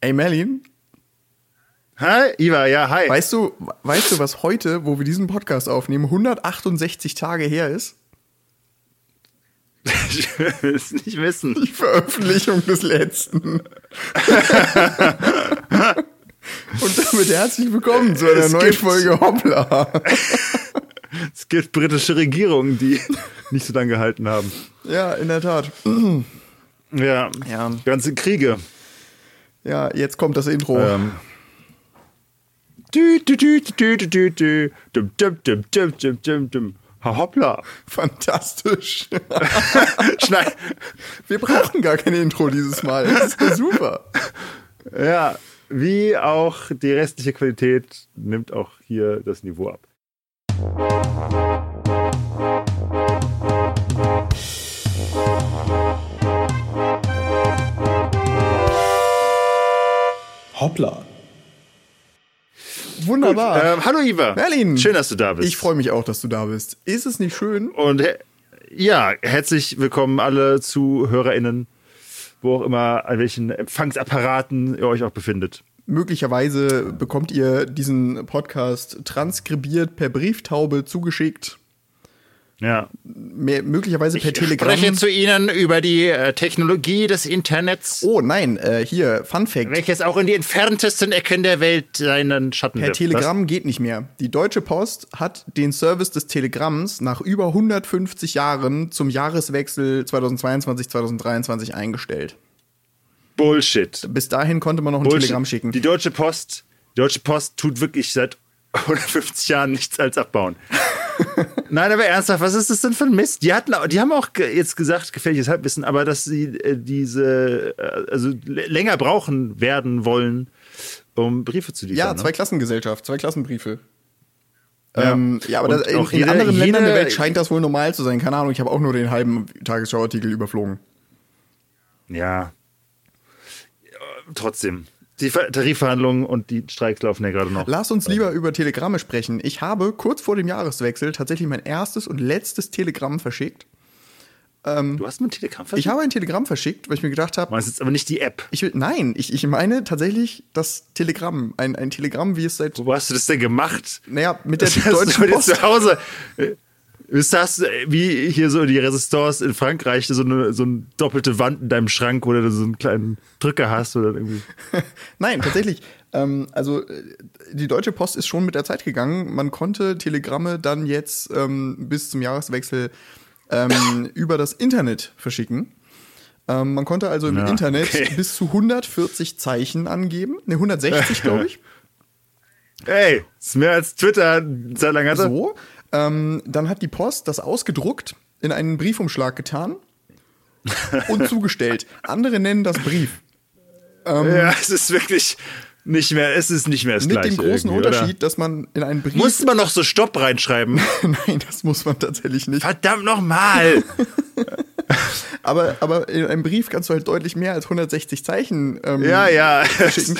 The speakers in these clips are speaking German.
Ey, Merlin, Hi, Iva, ja, hi. weißt du, weißt du, was heute, wo wir diesen Podcast aufnehmen, 168 Tage her ist? Ich will es nicht wissen. Die Veröffentlichung des letzten. Und damit herzlich willkommen zu einer Es neuen gibt- Folge Hoppla. Es gibt britische Regierungen, die nicht so lange gehalten haben. Ja, in der Tat. Ja, Ja. ganze Kriege. Ja, jetzt kommt das Intro. Ähm. Dum, dum, dum, dum, dum, dum, dum. Hoppla. Fantastisch. Schneid. Wir brauchen gar kein Intro dieses Mal. Das ist super. Ja, wie auch die restliche Qualität nimmt auch hier das Niveau ab. Hoppla. Wunderbar. Ähm, hallo Iva. Merlin. Schön, dass du da bist. Ich freue mich auch, dass du da bist. Ist es nicht schön? Und he- ja, herzlich willkommen alle ZuhörerInnen, wo auch immer, an welchen Empfangsapparaten ihr euch auch befindet. Möglicherweise bekommt ihr diesen Podcast transkribiert per Brieftaube zugeschickt. Ja. Mehr, möglicherweise per Telegramm. spreche zu Ihnen über die äh, Technologie des Internets, Oh nein, äh, hier, Fun Fact. welches auch in die entferntesten Ecken der Welt seinen Schatten Per wirft. Telegramm geht nicht mehr. Die Deutsche Post hat den Service des Telegramms nach über 150 Jahren zum Jahreswechsel 2022-2023 eingestellt. Was? Bullshit. Bis dahin konnte man noch ein Bullshit. Telegramm schicken. Die Deutsche Post, die Deutsche Post tut wirklich seit 150 Jahren nichts als abbauen. Nein, aber ernsthaft, was ist das denn für ein Mist? Die hatten, die haben auch jetzt gesagt, gefährliches Halbwissen, aber dass sie äh, diese, äh, also länger brauchen werden wollen, um Briefe zu liefern. ja, ne? Zweiklassengesellschaft, Zweiklassenbriefe. Ja. Ähm, ja, aber das, in, auch in jede- anderen Ländern der Welt scheint das wohl normal zu sein. Keine Ahnung, ich habe auch nur den halben Tagesschauartikel überflogen. Ja, Trotzdem. Die Ver- Tarifverhandlungen und die Streiks laufen ja gerade noch. Lass uns lieber über Telegramme sprechen. Ich habe kurz vor dem Jahreswechsel tatsächlich mein erstes und letztes Telegramm verschickt. Du hast mir ein Telegramm verschickt? Ich habe ein Telegramm verschickt, weil ich mir gedacht habe, Meinst jetzt aber nicht die App. ich nein, ich, ich meine tatsächlich das Telegramm. Ein, ein Telegramm, wie es seit, Wo hast du das denn gemacht? naja, mit der Das du Deutschen Post. zu Hause. Ist das äh, wie hier so die Resistance in Frankreich, so eine, so eine doppelte Wand in deinem Schrank, wo du so einen kleinen Drücker hast oder irgendwie. Nein, tatsächlich. Ähm, also äh, die Deutsche Post ist schon mit der Zeit gegangen. Man konnte Telegramme dann jetzt ähm, bis zum Jahreswechsel ähm, über das Internet verschicken. Ähm, man konnte also im Ja, Internet okay. bis zu 140 Zeichen angeben. Ne, 160, glaube ich. Ey, ist mehr als Twitter seit langer Zeit. So. Ähm, dann hat die Post das ausgedruckt, in einen Briefumschlag getan und zugestellt. Andere nennen das Brief. Ja, es ist wirklich nicht mehr, es ist nicht mehr das Mit Gleiche. dem großen irgendwie, oder? Unterschied, dass man in einen Brief. Musste man noch so Stopp reinschreiben? Nein, das muss man tatsächlich nicht. Verdammt nochmal! Aber, aber in einem Brief kannst du halt deutlich mehr als 160 Zeichen ähm, Ja, ja. verschicken.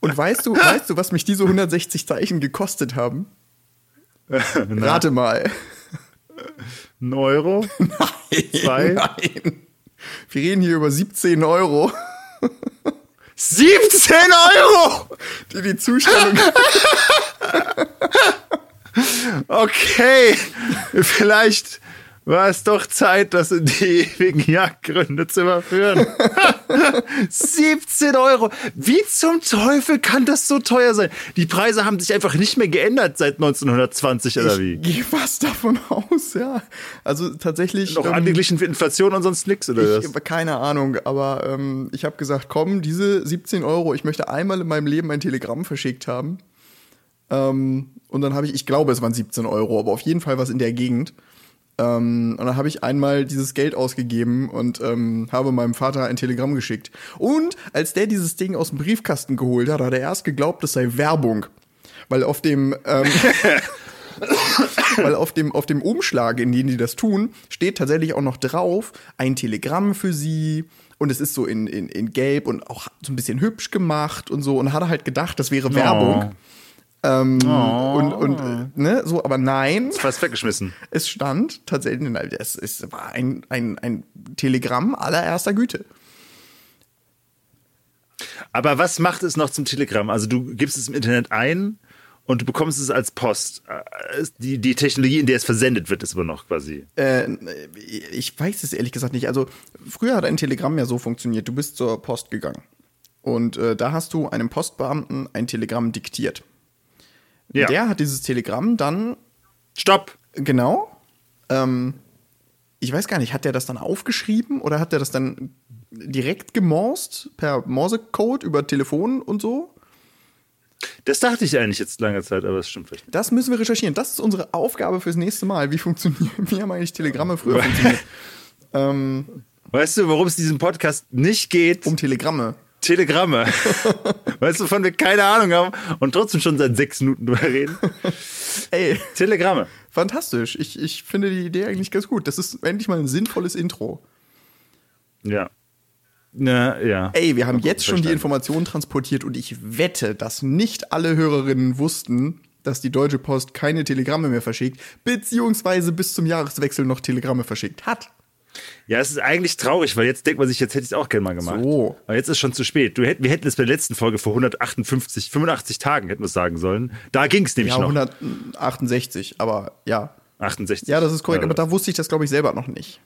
Und weißt du, weißt du, was mich diese 160 Zeichen gekostet haben? Rate mal. Ein Euro? Zwei? Nein. Wir reden hier über 17 Euro, 17 Euro! die die Zustellung. Okay, vielleicht war es doch Zeit, das in die ewigen Jagdgründe zu überführen. 17 Euro. Wie zum Teufel kann das so teuer sein? Die Preise haben sich einfach nicht mehr geändert seit 1920 oder Ich wie? gehe fast davon aus, ja. Also tatsächlich. Noch ähm, angeglichen für Inflation und sonst nix oder Ich was? habe keine Ahnung, aber ähm, ich habe gesagt, komm, diese 17 Euro, ich möchte einmal in meinem Leben ein Telegramm verschickt haben. Ähm, und dann habe ich, ich glaube, es waren 17 Euro, aber auf jeden Fall was in der Gegend. Ähm, und dann habe ich einmal dieses Geld ausgegeben und ähm, habe meinem Vater ein Telegramm geschickt. Und als der dieses Ding aus dem Briefkasten geholt hat, hat er erst geglaubt, es sei Werbung. Weil auf dem, ähm, weil auf dem, auf dem Umschlag, in dem die das tun, steht tatsächlich auch noch drauf ein Telegramm für sie. Und es ist so in, in, in Gelb und auch so ein bisschen hübsch gemacht und so. Und hat er halt gedacht, das wäre Werbung. Ähm, Und, und äh, ne, so, aber nein, Fast weggeschmissen. es stand tatsächlich, nein, es, es war ein, ein, ein Telegramm allererster Güte. Aber was macht es noch zum Telegramm? Also du gibst es im Internet ein und du bekommst es als Post. Äh, Die, die Technologie, in der es versendet wird, ist aber noch quasi. Äh, ich weiß es ehrlich gesagt nicht. Also früher hat ein Telegramm ja so funktioniert. Du bist zur Post gegangen. Und äh, da hast du einem Postbeamten ein Telegramm diktiert. Ja. Der hat dieses Telegramm dann, Stopp! genau, ähm, ich weiß gar nicht, hat der das dann aufgeschrieben oder hat der das dann direkt gemorst per Morsecode über Telefon und so? Das dachte ich eigentlich jetzt lange Zeit, aber das stimmt vielleicht nicht. Das müssen wir recherchieren. Das ist unsere Aufgabe fürs nächste Mal. Wie funktionieren, wie haben eigentlich Telegramme früher funktioniert? ähm, Weißt du, worum es diesem Podcast nicht geht? um Telegramme. Telegramme. weißt du, wovon wir keine Ahnung haben und trotzdem schon seit sechs Minuten drüber reden? Ey, Telegramme. fantastisch. Ich, ich finde die Idee eigentlich ganz gut. Das ist endlich mal ein sinnvolles Intro. Ja. Na, ja. Ey, wir haben jetzt schon die verstanden. Informationen transportiert und ich wette, dass nicht alle Hörerinnen wussten, dass die Deutsche Post keine Telegramme mehr verschickt, beziehungsweise bis zum Jahreswechsel noch Telegramme verschickt hat. Ja, es ist eigentlich traurig, weil jetzt denkt man sich, jetzt hätte ich es auch gerne mal gemacht. So. Aber jetzt ist schon zu spät. Du hätt, wir hätten es bei der letzten Folge vor 158, 85 Tagen hätten wir es sagen sollen. Da ging es nämlich Ja, noch. 168, aber ja. 68. Ja, das ist korrekt, Ja, aber da wusste ich das, glaube ich, selber noch nicht.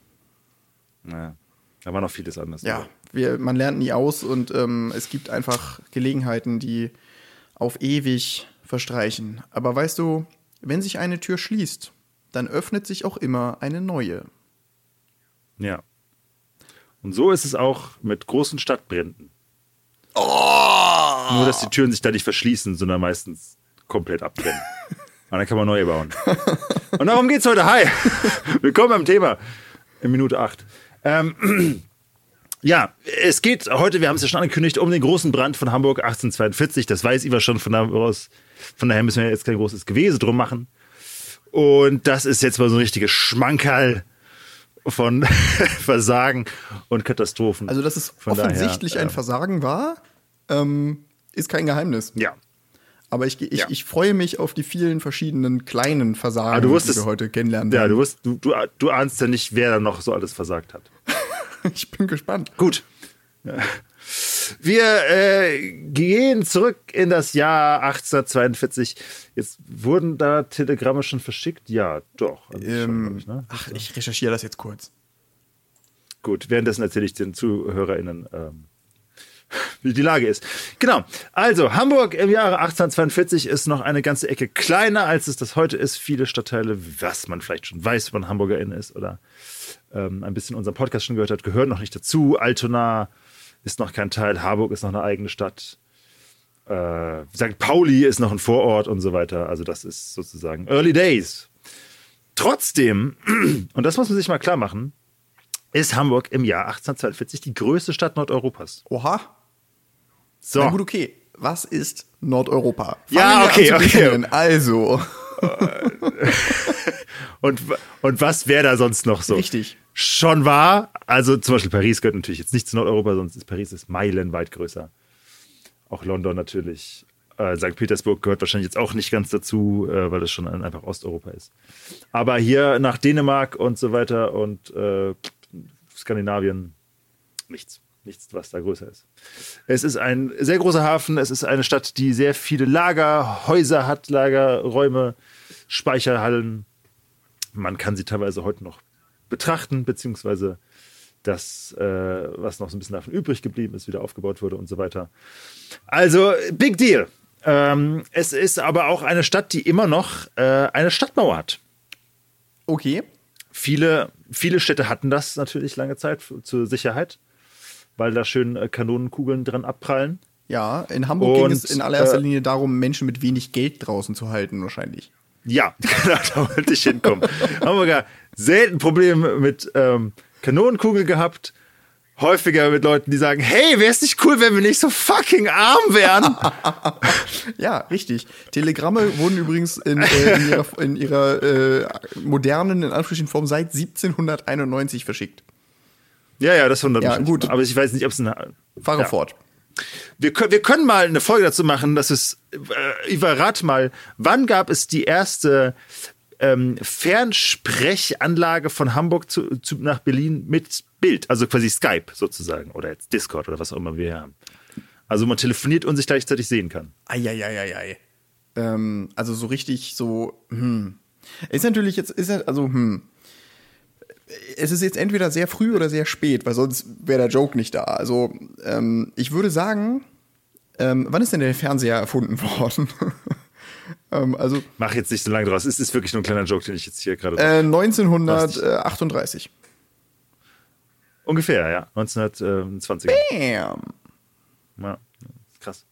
ja, da war noch vieles anders. Ja, wir, man lernt nie aus und ähm, es gibt einfach Gelegenheiten, die auf ewig verstreichen. Aber weißt du, wenn sich eine Tür schließt, dann öffnet sich auch immer eine neue. Ja. Und so ist es auch mit großen Stadtbränden. Oh! Nur, dass die Türen sich da nicht verschließen, sondern meistens komplett abbrennen. Und dann kann man neue bauen. Und darum geht's heute. Hi! Willkommen beim Thema. In Minute 8. Ähm, ja, es geht heute, wir haben es ja schon angekündigt, um den großen Brand von Hamburg 1842. Das weiß Iva schon von da aus. Von daher müssen wir jetzt kein großes Gewese drum machen. Und das ist jetzt mal so ein richtiges Schmankerl von Versagen und Katastrophen. Also, dass es Von offensichtlich daher, ein ähm, Versagen war, ähm, ist kein Geheimnis. Ja. Aber ich, ich, Ja. ich freue mich auf die vielen verschiedenen kleinen Versagen, Ah, du wusstest- die wir heute kennenlernen Ja, werden. du, wirst, du, du, du ahnst ja nicht, wer da noch so alles versagt hat. ich bin gespannt. Gut. Wir äh, gehen zurück in das Jahr 1842. Jetzt wurden da Telegramme schon verschickt? Ja, doch. Ähm, ich, ne? Ach, ich recherchiere das jetzt kurz. Gut, währenddessen erzähle ich den ZuhörerInnen, ähm, wie die Lage ist. Genau. Also, Hamburg im Jahre 1842 ist noch eine ganze Ecke kleiner, als es das heute ist. Viele Stadtteile, was man vielleicht schon weiß, wenn man HamburgerIn ist oder ähm, ein bisschen unseren Podcast schon gehört hat, gehören noch nicht dazu. Altona ist noch kein Teil. Harburg ist noch eine eigene Stadt. Äh, St. Pauli ist noch ein Vorort und so weiter. Also, das ist sozusagen Early Days. Trotzdem, und das muss man sich mal klar machen, ist Hamburg im Jahr 1842 die größte Stadt Nordeuropas. Oha. So. Na gut, okay. Was ist Nordeuropa? Ja, wir okay, okay. Also, Und, und was wäre da sonst noch so? Richtig. Schon war, also zum Beispiel Paris gehört natürlich jetzt nicht zu Nordeuropa, sonst ist Paris ist meilenweit größer. Auch London natürlich. Äh, St. Petersburg gehört wahrscheinlich jetzt auch nicht ganz dazu, äh, weil das schon ein- einfach Osteuropa ist. Aber hier nach Dänemark und so weiter und äh, Skandinavien nichts. Nichts, was da größer ist. Es ist ein sehr großer Hafen. Es ist eine Stadt, die sehr viele Lagerhäuser hat, Lagerräume, Speicherhallen. Man kann sie teilweise heute noch betrachten, beziehungsweise das, äh, was noch so ein bisschen davon übrig geblieben ist, wieder aufgebaut wurde und so weiter. Also, big deal. Ähm, es ist aber auch eine Stadt, die immer noch äh, eine Stadtmauer hat. okay. Viele, viele Städte hatten das natürlich lange Zeit zur Sicherheit, weil da schön äh, Kanonenkugeln dran abprallen. Ja, in Hamburg ging Und, es in allererster äh, Linie darum, Menschen mit wenig Geld draußen zu halten, wahrscheinlich. Ja, genau, da wollte ich hinkommen. Hamburger selten Probleme mit ähm, Kanonenkugel gehabt. Häufiger mit Leuten, die sagen, hey, wäre es nicht cool, wenn wir nicht so fucking arm wären? Ja, richtig. Telegramme wurden übrigens in, äh, in ihrer, in ihrer äh, modernen, in Anführungsstrichen Form seit 1791 verschickt. ja, ja, das wundert Ja, mich. gut. Aber ich weiß nicht, ob es eine... Fahre Ja. fort. Wir können, wir können mal eine Folge dazu machen, dass es, äh, rat mal, wann gab es die erste ähm, Fernsprechanlage von Hamburg zu, zu, nach Berlin mit Bild, also quasi Skype sozusagen oder jetzt Discord oder was auch immer wir haben. Also man telefoniert und sich gleichzeitig sehen kann. Eieieiei. Ähm, also so richtig so, hm. Ist natürlich jetzt, ist also, hm. Es ist jetzt entweder sehr früh oder sehr spät, weil sonst wäre der Joke nicht da. Also, ähm, ich würde sagen, ähm, wann ist denn der Fernseher erfunden worden? ähm, also, Mach jetzt nicht so lange draus. Es ist wirklich nur ein kleiner Joke, den ich jetzt hier gerade. äh, 1938. Ungefähr, ja. 1920. Bam. Ja, krass.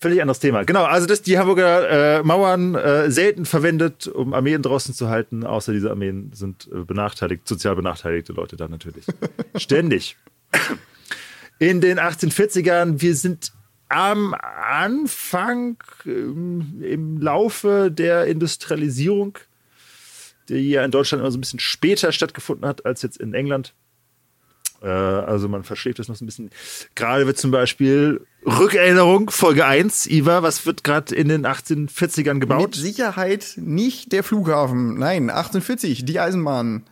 Völlig anderes Thema. Genau, also das, die Hamburger äh, Mauern äh, selten verwendet, um Armeen draußen zu halten, außer diese Armeen sind äh, benachteiligt, sozial benachteiligte Leute da natürlich. Ständig. In den 1840ern, wir sind am Anfang ähm, im Laufe der Industrialisierung, die ja in Deutschland immer so ein bisschen später stattgefunden hat als jetzt in England. Äh, also man verschläft das noch so ein bisschen. Gerade wird zum Beispiel Rückerinnerung, Folge 1, Iva, was wird gerade in den 1840ern Mit gebaut? Sicherheit nicht der Flughafen. Nein, 1840, die Eisenbahn.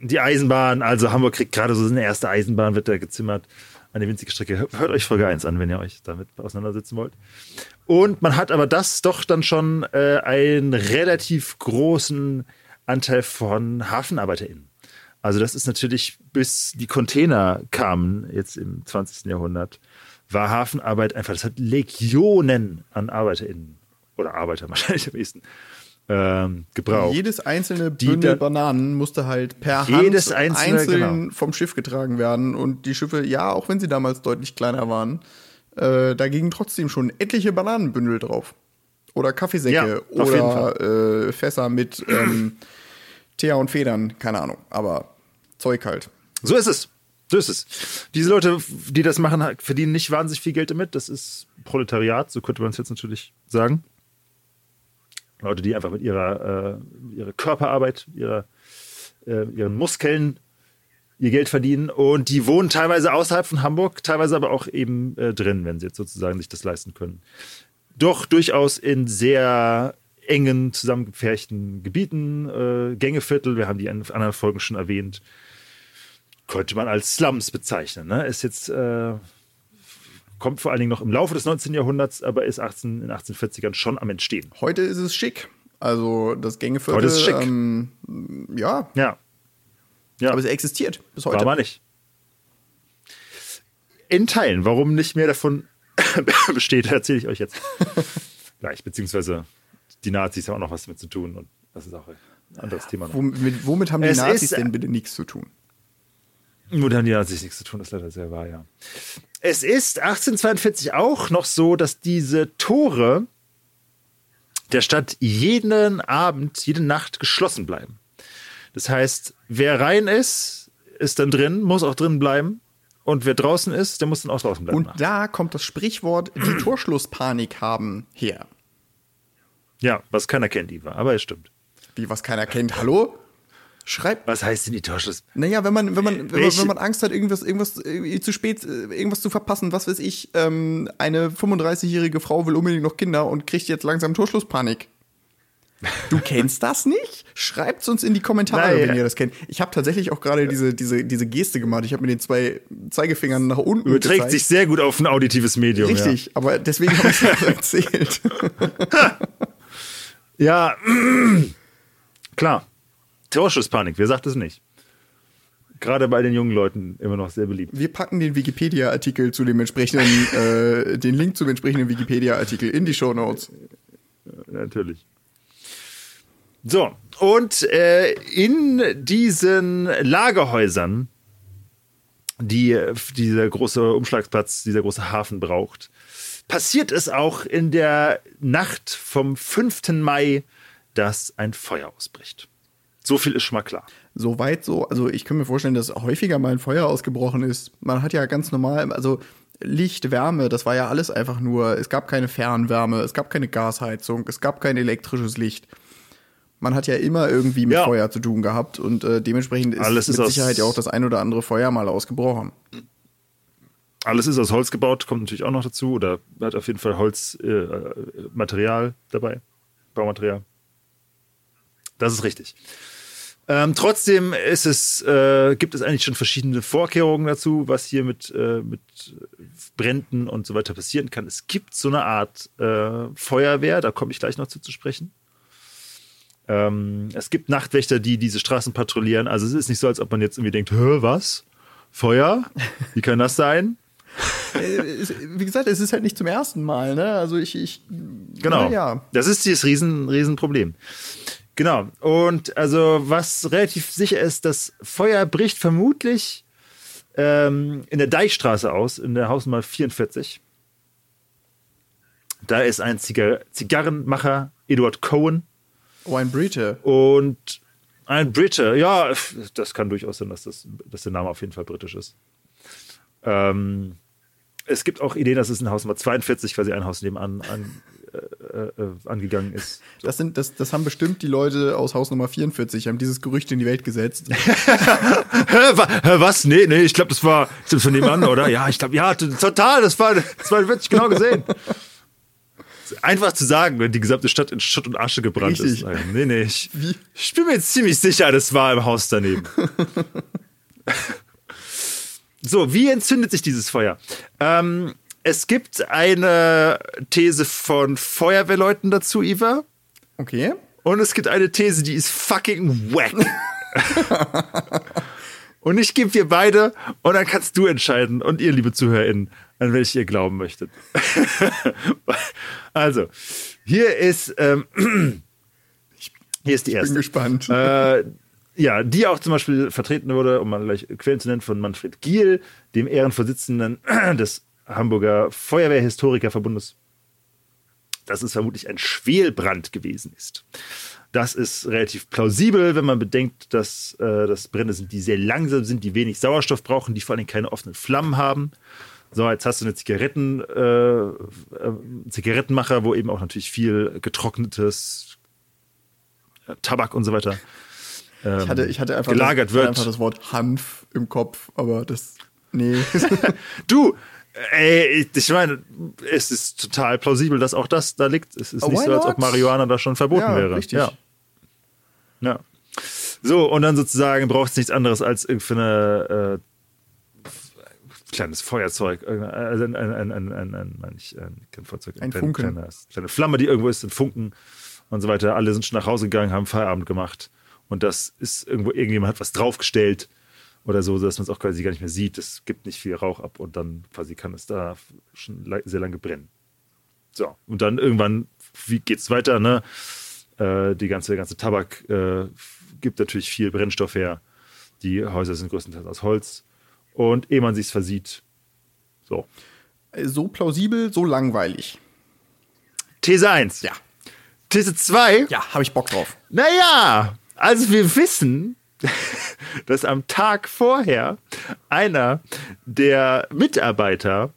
Die Eisenbahn, also Hamburg kriegt gerade so eine erste Eisenbahn, wird da gezimmert. Eine winzige Strecke. Hört hört euch Folge 1 an, wenn ihr euch damit auseinandersetzen wollt. Und man hat aber das doch dann schon äh, einen relativ großen Anteil von HafenarbeiterInnen. Also das ist natürlich, bis die Container kamen, jetzt im 20. Jahrhundert, war Hafenarbeit einfach, das hat Legionen an ArbeiterInnen oder Arbeiter wahrscheinlich am ehesten ähm, gebraucht. Jedes einzelne Bündel Bananen musste halt per Jedes Hand einzelne, einzeln genau. vom Schiff getragen werden. Und die Schiffe, ja, auch wenn sie damals deutlich kleiner waren, äh, da gingen trotzdem schon etliche Bananenbündel drauf. Oder Kaffeesäcke Ja, oder äh, Fässer mit ähm, Teer und Federn, keine Ahnung. Aber Zeug halt. So ist es. So ist es. Diese Leute, die das machen, verdienen nicht wahnsinnig viel Geld damit. Das ist Proletariat, so könnte man es jetzt natürlich sagen. Leute, die einfach mit ihrer, äh, ihrer Körperarbeit, ihrer, äh, ihren Muskeln ihr Geld verdienen. Und die wohnen teilweise außerhalb von Hamburg, teilweise aber auch eben äh, drin, wenn sie jetzt sozusagen sich das leisten können. Doch durchaus in sehr engen, zusammengepferchten Gebieten, äh, Gängeviertel, wir haben die in anderen Folgen schon erwähnt, könnte man als Slums bezeichnen. Ne? Ist jetzt, äh, kommt vor allen Dingen noch im Laufe des 19. Jahrhunderts, aber ist 18, in den 1840ern schon am Entstehen. Heute ist es schick. Also das Gängeviertel. Heute ist es schick. Ähm, ja, Ja. Ja, aber es existiert bis heute. war aber nicht. In Teilen. Warum nicht mehr davon besteht, erzähle ich euch jetzt gleich. Beziehungsweise die Nazis haben auch noch was damit zu tun und das ist auch ein anderes Thema. Noch. Womit, womit haben die Es Nazis ist- denn bitte nichts zu tun? Nur haben die Nazis nichts zu tun, das ist leider sehr wahr, ja. Es ist 1842 auch noch so, dass diese Tore der Stadt jeden Abend, jede Nacht geschlossen bleiben. Das heißt, wer rein ist, ist dann drin, muss auch drin bleiben. Und wer draußen ist, der muss dann auch draußen bleiben. Und da kommt das Sprichwort die Torschlusspanik haben her. Ja, was keiner kennt, Iva, aber es stimmt. Wie was keiner kennt. Hallo? Schreibt. Was heißt denn die Torschluss? Naja, wenn man, wenn man, wenn man, Welche- wenn man Angst hat, irgendwas, irgendwas irgendwie zu spät, äh, irgendwas zu verpassen, was weiß ich, ähm, eine 35-jährige Frau will unbedingt noch Kinder und kriegt jetzt langsam Torschlusspanik. Du kennst das nicht? Schreibt's uns in die Kommentare, Nein. wenn ihr das kennt. Ich habe tatsächlich auch gerade diese, diese, diese Geste gemacht. Ich habe mit den zwei Zeigefingern nach unten Überträgt gezeigt. sich sehr gut auf ein auditives Medium. Richtig, aber deswegen habe ich es erzählt. Ja, klar. Torschusspanik, wer sagt es nicht? Gerade bei den jungen Leuten immer noch sehr beliebt. Wir packen den Wikipedia-Artikel zu dem entsprechenden, äh, den Link zum entsprechenden Wikipedia-Artikel in die Show Notes. Natürlich. So, und äh, in diesen Lagerhäusern, die dieser große Umschlagsplatz, dieser große Hafen braucht, passiert es auch in der Nacht vom 5. Mai, dass ein Feuer ausbricht. So viel ist schon mal klar. Soweit so, also ich kann mir vorstellen, dass häufiger mal ein Feuer ausgebrochen ist. Man hat ja ganz normal, also Licht, Wärme, das war ja alles einfach nur, es gab keine Fernwärme, es gab keine Gasheizung, es gab kein elektrisches Licht. Man hat ja immer irgendwie mit Ja. Feuer zu tun gehabt und äh, dementsprechend ist Alles ist mit Sicherheit ja auch das ein oder andere Feuer mal ausgebrochen. Alles ist aus Holz gebaut, kommt natürlich auch noch dazu, oder hat auf jeden Fall Holzmaterial äh, Material dabei, Baumaterial. Das ist richtig. Ähm, trotzdem ist es, äh, gibt es eigentlich schon verschiedene Vorkehrungen dazu, was hier mit, äh, mit Bränden und so weiter passieren kann. Es gibt so eine Art äh, Feuerwehr, da komme ich gleich noch zu, zu sprechen. Ähm, es gibt Nachtwächter, die diese Straßen patrouillieren. Also es ist nicht so, als ob man jetzt irgendwie denkt, Hä, was? Feuer? Wie kann das sein? Äh, wie gesagt, es ist halt nicht zum ersten Mal, ne? Also ich, ich Genau. Ja. Das ist dieses riesen, riesen Problem. Genau. Und also, was relativ sicher ist, das Feuer bricht vermutlich ähm, in der Deichstraße aus, in der Hausnummer 44. Da ist ein Zigar Zigarrenmacher, Edward Cohen, Oh, ein Brite. und ein Brite. Ja, das kann durchaus sein, dass, das, dass der Name auf jeden Fall britisch ist. Ähm, es gibt auch Ideen, dass es in Haus Nummer 42 quasi ein Haus nebenan an, äh, äh, angegangen ist. Das, sind, das, das haben bestimmt die Leute aus Haus Nummer 44, haben dieses Gerücht in die Welt gesetzt. Was? Nee, nee, ich glaube, das war ich glaub, von nebenan, oder? Ja, ich glaube, ja, total, das war, das war wirklich genau gesehen. Einfach zu sagen, wenn die gesamte Stadt in Schutt und Asche gebrannt Richtig. ist. Äh, Nee, nee, ich, ich bin mir jetzt ziemlich sicher, das war im Haus daneben. so, wie entzündet sich dieses Feuer? Ähm, es gibt eine These von Feuerwehrleuten dazu, Iva. Okay. Und es gibt eine These, die ist fucking wack. und ich gebe dir beide und dann kannst du entscheiden und ihr, liebe ZuhörerInnen, an welche ihr glauben möchtet. also, hier ist, ähm, hier ist die Bin erste. gespannt. Äh, ja, die auch zum Beispiel vertreten wurde, um mal gleich Quellen zu nennen, von Manfred Giel, dem Ehrenvorsitzenden des Hamburger Feuerwehrhistorikerverbundes, dass es vermutlich ein Schwelbrand gewesen ist. Das ist relativ plausibel, wenn man bedenkt, dass äh, das Brände sind, die sehr langsam sind, die wenig Sauerstoff brauchen, die vor allem keine offenen Flammen haben. So, jetzt hast du eine Zigaretten, äh, äh, Zigarettenmacher, wo eben auch natürlich viel getrocknetes äh, Tabak und so weiter ähm, Ich hatte, ich hatte einfach, gelagert das, wird. einfach das Wort Hanf im Kopf, aber das. Nee. Du, ey, ich meine, es ist total plausibel, dass auch das da liegt. Es ist Oh, nicht so, als ob Marihuana da schon verboten Ja, wäre. richtig. Ja. ja. So, und dann sozusagen braucht es nichts anderes als irgendeine äh, kleines Feuerzeug, irgendein- also ein, ein, ein, ein, ein, ein, ein, nicht, ein kein Feuerzeug, Ein kleine- Funken. Kleine, kleine Flamme, die irgendwo ist, ein Funken und so weiter. Alle sind schon nach Hause gegangen, haben Feierabend gemacht und das ist irgendwo, irgendjemand hat was draufgestellt oder so, dass man es auch quasi gar nicht mehr sieht. Es gibt nicht viel Rauch ab und dann quasi kann es da schon sehr lange brennen. So, und dann irgendwann, wie geht's weiter, ne? Äh, die ganze, ganze Tabak äh, gibt natürlich viel Brennstoff her. Die Häuser sind größtenteils aus Holz. Und ehe man sich's versieht, so. so plausibel, so langweilig. These 1. Ja. These 2. Ja, habe ich Bock drauf. Naja, also wir wissen, dass am Tag vorher einer der Mitarbeiter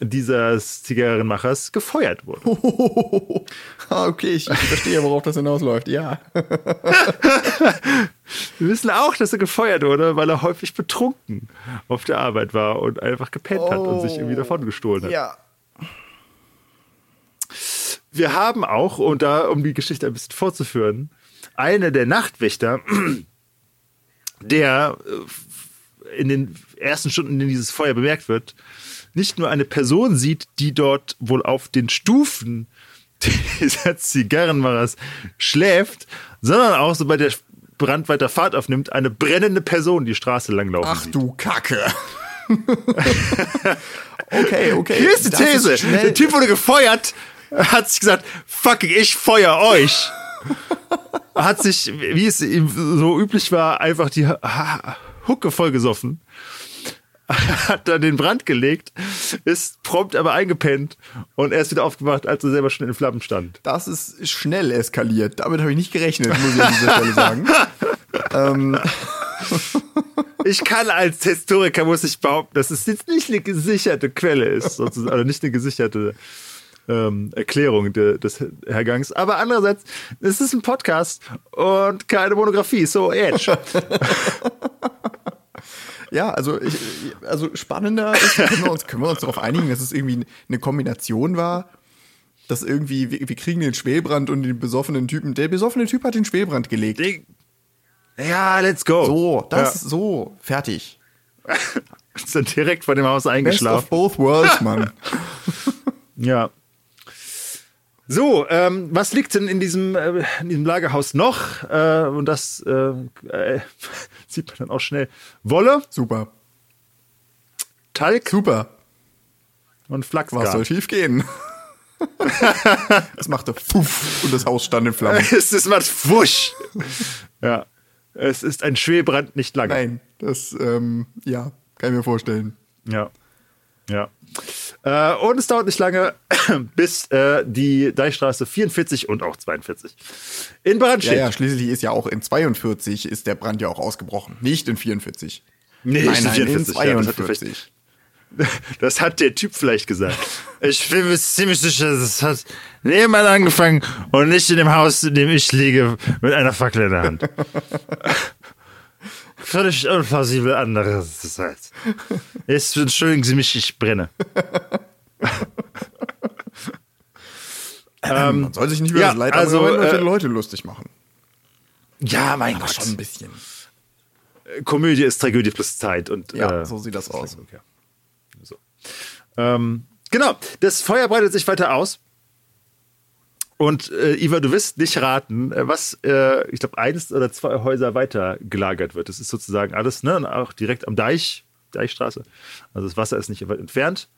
dieses Zigarrenmachers gefeuert wurde. ah, okay, ich, verstehe, worauf das hinausläuft. Ja. Wir wissen auch, dass er gefeuert wurde, weil er häufig betrunken auf der Arbeit war und einfach gepennt hat und sich irgendwie davon gestohlen hat. Ja. Wir haben auch, und da, um die Geschichte ein bisschen fortzuführen, eine der Nachtwächter, der äh, in den ersten Stunden, in denen dieses Feuer bemerkt wird, nicht nur eine Person sieht, die dort wohl auf den Stufen dieser Zigarrenmachers schläft, sondern auch, sobald der Brand weiter Fahrt aufnimmt, eine brennende Person die Straße langlaufen Ach sieht. du Kacke. okay, okay. Hier ist die Das These. schnell- Der Typ wurde gefeuert, hat sich gesagt, fucking, ich feuer euch. Hat sich, wie es ihm so üblich war, einfach die Hucke vollgesoffen. Hat dann den Brand gelegt, ist prompt aber eingepennt und er ist wieder aufgewacht, als er selber schon in Flammen stand. Das ist schnell eskaliert. Damit habe ich nicht gerechnet, muss ich an dieser Stelle sagen. ähm, Ich kann als Historiker, muss ich behaupten, dass es jetzt nicht eine gesicherte Quelle ist, sozusagen, oder nicht eine gesicherte ähm, Erklärung de, des Hergangs. Aber andererseits, es ist ein Podcast und keine Monografie, so Edge. ja, also, ich, also spannender ist, können wir, uns, können wir uns darauf einigen, dass es irgendwie eine Kombination war, dass irgendwie, wir, wir kriegen den Schwelbrand und den besoffenen Typen. Der besoffene Typ hat den Schwelbrand gelegt. Ja, let's go. So, das, so, fertig. Dann direkt vor dem Haus Best eingeschlafen. of both worlds, Mann. Ja. So, ähm, was liegt denn in diesem, äh, in diesem Lagerhaus noch? Äh, und das äh, äh, sieht man dann auch schnell. Wolle, Super. Talg Super. und Was Flachsgarn. soll schief gehen? es machte Puff und das Haus stand in Flammen. es ist was wusch. ja. Es ist ein Schwelbrand nicht lange. Nein, das, ähm, ja, kann ich mir vorstellen. Ja. Ja. Äh, und es dauert nicht lange, bis äh, die Deichstraße 44 und auch 42 in Brand Ja, steht. ja, schließlich ist ja auch in 42 ist der Brand ja auch ausgebrochen. Nicht in 44. Nee, nein, in nein, 44, ja, in das hat er 42. Das hat der Typ vielleicht gesagt. Ich bin mir ziemlich sicher, das hat nebenan angefangen und nicht in dem Haus, in dem ich liege, mit einer Fackel in der Hand. Völlig unplausibel andererseits. Jetzt entschuldigen Sie mich, ich brenne. Man soll sich nicht über ja, das Leid also, äh, Leute lustig machen. Ja, mein Aber Gott. schon ein bisschen. Komödie ist Tragödie plus Zeit. Und, Ja, äh, so sieht das aus. Okay. So. Ähm, genau, das Feuer breitet sich weiter aus. Und äh, Iva, du wirst nicht raten, äh, was, äh, ich glaube, eines oder zwei Häuser weiter gelagert wird. Das ist sozusagen alles, ne? Und auch direkt am Deich, Deichstraße. Also das Wasser ist nicht weit entfernt.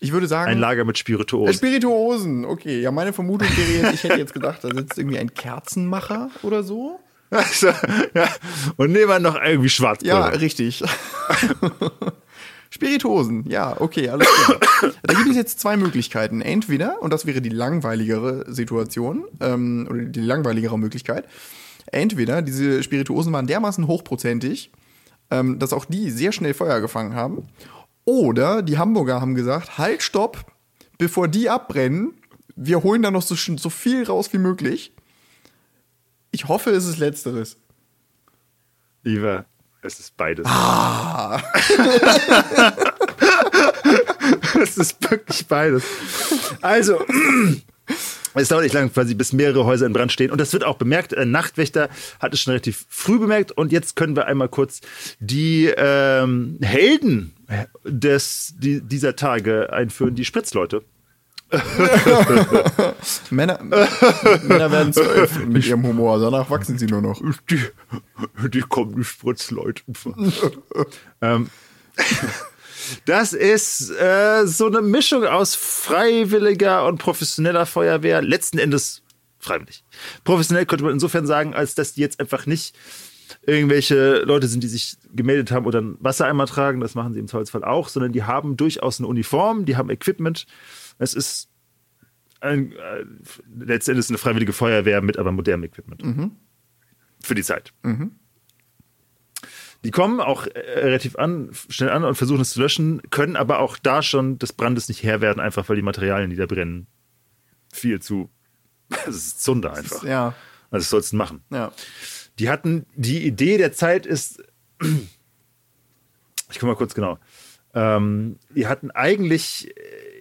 Ich würde sagen, Ein Lager mit Spirituosen. Spirituosen. Okay, ja, meine Vermutung wäre jetzt, ich hätte jetzt gedacht, da sitzt irgendwie ein Kerzenmacher oder so. Also, ja. Und nebenan noch irgendwie Schwarzpulver. Ja, richtig. Spirituosen, ja, okay, alles klar. Da gibt es jetzt zwei Möglichkeiten. Entweder, und das wäre die langweiligere Situation, ähm, oder die langweiligere Möglichkeit, entweder diese Spirituosen waren dermaßen hochprozentig, ähm, dass auch die sehr schnell Feuer gefangen haben, oder die Hamburger haben gesagt, halt, stopp, bevor die abbrennen, wir holen da noch so, so viel raus wie möglich. Ich hoffe, es ist letzteres. Iva, es ist beides. Ah. es ist wirklich beides. Also, es dauert nicht lange, quasi, bis mehrere Häuser in Brand stehen. Und das wird auch bemerkt. Ein Nachtwächter hat es schon relativ früh bemerkt. Und jetzt können wir einmal kurz die ähm, Helden des, die, dieser Tage einführen, die Spritzleute. Männer, Männer werden zwölf mit ihrem Humor, danach wachsen sie nur noch. Die, die kommen, die Spritzleute. ähm, das ist äh, so eine Mischung aus freiwilliger und professioneller Feuerwehr. Letzten Endes freiwillig. Professionell könnte man insofern sagen, als dass die jetzt einfach nicht irgendwelche Leute sind, die sich gemeldet haben oder einen Wassereimer tragen, das machen sie im Zweifelsfall auch, sondern die haben durchaus eine Uniform, die haben Equipment. Es ist ein, äh, letzten Endes eine freiwillige Feuerwehr mit aber modernem Equipment. Für die Zeit. Die kommen auch äh, relativ an, schnell an und versuchen es zu löschen, können aber auch da schon des Brandes nicht Herr werden, einfach weil die Materialien, die da brennen, viel zu. Es ist Zunder einfach. Ja, Also, was sollst du machen? ja. Die hatten, die Idee der Zeit ist, ich guck mal kurz genau. Ähm, die hatten eigentlich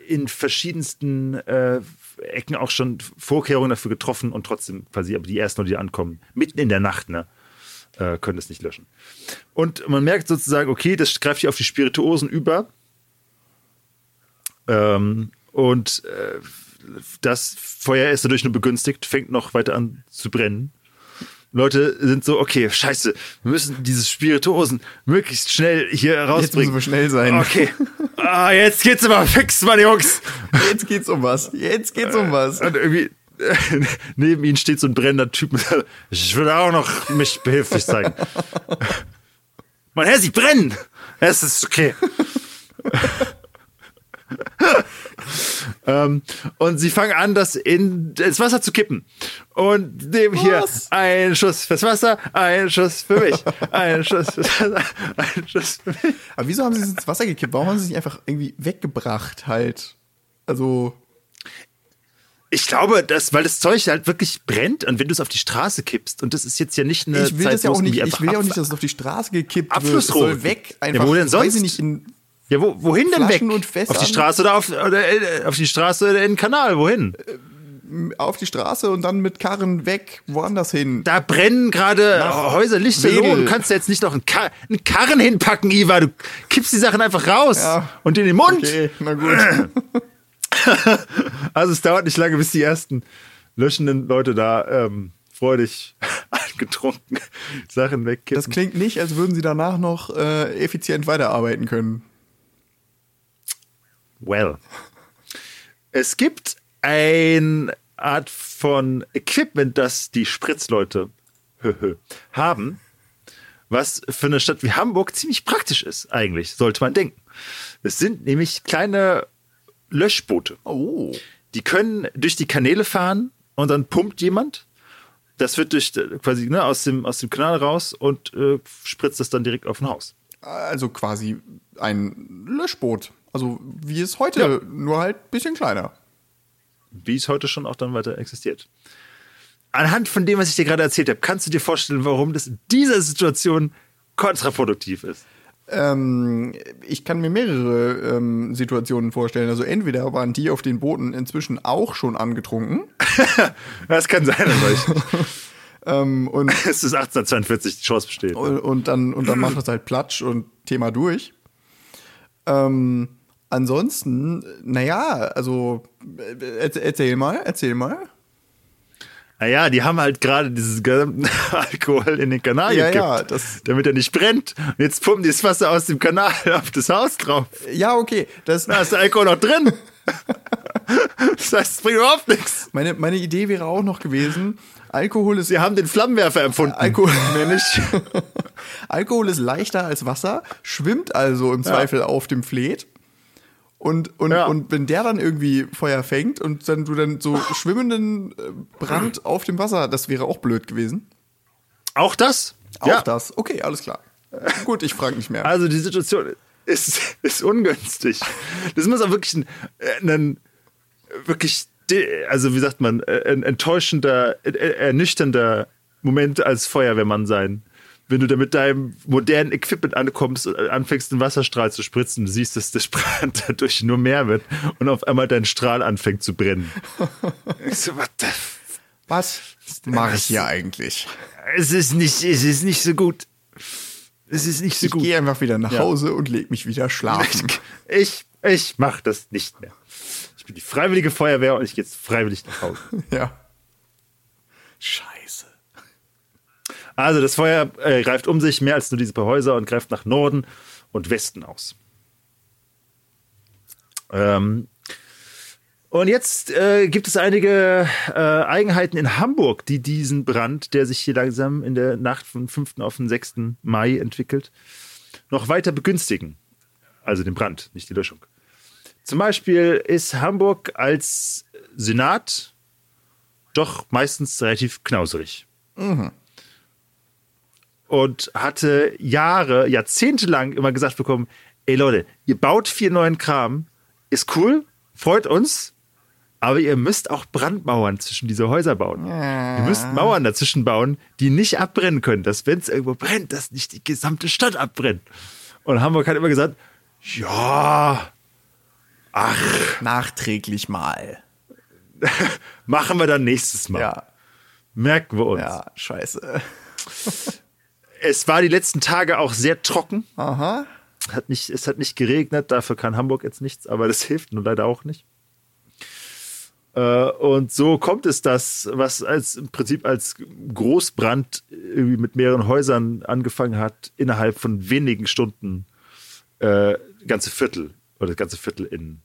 in verschiedensten äh, Ecken auch schon Vorkehrungen dafür getroffen und trotzdem quasi, aber die ersten die ankommen, mitten in der Nacht, ne, äh, können es nicht löschen. Und man merkt sozusagen, okay, das greift hier auf die Spirituosen über. Ähm, und äh, das Feuer ist dadurch nur begünstigt, fängt noch weiter an zu brennen. Leute sind so, okay, scheiße, wir müssen diese Spirituosen möglichst schnell hier Jetzt rausbringen. müssen wir schnell sein. Okay. Ah, jetzt geht's aber fix, meine Jungs. Jetzt geht's um was. Jetzt geht's um was. Und irgendwie neben ihnen steht so ein brennender Typ. Ich würde auch noch mich behilflich zeigen. Mein Herr, sie brennen. Es ist okay. ähm, und sie fangen an, das in ins Wasser zu kippen. Und nehmen hier einen Schuss fürs Wasser, einen Schuss für mich, einen Schuss fürs Wasser, einen Schuss für mich. Aber wieso haben sie es ins Wasser gekippt? Warum haben sie es nicht einfach irgendwie weggebracht halt? Also, Ich glaube, dass, weil das Zeug halt wirklich brennt und wenn du es auf die Straße kippst und das ist jetzt ja nicht eine ich will Zeit, das ja auch nicht, ich will ja auch nicht, dass es auf die Straße gekippt wird. Es Abflussrohre soll weg. Einfach, Ja, wo denn Weiß ich sonst? nicht, in, Ja, wo, wohin denn weg? Flaschen und Fässern. auf die Straße oder auf, oder äh, auf die Straße oder in den Kanal? Wohin? auf die Straße und dann mit Karren weg, woanders hin. Da brennen gerade Häuser lichterloh. Du kannst jetzt nicht noch einen, Kar einen Karren hinpacken, Iva. Du kippst die Sachen einfach raus Ja. und in den Mund. Okay, na gut. Also es dauert nicht lange, bis die ersten löschenden Leute da ähm, freudig angetrunken Sachen wegkippen. Das klingt nicht, als würden sie danach noch äh, effizient weiterarbeiten können. Well. Es gibt eine Art von Equipment, das die Spritzleute haben, was für eine Stadt wie Hamburg ziemlich praktisch ist, eigentlich, sollte man denken. Es sind nämlich kleine Löschboote. Oh. Die können durch die Kanäle fahren und dann pumpt jemand. Das wird durch äh, quasi ne, aus, dem, aus dem Kanal raus und äh, spritzt das dann direkt auf ein Haus. Also quasi ein Löschboot. Also wie es heute, Ja. nur halt ein bisschen kleiner. wie es heute schon auch dann weiter existiert. Anhand von dem, was ich dir gerade erzählt habe, kannst du dir vorstellen, warum das in dieser Situation kontraproduktiv ist. Ähm, ich kann mir mehrere ähm, Situationen vorstellen. Also entweder waren die auf den Booten inzwischen auch schon angetrunken Das kann sein, aber ich, ähm, und, es ist 1842, die Chance besteht. und, und dann, und dann macht es halt Platsch und Thema durch. Ähm, ansonsten, naja, also äh, erzähl, erzähl mal, erzähl mal. Naja, die haben halt gerade dieses gesamten Alkohol in den Kanal Ja, gekippt, ja, damit er nicht brennt. Und jetzt pumpen die das Wasser aus dem Kanal auf das Haus drauf. Ja, okay. Das, Da ist der Alkohol noch drin. Das heißt, es bringt überhaupt nichts. meine, meine Idee wäre auch noch gewesen, Alkohol ist Sie haben den Flammenwerfer empfunden. Alkohol. Mehr nicht. Alkohol ist leichter als Wasser, schwimmt also im Zweifel auf dem Fleet. Und, und, Ja. und wenn der dann irgendwie Feuer fängt und dann du dann so schwimmenden äh, Brand auf dem Wasser, das wäre auch blöd gewesen. Auch das? Auch ja. das. Okay, alles klar. Gut, ich frage nicht mehr. Also die Situation ist, ist ungünstig. Das muss auch wirklich ein, äh, ein wirklich, also wie sagt man, äh, ein enttäuschender, ernüchternder Moment als Feuerwehrmann sein. Wenn du da mit deinem modernen Equipment ankommst und anfängst, einen Wasserstrahl zu spritzen, du siehst, dass der Brand dadurch nur mehr wird und auf einmal dein Strahl anfängt zu brennen. Ich so, what the Was mache ich hier eigentlich? es ist nicht, es ist nicht so gut. Es ist nicht so Ich gut. gehe einfach wieder nach Ja. Hause und leg mich wieder schlafen. Ich, ich mach das nicht mehr. Ich bin die freiwillige Feuerwehr und ich gehe jetzt freiwillig nach Hause. ja. Scheiße. Also das Feuer äh, greift um sich mehr als nur diese paar Häuser und greift nach Norden und Westen aus. Ähm, und jetzt äh, gibt es einige äh, Eigenheiten in Hamburg, die diesen Brand, der sich hier langsam in der Nacht vom 5. auf den 6. Mai entwickelt, noch weiter begünstigen. Also den Brand, nicht die Löschung. Zum Beispiel ist Hamburg als Senat doch meistens relativ knauserig und hatte Jahre, Jahrzehnte lang immer gesagt bekommen, ey Leute, ihr baut viel neuen Kram, ist cool, freut uns, aber ihr müsst auch Brandmauern zwischen diese Häuser bauen. Ihr müsst Mauern dazwischen bauen, die nicht abbrennen können, dass wenn es irgendwo brennt, dass nicht die gesamte Stadt abbrennt. Und Hamburg hat immer gesagt, ja, Nachträglich mal. machen wir dann nächstes Mal. Ja. Merken wir uns. Ja, scheiße. Es war die letzten Tage auch sehr trocken. Aha. Hat nicht, es hat nicht geregnet, dafür kann Hamburg jetzt nichts, aber das hilft nun leider auch nicht. Äh, und so kommt es, dass, was als im Prinzip als Großbrand irgendwie mit mehreren Häusern angefangen hat, innerhalb von wenigen Stunden äh, ganze Viertel oder das ganze Viertel in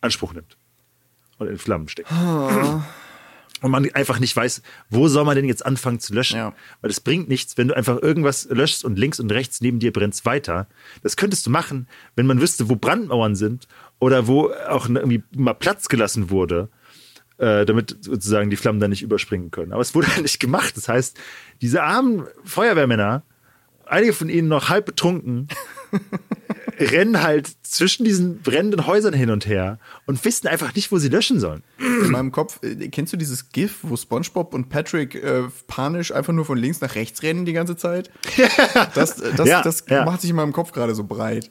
Anspruch nimmt und in Flammen steckt. Und man einfach nicht weiß, wo soll man denn jetzt anfangen zu löschen? Ja. Weil es bringt nichts, wenn du einfach irgendwas löschst und links und rechts neben dir brennt weiter. Das könntest du machen, wenn man wüsste, wo Brandmauern sind oder wo auch irgendwie mal Platz gelassen wurde, äh, damit sozusagen die Flammen da nicht überspringen können. Aber es wurde halt nicht gemacht. Das heißt, diese armen Feuerwehrmänner, einige von ihnen noch halb betrunken, rennen halt zwischen diesen brennenden Häusern hin und her und wissen einfach nicht, wo sie löschen sollen. In meinem Kopf, äh, kennst du dieses GIF, wo SpongeBob und Patrick äh, panisch einfach nur von links nach rechts rennen die ganze Zeit? Das, äh, das, Ja, das ja. macht sich in meinem Kopf gerade so breit.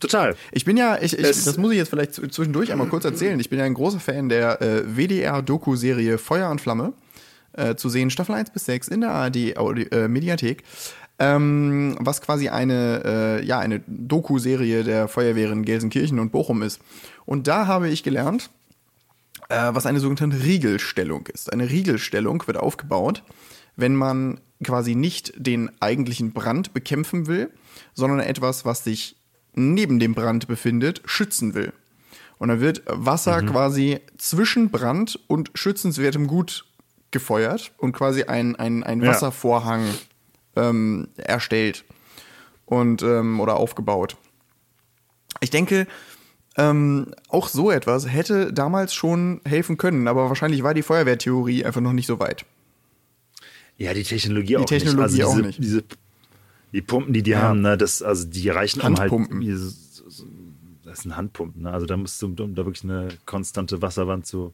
total. Ich bin ja, ich, ich, das muss ich jetzt vielleicht zwischendurch einmal kurz erzählen. Ich bin ja ein großer Fan der äh, WDR-Doku-Serie Feuer und Flamme. Äh, zu sehen, Staffel 1 bis 6 in der ARD-Mediathek. Ähm, was quasi eine, äh, ja, eine Doku-Serie der Feuerwehren Gelsenkirchen und Bochum ist. Und da habe ich gelernt, äh, was eine sogenannte Riegelstellung ist. Eine Riegelstellung wird aufgebaut, wenn man quasi nicht den eigentlichen Brand bekämpfen will, sondern etwas, was sich neben dem Brand befindet, schützen will. Und dann wird Wasser quasi zwischen Brand und schützenswertem Gut gefeuert und quasi ein, ein, ein. Wasservorhang ähm, erstellt und ähm, oder aufgebaut. Ich denke, ähm, auch so etwas hätte damals schon helfen können, aber wahrscheinlich war die Feuerwehrtheorie einfach noch nicht so weit. Ja, die Technologie auch Technologie nicht. auch diese, nicht. Diese, die Pumpen, die die haben, ne, das, also die reichen um halt. Handpumpen. so- Das sind Handpumpen, ne? Also da musst du, da wirklich eine konstante Wasserwand zu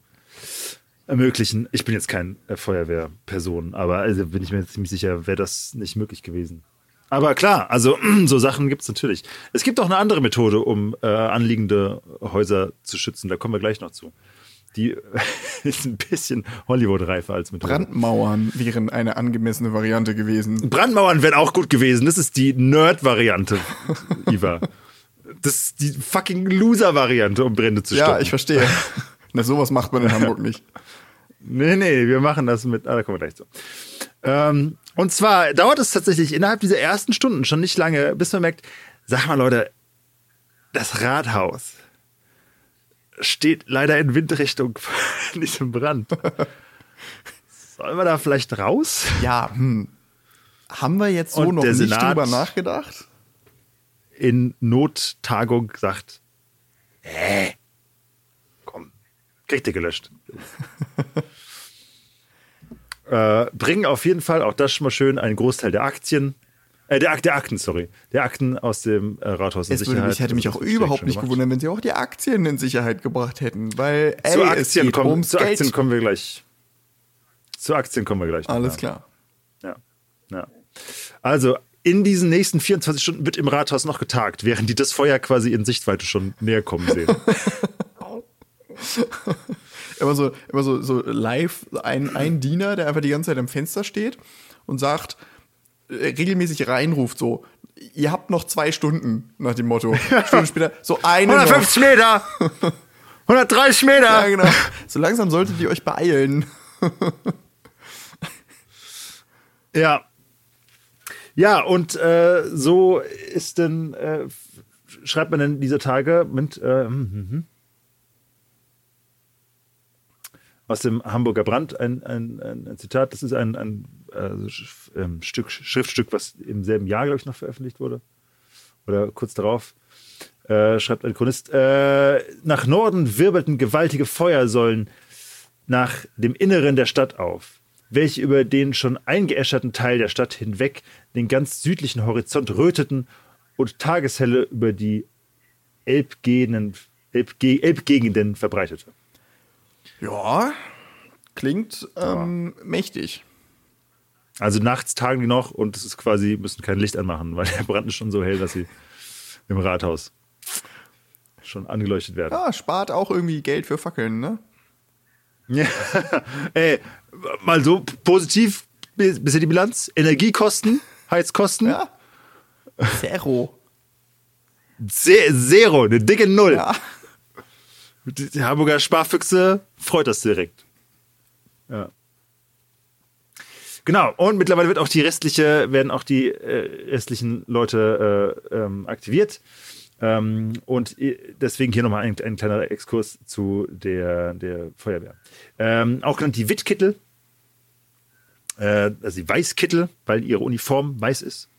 ermöglichen. Ich bin jetzt kein äh, Feuerwehrperson, aber also bin ich mir ziemlich sicher, wäre das nicht möglich gewesen. Aber klar, also so Sachen gibt es natürlich. Es gibt auch eine andere Methode, um äh, anliegende Häuser zu schützen. Da kommen wir gleich noch zu. Die ist ein bisschen Hollywood-reifer als Methode. Brandmauern wären eine angemessene Variante gewesen. Brandmauern wären auch gut gewesen. Das ist die Nerd-Variante, Iva. Das ist die fucking Loser-Variante, um Brände zu stoppen. Ja, ich verstehe. Na, sowas macht man in Hamburg nicht. Nee, nee, wir machen das mit. Ah, da kommen wir gleich zu. Ähm, und zwar dauert es tatsächlich innerhalb dieser ersten Stunden schon nicht lange, bis man merkt, sag mal, Leute, das Rathaus steht leider in Windrichtung von diesem Brand. Sollen wir da vielleicht raus? Ja, hm. Haben wir jetzt so Und noch nicht Senat- drüber nachgedacht? in Nottagung sagt, äh, komm, kriegt ihr gelöscht. äh, bringen auf jeden Fall, auch das schon mal schön, einen Großteil der Aktien, äh, der, der Akten, sorry, der Akten aus dem äh, Rathaus in Es würde Sicherheit. mich, hätte mich auch überhaupt nicht gemacht. gewundert, wenn sie auch die Aktien in Sicherheit gebracht hätten, weil ey, Zu Aktien, kommen, zu Geld. Aktien kommen wir gleich. Zu Aktien kommen wir gleich. Alles klar. Ja. ja. Also, in diesen nächsten 24 Stunden wird im Rathaus noch getagt, während die das Feuer quasi in Sichtweite schon näher kommen sehen. Immer so, immer so, so live ein, ein Diener, der einfach die ganze Zeit am Fenster steht und sagt, äh, regelmäßig reinruft so, ihr habt noch zwei Stunden, nach dem Motto. Stunden später, so eine noch. 150 Meter! 130 Meter! Ja, genau. So langsam solltet ihr euch beeilen. Ja. Ja, und äh, so ist dann, äh, schreibt man dann diese Tage mit äh, hm, hm, hm. Aus dem Hamburger Brand ein, ein, ein, ein Zitat. Das ist ein, ein ähm, Stück, Schriftstück, was im selben Jahr, glaube ich, noch veröffentlicht wurde. Oder kurz darauf. Äh, schreibt ein Chronist, äh, nach Norden wirbelten gewaltige Feuersäulen nach dem Inneren der Stadt auf, welche über den schon eingeäscherten Teil der Stadt hinweg den ganz südlichen Horizont röteten und Tageshelle über die Elbgegenden, Elbge Elbgegenden verbreitete. Ja, klingt ähm, mächtig. Also nachts tagen die noch und es ist quasi, müssen kein Licht anmachen, weil der Brand ist schon so hell, dass sie im Rathaus schon angeleuchtet werden. Ja, spart auch irgendwie Geld für Fackeln, ne? Ja. Ey, mal so positiv bis- bisher die Bilanz. Energiekosten, Heizkosten, Ja. Zero. ze- Zero, eine dicke Null. Ja. Die Hamburger Sparfüchse freut das direkt. Ja. Genau, und mittlerweile wird auch die restliche, werden auch die äh, restlichen Leute äh, ähm, aktiviert. Ähm, und äh, deswegen hier nochmal ein, ein kleiner Exkurs zu der, der Feuerwehr. Ähm, auch genannt die Wittkittel, äh, also die Weißkittel, weil ihre Uniform weiß ist.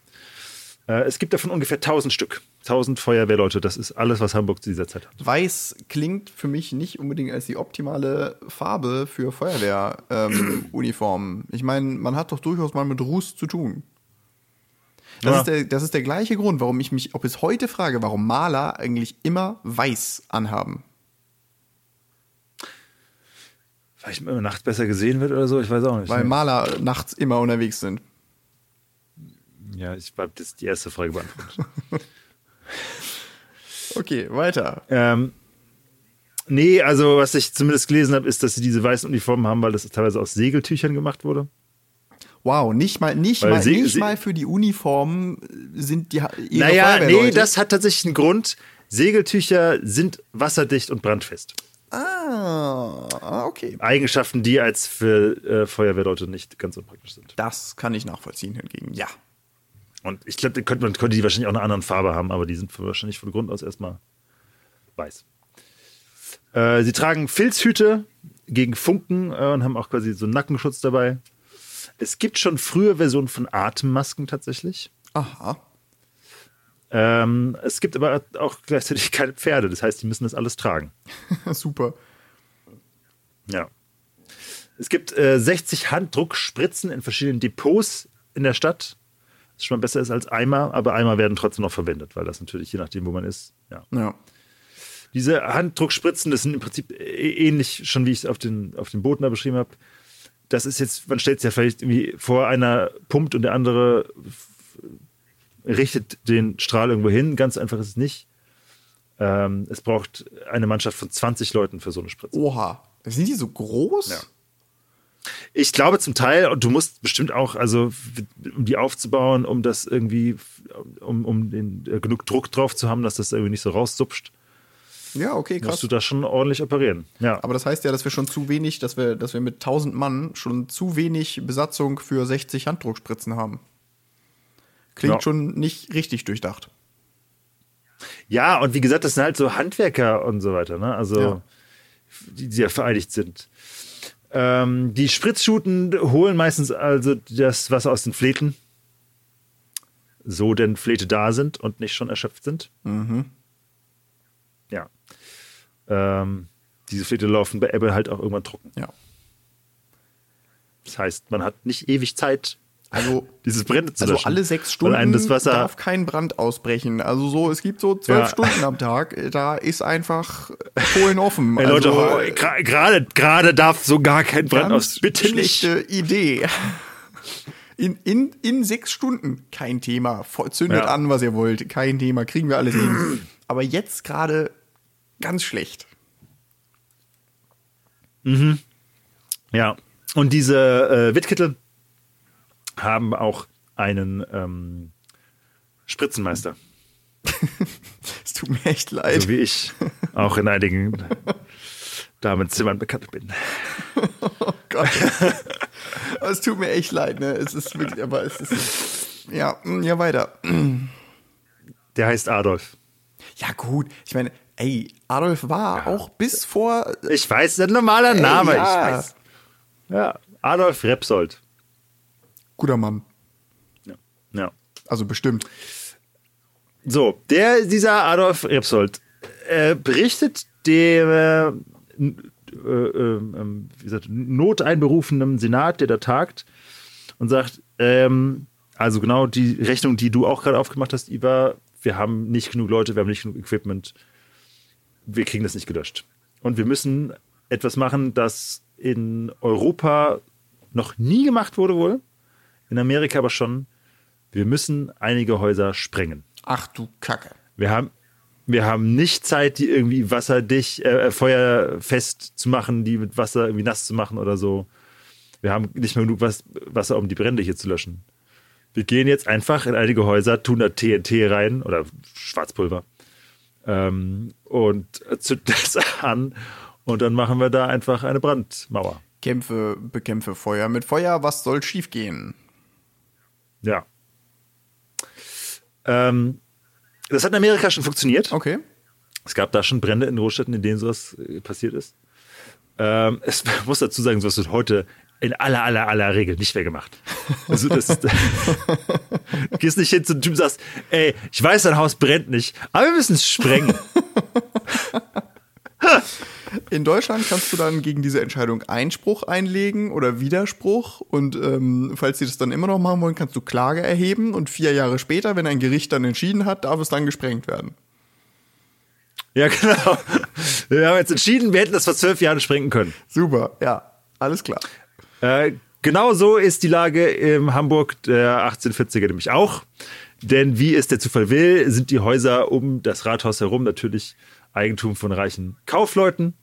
Äh, es gibt davon ungefähr 1000 Stück. 1000 Feuerwehrleute, das ist alles, was Hamburg zu dieser Zeit hat. Weiß klingt für mich nicht unbedingt als die optimale Farbe für Feuerwehruniformen. ich meine, man hat doch durchaus mal mit Ruß zu tun. Das, Ja. ist der, das ist der gleiche Grund, warum ich mich auch bis heute frage, warum Maler eigentlich immer weiß anhaben. Vielleicht immer nachts besser gesehen wird oder so, ich weiß auch nicht. Weil Maler nachts immer unterwegs sind. ja, ich habe die erste Frage beantwortet. Okay, weiter. Ähm, nee, also was ich zumindest gelesen habe, ist, dass sie diese weißen Uniformen haben, weil das teilweise aus Segeltüchern gemacht wurde. Wow, nicht mal, nicht Weil mal, sie- nicht sie- mal für die Uniform sind die ihre Naja, nee, das hat tatsächlich einen Grund. Segeltücher sind wasserdicht und brandfest. Ah, ah, okay. Eigenschaften, die als für äh, Feuerwehrleute nicht ganz unpraktisch sind. Das kann ich nachvollziehen hingegen. Ja. Und ich glaube, könnte, man könnte die wahrscheinlich auch eine andere Farbe haben, aber die sind wahrscheinlich von Grund aus erstmal weiß. Äh, sie tragen Filzhüte gegen Funken äh, und haben auch quasi so einen Nackenschutz dabei. Es gibt schon frühe Versionen von Atemmasken tatsächlich. Aha. Ähm, es gibt aber auch gleichzeitig keine Pferde, das heißt, die müssen das alles tragen. Super. Ja. Es gibt äh, 60 Handdruckspritzen in verschiedenen Depots in der Stadt. Was schon mal besser ist als Eimer, aber Eimer werden trotzdem noch verwendet, weil das natürlich je nachdem, wo man ist. Ja. Ja. Diese Handdruckspritzen, das sind im Prinzip äh, ähnlich, schon wie ich es auf den, auf den Booten da beschrieben habe. Das ist jetzt, man stellt es ja vielleicht irgendwie vor, einer pumpt und der andere richtet den Strahl irgendwo hin. Ganz einfach ist es nicht. Ähm, es braucht eine Mannschaft von 20 Leuten für so eine Spritze. Oha. Sind die so groß? Ja. Ich glaube zum Teil, und du musst bestimmt auch, also um die aufzubauen, um das irgendwie, um, um den, äh, genug Druck drauf zu haben, dass das irgendwie nicht so raussupscht, Ja, okay, krass. musst du da schon ordentlich operieren. Ja. Aber das heißt ja, dass wir schon zu wenig, dass wir, dass wir mit 1000 Mann schon zu wenig Besatzung für 60 Handdruckspritzen haben. Klingt Ja. schon nicht richtig durchdacht. ja, und wie gesagt, das sind halt so Handwerker und so weiter, ne? Also, Ja. die, die ja vereidigt sind. Ähm, die Spritzschuten holen meistens also das Wasser aus den Fleten. So denn Flete da sind und nicht schon erschöpft sind. Ja. Ähm, diese Flete laufen bei Ebbe halt auch irgendwann trocken. Ja. Das heißt, man hat nicht ewig Zeit, Also, dieses Brände zu also löschen. alle sechs Stunden einem das Wasser, darf kein Brand ausbrechen. Also so, es gibt so zwölf Ja. Stunden am Tag. Da ist einfach Kohlen offen. Ey, Leute, also, gra- gerade gerade darf so gar kein Brand aus. Bitte nicht. schlechte Idee. In, in, in sechs Stunden kein Thema. Zündet Ja. an, was ihr wollt. Kein Thema. Kriegen wir alles hin. Aber jetzt gerade ganz schlecht. Ja. Und diese äh, Wittkittel haben auch einen ähm, Spritzenmeister. Es tut mir echt leid. So wie ich auch in einigen Damenzimmern bekannt bin. Gott. es tut mir echt leid, ne? Es ist wirklich, aber es ist. Ja, mm, ja, weiter. Der heißt Adolf. Ja, gut. Ich meine, ey, Adolf war auch bis vor. Ich weiß, ein normaler Name. ja. Ich weiß. Ja, Adolf Repsold. Guter Mann. Ja. ja. Also bestimmt. So, der, dieser Adolf Repsold äh, berichtet dem äh, äh, ähm, wie gesagt, noteinberufenen Senat, der da tagt, und sagt, ähm, also genau die Rechnung, die du auch gerade aufgemacht hast, Iva, wir haben nicht genug Leute, wir haben nicht genug Equipment, wir kriegen das nicht gelöscht. Und wir müssen etwas machen, das in Europa noch nie gemacht wurde wohl, in Amerika aber schon. Wir müssen einige Häuser sprengen. Ach du Kacke. Wir haben, wir haben nicht Zeit, die irgendwie wasserdicht, äh, feuerfest zu machen, die mit Wasser irgendwie nass zu machen oder so. Wir haben nicht mehr genug Was- Wasser, um die Brände hier zu löschen. Wir gehen jetzt einfach in einige Häuser, tun da TNT rein oder Schwarzpulver ähm, und zünden das an und dann machen wir da einfach eine Brandmauer. Kämpfe, bekämpfe Feuer mit Feuer. Was soll schiefgehen? Ja. Ähm, das hat in Amerika schon funktioniert. Okay. Es gab da schon Brände in Großstädten, in denen sowas äh, passiert ist. Ähm, es muss dazu sagen, sowas wird heute in aller, aller, aller Regel nicht mehr gemacht. Also das du gehst nicht hin zu einem Typ und sagst, ey, ich weiß, dein Haus brennt nicht, aber wir müssen es sprengen. In Deutschland kannst du dann gegen diese Entscheidung Einspruch einlegen oder Widerspruch. Und ähm, falls sie das dann immer noch machen wollen, kannst du Klage erheben. Und vier Jahre später, wenn ein Gericht dann entschieden hat, darf es dann gesprengt werden. ja, genau. Wir haben jetzt entschieden, wir hätten das vor zwölf Jahren sprengen können. Super, ja, alles klar. Äh, genau so ist die Lage in Hamburg der 1840er nämlich auch. Denn wie es der Zufall will, sind die Häuser um das Rathaus herum natürlich Eigentum von reichen Kaufleuten,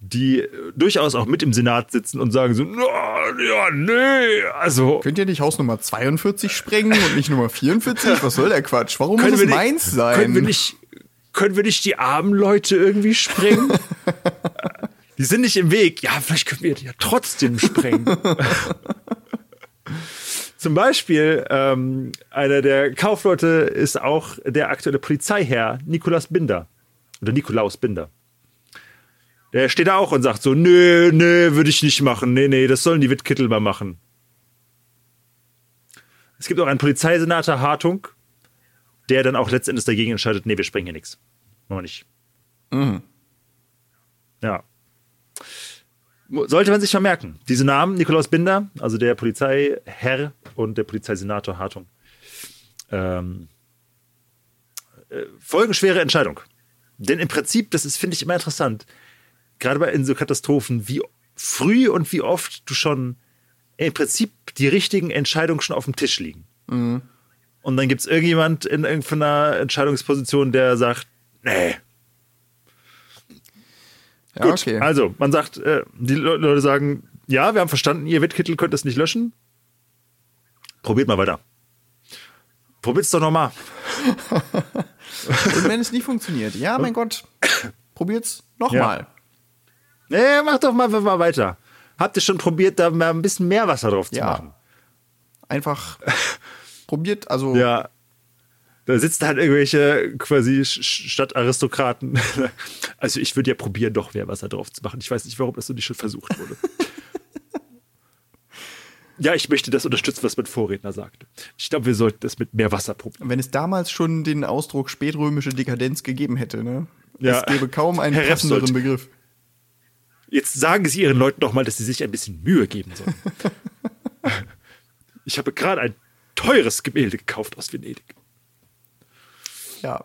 die durchaus auch mit im Senat sitzen und sagen so, ja, nee, also. Könnt ihr nicht Haus Nummer 42 sprengen und nicht Nummer 44? Was soll der Quatsch? Warum muss es nicht, meins sein? Können wir nicht, können wir nicht die armen Leute irgendwie sprengen? die sind nicht im Weg. Ja, vielleicht können wir die ja trotzdem sprengen. Zum Beispiel, ähm, einer der Kaufleute ist auch der aktuelle Polizeiherr Nikolaus Binder. Oder Nikolaus Binder. Der steht da auch und sagt so, nö, nö, würde ich nicht machen. Nee, nee, das sollen die Wittkittel mal machen. Es gibt auch einen Polizeisenator Hartung, der dann auch letztendlich dagegen entscheidet, nee, wir sprengen hier nichts. Machen wir nicht. Mhm. Ja. Sollte man sich vermerken. Diese Namen, Nikolaus Binder, also der Polizeiherr und der Polizeisenator Hartung. Ähm, äh, folgenschwere Entscheidung. Denn im Prinzip, das ist, finde ich, immer interessant, gerade bei in so Katastrophen, wie früh und wie oft du schon im Prinzip die richtigen Entscheidungen schon auf dem Tisch liegen. Mhm. Und dann gibt es irgendjemand in irgendeiner Entscheidungsposition, der sagt, nee. Ja, Gut, okay. Also, man sagt, äh, die Leute sagen, ja, wir haben verstanden, ihr Wettkittel könnt es nicht löschen. Probiert mal weiter. Probiert es doch nochmal. Und wenn es nicht funktioniert, ja, mein Gott, probiert's nochmal. Ja. Nee, mach doch mal, mal weiter. Habt ihr schon probiert, da mal ein bisschen mehr Wasser drauf zu ja. machen? Einfach probiert, also. Ja. Da sitzen halt irgendwelche quasi Stadtaristokraten. Also ich würde ja probieren, doch mehr Wasser drauf zu machen. Ich weiß nicht, warum das so nicht schon versucht wurde. ja, ich möchte das unterstützen, was mein Vorredner sagte. Ich glaube, wir sollten das mit mehr Wasser probieren. Wenn es damals schon den Ausdruck spätrömische Dekadenz gegeben hätte, ne? Ja. Es gäbe kaum einen Herr passenderen Begriff. Jetzt sagen Sie Ihren Leuten doch mal, dass sie sich ein bisschen Mühe geben sollen. ich habe gerade ein teures Gemälde gekauft aus Venedig. Ja.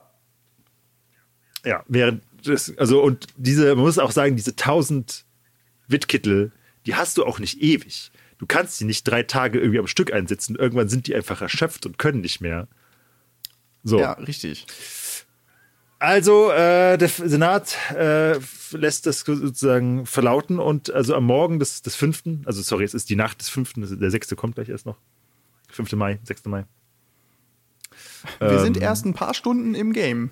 Ja, während das, also und diese, man muss auch sagen, diese 1000 Wittkittel, die hast du auch nicht ewig. Du kannst sie nicht drei Tage irgendwie am Stück einsetzen. Irgendwann sind die einfach erschöpft und können nicht mehr. So. Ja, richtig. Also, äh, der Senat äh, lässt das sozusagen verlauten und also am Morgen des, des 5., also sorry, es ist die Nacht des 5., der 6. kommt gleich erst noch. 5. Mai, 6. Mai. Wir ähm, sind erst ein paar Stunden im Game.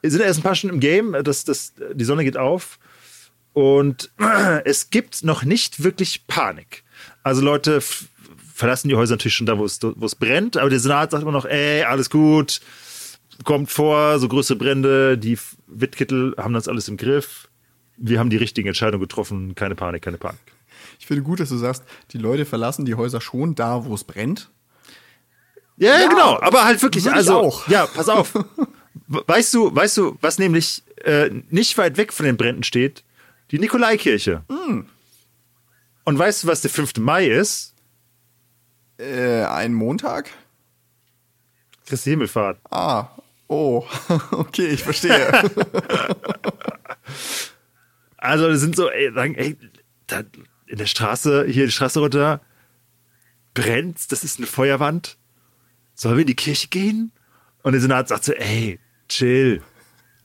Wir sind erst ein paar Stunden im Game, das, das, die Sonne geht auf und es gibt noch nicht wirklich Panik. Also Leute verlassen die Häuser natürlich schon da, wo es, wo es brennt, aber der Senat sagt immer noch, ey, alles gut, kommt vor, so größere Brände, die Wittkittel haben das alles im Griff. Wir haben die richtigen Entscheidungen getroffen, keine Panik, keine Panik. Ich finde gut, dass du sagst, die Leute verlassen die Häuser schon da, wo es brennt. Ja, ja, genau, aber halt wirklich, also, auch. ja, pass auf. weißt du, weißt du, was nämlich äh, nicht weit weg von den Bränden steht? Die Nikolaikirche. Mm. Und weißt du, was der 5. Mai ist? Äh, ein Montag? Christi Himmelfahrt. Ah, Oh, okay, ich verstehe. also, das sind so, ey, sagen, ey, da in der Straße, hier die Straße runter, brennt, das ist eine Feuerwand. Sollen wir in die Kirche gehen? Und der Senat sagt so, ey, chill,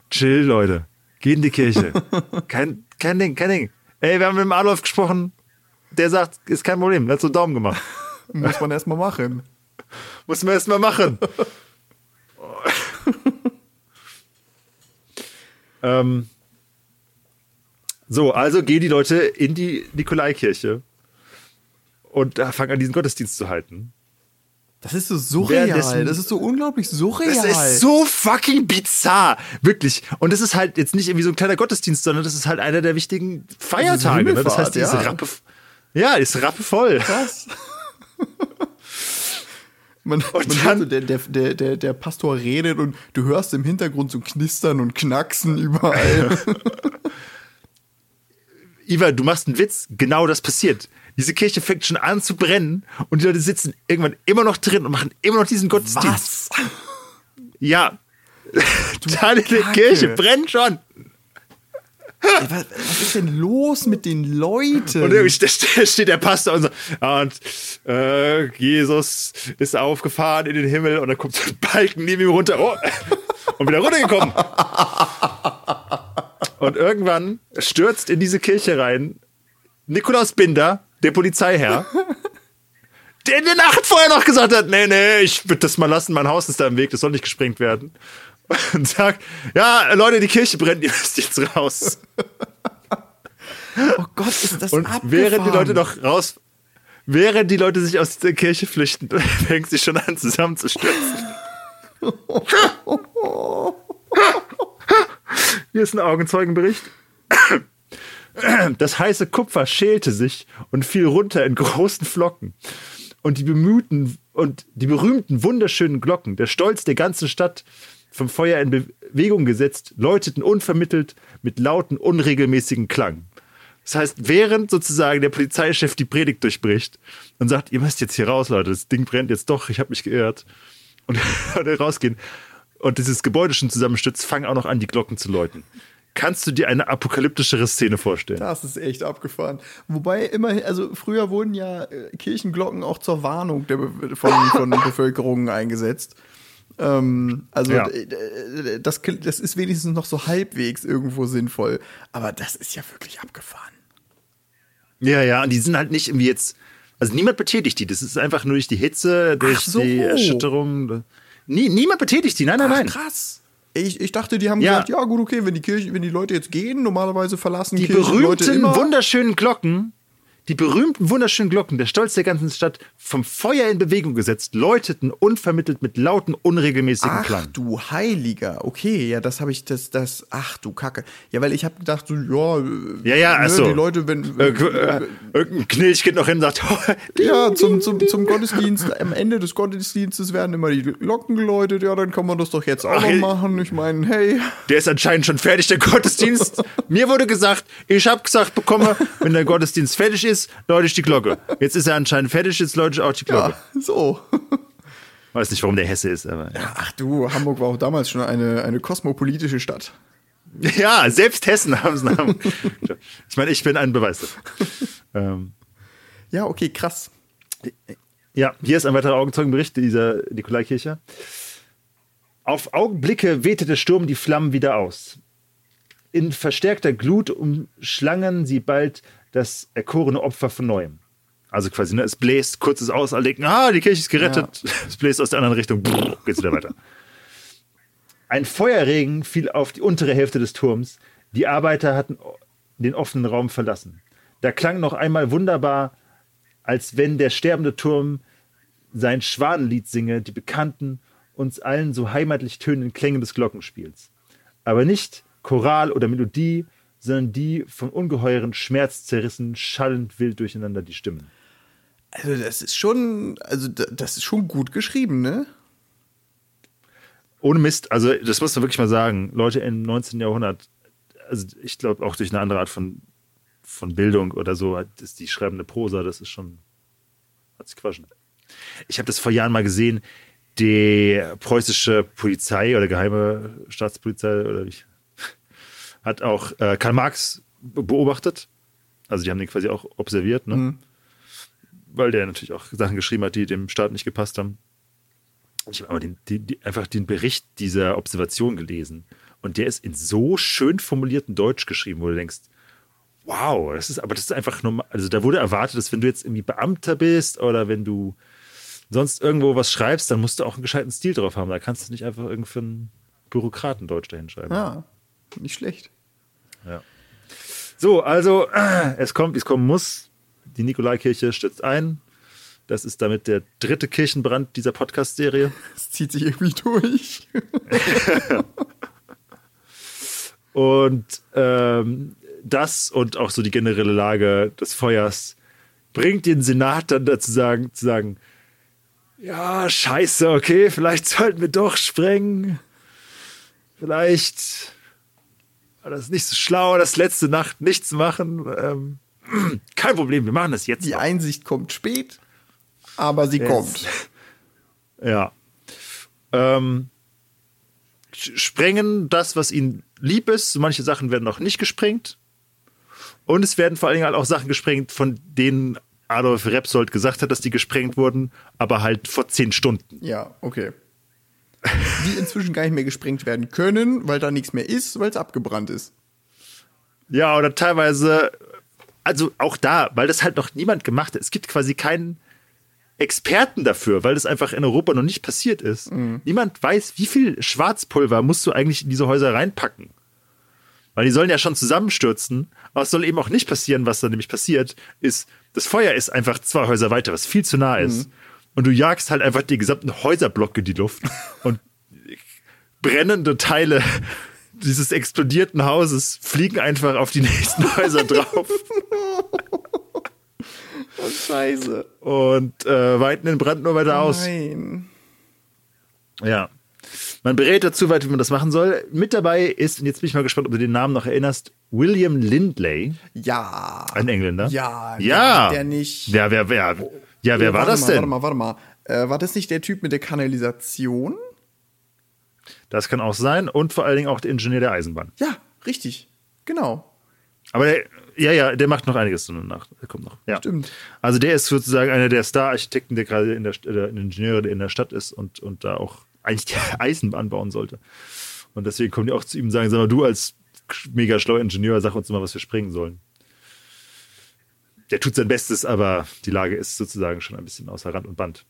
chill, Leute, geht in die Kirche. kein, kein Ding, kein Ding. Ey, wir haben mit dem Adolf gesprochen, der sagt, ist kein Problem, der hat so einen Daumen gemacht. Muss man erstmal machen. Muss man erstmal machen. Ähm, so, also gehen die Leute in die Nikolaikirche und fangen an, diesen Gottesdienst zu halten. Das ist so surreal. Das ist so unglaublich surreal. Das ist so fucking bizarr. Wirklich. Und das ist halt jetzt nicht irgendwie so ein kleiner Gottesdienst, sondern das ist halt einer der wichtigen Feiertage. Das, ne? das heißt, die ja. ist Rappe. Ja, ist Rappe voll. Krass. Man, und man dann, so, der, der, der, der Pastor redet und du hörst im Hintergrund so knistern und knacksen überall. Iva, du machst einen Witz, genau das passiert. Diese Kirche fängt schon an zu brennen und die Leute sitzen irgendwann immer noch drin und machen immer noch diesen Gottesdienst. Was? Ja. Deine Kirche brennt schon. Was, was ist denn los mit den Leuten? Und irgendwie steht, steht der Pastor und so, und äh, Jesus ist aufgefahren in den Himmel und dann kommt so ein Balken neben ihm runter oh, und wieder runtergekommen. und irgendwann stürzt in diese Kirche rein Nikolaus Binder, der Polizeiherr, der in der Nacht vorher noch gesagt hat, nee, nee, ich würde das mal lassen, mein Haus ist da im Weg, das soll nicht gesprengt werden. Und sagt, ja, Leute, die Kirche brennt, ihr müsst jetzt raus. oh Gott, ist das Und abgefahren. während die Leute noch raus, während die Leute sich aus dieser Kirche flüchten, fängt sie schon an zusammenzustürzen. Hier ist ein Augenzeugenbericht. Das heiße Kupfer schälte sich und fiel runter in großen Flocken. Und die bemühten und die berühmten wunderschönen Glocken, der Stolz der ganzen Stadt, vom Feuer in Bewegung gesetzt, läuteten unvermittelt mit lauten, unregelmäßigen Klang. Das heißt, während sozusagen der Polizeichef die Predigt durchbricht und sagt, ihr müsst jetzt hier raus, Leute, das Ding brennt jetzt doch, ich habe mich geirrt, und, und rausgehen und dieses Gebäude schon zusammenstützt, fangen auch noch an, die Glocken zu läuten. Kannst du dir eine apokalyptischere Szene vorstellen? Das ist echt abgefahren. Wobei immer, also früher wurden ja äh, Kirchenglocken auch zur Warnung der Be von, von Bevölkerung eingesetzt. Ähm, also Ja. das, das ist wenigstens noch so halbwegs irgendwo sinnvoll. Aber das ist ja wirklich abgefahren. Ja, ja, und die sind halt nicht irgendwie jetzt. Also niemand betätigt die. Das ist einfach nur durch die Hitze, durch Ach so. die Erschütterung. Nie, niemand betätigt die. Nein, nein, nein. krass. Ich, ich dachte, die haben Ja. gesagt, ja gut, okay, wenn die Kirche, wenn die Leute jetzt gehen, normalerweise verlassen Die Kirchenleute berühmten, immer. wunderschönen Glocken, die berühmten, wunderschönen Glocken, der Stolz der ganzen Stadt, vom Feuer in Bewegung gesetzt, läuteten unvermittelt mit lauten, unregelmäßigen Ach Klang. du Heiliger, okay, ja, das habe ich, das, das, ach du Kacke. Ja, weil ich habe gedacht, so, ja, Ja, ja, ne, ach so. die Leute, wenn, Äh, äh, irgendein Knilch geht noch hin und sagt, ja, zum, zum, zum Gottesdienst, am Ende des Gottesdienstes werden immer die Glocken geläutet, ja, dann kann man das doch jetzt auch Ach, noch machen. Ich meine, hey, der ist anscheinend schon fertig, der Gottesdienst. Mir wurde gesagt, ich habe gesagt bekomme, wenn der Gottesdienst fertig ist, läute ich die Glocke. Jetzt ist er anscheinend fertig, jetzt läute ich auch die Glocke. ja, so. Weiß nicht, warum der Hesse ist, aber ja. Ach du, Hamburg war auch damals schon eine, eine kosmopolitische Stadt. Ja, selbst Hessen haben es Namen. Ich meine, ich bin ein Beweis. dafür. Ähm, Ja, okay, krass. ja, hier ist ein weiterer Augenzeugenbericht dieser Nikolaikirche. Auf Augenblicke wehte der Sturm die Flammen wieder aus. In verstärkter Glut umschlangen sie bald das erkorene Opfer von neuem. Also quasi, ne, es bläst, kurzes Aus, alle denken, ah, die Kirche ist gerettet. Es bläst aus der anderen Richtung, brrr, geht's wieder weiter. Ein Feuerregen fiel auf die untere Hälfte des Turms. Die Arbeiter hatten den offenen Raum verlassen. Da klang noch einmal wunderbar, als wenn der sterbende Turm sein Schwanenlied singe, die bekannten, uns allen so heimatlich tönenden Klänge des Glockenspiels. Aber nicht Choral oder Melodie, sondern die von ungeheuren Schmerz zerrissen, schallend wild durcheinander die Stimmen. Also das ist schon, also da- das ist schon gut geschrieben, ne? Ohne Mist, also das muss man wirklich mal sagen, Leute im 19. Jahrhundert, also ich glaube auch durch eine andere Art von, von Bildung oder so, ist die schreibende Prosa, das ist schon, hat sich quaschen. Ich habe das vor Jahren mal gesehen, die preußische Polizei oder geheime Staatspolizei oder wie, hat auch äh, Karl Marx be- beobachtet. Also die haben den quasi auch observiert, ne? Weil der natürlich auch Sachen geschrieben hat, die dem Staat nicht gepasst haben. Ich habe aber den, die, die, einfach den Bericht dieser Observation gelesen. Und der ist in so schön formulierten Deutsch geschrieben, wo du denkst, wow, das ist, aber das ist einfach normal. Also da wurde erwartet, dass wenn du jetzt irgendwie Beamter bist oder wenn du sonst irgendwo was schreibst, dann musst du auch einen gescheiten Stil drauf haben. Da kannst du nicht einfach irgendeinen Bürokratendeutsch dahin schreiben. Ja, nicht schlecht. So, also äh, es kommt, wie es kommen muss. Die Nikolaikirche stürzt ein. Das ist damit der dritte Kirchenbrand dieser Podcast-Serie. Es zieht sich irgendwie durch. Und ähm, das und auch so die generelle Lage des Feuers bringt den Senat dann dazu sagen, zu sagen, ja, scheiße, okay, vielleicht sollten wir doch sprengen. Vielleicht das nicht so schlau, das letzte Nacht nichts machen. Ähm, kein Problem, wir machen das jetzt. Die noch. Einsicht kommt spät, aber sie kommt. Ja. Ähm, sprengen das, was ihnen lieb ist. Manche Sachen werden noch nicht gesprengt. Und es werden vor allen Dingen halt auch Sachen gesprengt, von denen Adolf Repsold gesagt hat, dass die gesprengt wurden, aber halt vor zehn Stunden. Ja, okay. Die inzwischen gar nicht mehr gesprengt werden können, weil da nichts mehr ist, weil es abgebrannt ist. Ja, oder teilweise, also auch da, weil das halt noch niemand gemacht hat. Es gibt quasi keinen Experten dafür, weil das einfach in Europa noch nicht passiert ist. Mhm. Niemand weiß, wie viel Schwarzpulver musst du eigentlich in diese Häuser reinpacken. Weil die sollen ja schon zusammenstürzen. Aber es soll eben auch nicht passieren, was da nämlich passiert, ist, das Feuer ist einfach zwei Häuser weiter, was viel zu nah ist. Mhm. Und du jagst halt einfach die gesamten Häuserblocke in die Luft und brennende Teile dieses explodierten Hauses fliegen einfach auf die nächsten Häuser drauf. Oh, Scheiße. Und äh, weiten den Brand nur weiter aus. Nein. Ja. Man berät dazu weit, wie man das machen soll. Mit dabei ist, und jetzt bin ich mal gespannt, ob du den Namen noch erinnerst, William Lindley. Ja. Ein Engländer. Ja. Ja. Der nicht. Ja, wer, wer, ja, wer Oh, war das mal, denn? Warte mal, warte mal. Äh, war das nicht der Typ mit der Kanalisation? Das kann auch sein. Und vor allen Dingen auch der Ingenieur der Eisenbahn. Ja, richtig. Genau. Aber der, ja, ja, der macht noch einiges nach. Der kommt noch. Ja. Stimmt. Also der ist sozusagen einer der Star-Architekten, der gerade in der, äh, Ingenieure, der in der Stadt ist und, und da auch eigentlich die Eisenbahn bauen sollte. Und deswegen kommen die auch zu ihm und sagen, sag mal, du als mega schlauer Ingenieur, sag uns mal, was wir springen sollen. Der tut sein Bestes, aber die Lage ist sozusagen schon ein bisschen außer Rand und Band.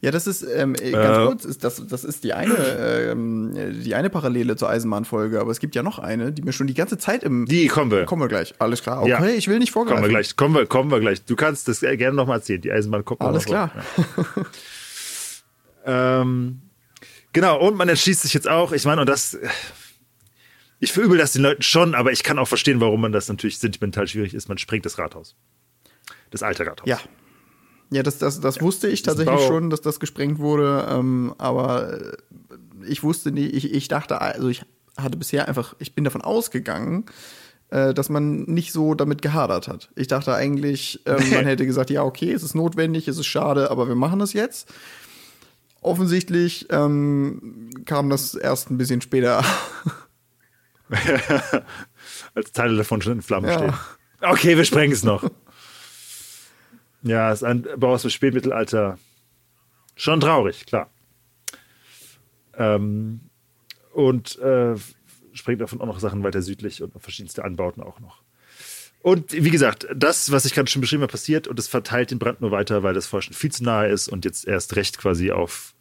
Ja, das ist ähm, äh, ganz Äh. kurz, ist das, das ist die eine, ähm, die eine Parallele zur Eisenbahnfolge, aber es gibt ja noch eine, die mir schon die ganze Zeit im. Die kommen wir. Kommen wir gleich. Alles klar. Okay, Ja. ich will nicht vorgreifen. Kommen wir gleich, kommen wir, kommen wir gleich. Du kannst das gerne nochmal erzählen. Die Eisenbahn kommt Alles klar. Ja. ähm, genau, und man entschließt sich jetzt auch, ich meine, und das, ich verübel das den Leuten schon, aber ich kann auch verstehen, warum man das natürlich sentimental schwierig ist. Man sprengt das Rathaus. Das alte Rathaus. Ja. Ja, das, das, das wusste ich Das tatsächlich Bau- schon, dass das gesprengt wurde, ähm, aber äh, ich wusste nicht, ich, ich dachte, also ich hatte bisher einfach, ich bin davon ausgegangen, äh, dass man nicht so damit gehadert hat. Ich dachte eigentlich, ähm, man hätte gesagt, ja, okay, es ist notwendig, es ist schade, aber wir machen das jetzt. Offensichtlich ähm, kam das erst ein bisschen später. Als Teile davon schon in Flammen Ja. stehen. Okay, wir sprengen es noch. Ja, ist ein Bau aus dem Spätmittelalter. Schon traurig, klar. Ähm, und äh, sprengt davon auch noch Sachen weiter südlich und verschiedenste Anbauten auch noch. Und wie gesagt, das, was ich gerade schon beschrieben habe, passiert und es verteilt den Brand nur weiter, weil das Feuer schon viel zu nahe ist und jetzt erst recht quasi auf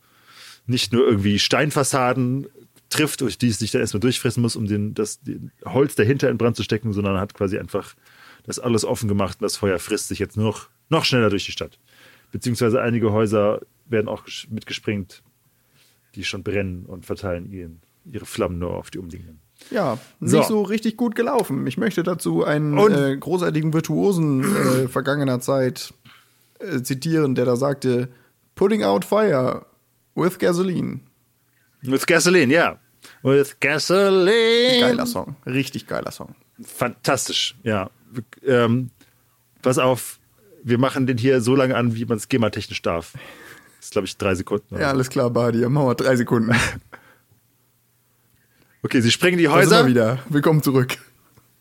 nicht nur irgendwie Steinfassaden trifft, durch die es sich dann erstmal durchfressen muss, um den, das den Holz dahinter in Brand zu stecken, sondern hat quasi einfach das alles offen gemacht und das Feuer frisst sich jetzt nur noch, noch schneller durch die Stadt. Beziehungsweise einige Häuser werden auch mitgesprengt, die schon brennen und verteilen ihren, ihre Flammen nur auf die umliegenden. Ja, nicht So. so, richtig gut gelaufen. Ich möchte dazu einen äh, großartigen Virtuosen äh, vergangener Zeit äh, zitieren, der da sagte: Putting out fire with gasoline. With Gasoline, ja. With Gasoline. Geiler Song, richtig geiler Song. Fantastisch, ja. Ähm, pass auf, wir machen den hier so lange an, wie man es GEMA-technisch darf. Das ist, glaube ich, drei Sekunden. Ja, alles klar, Badi, machen wir drei Sekunden. Okay, sie sprengen die Da sind wir Häuser. wieder. Willkommen zurück.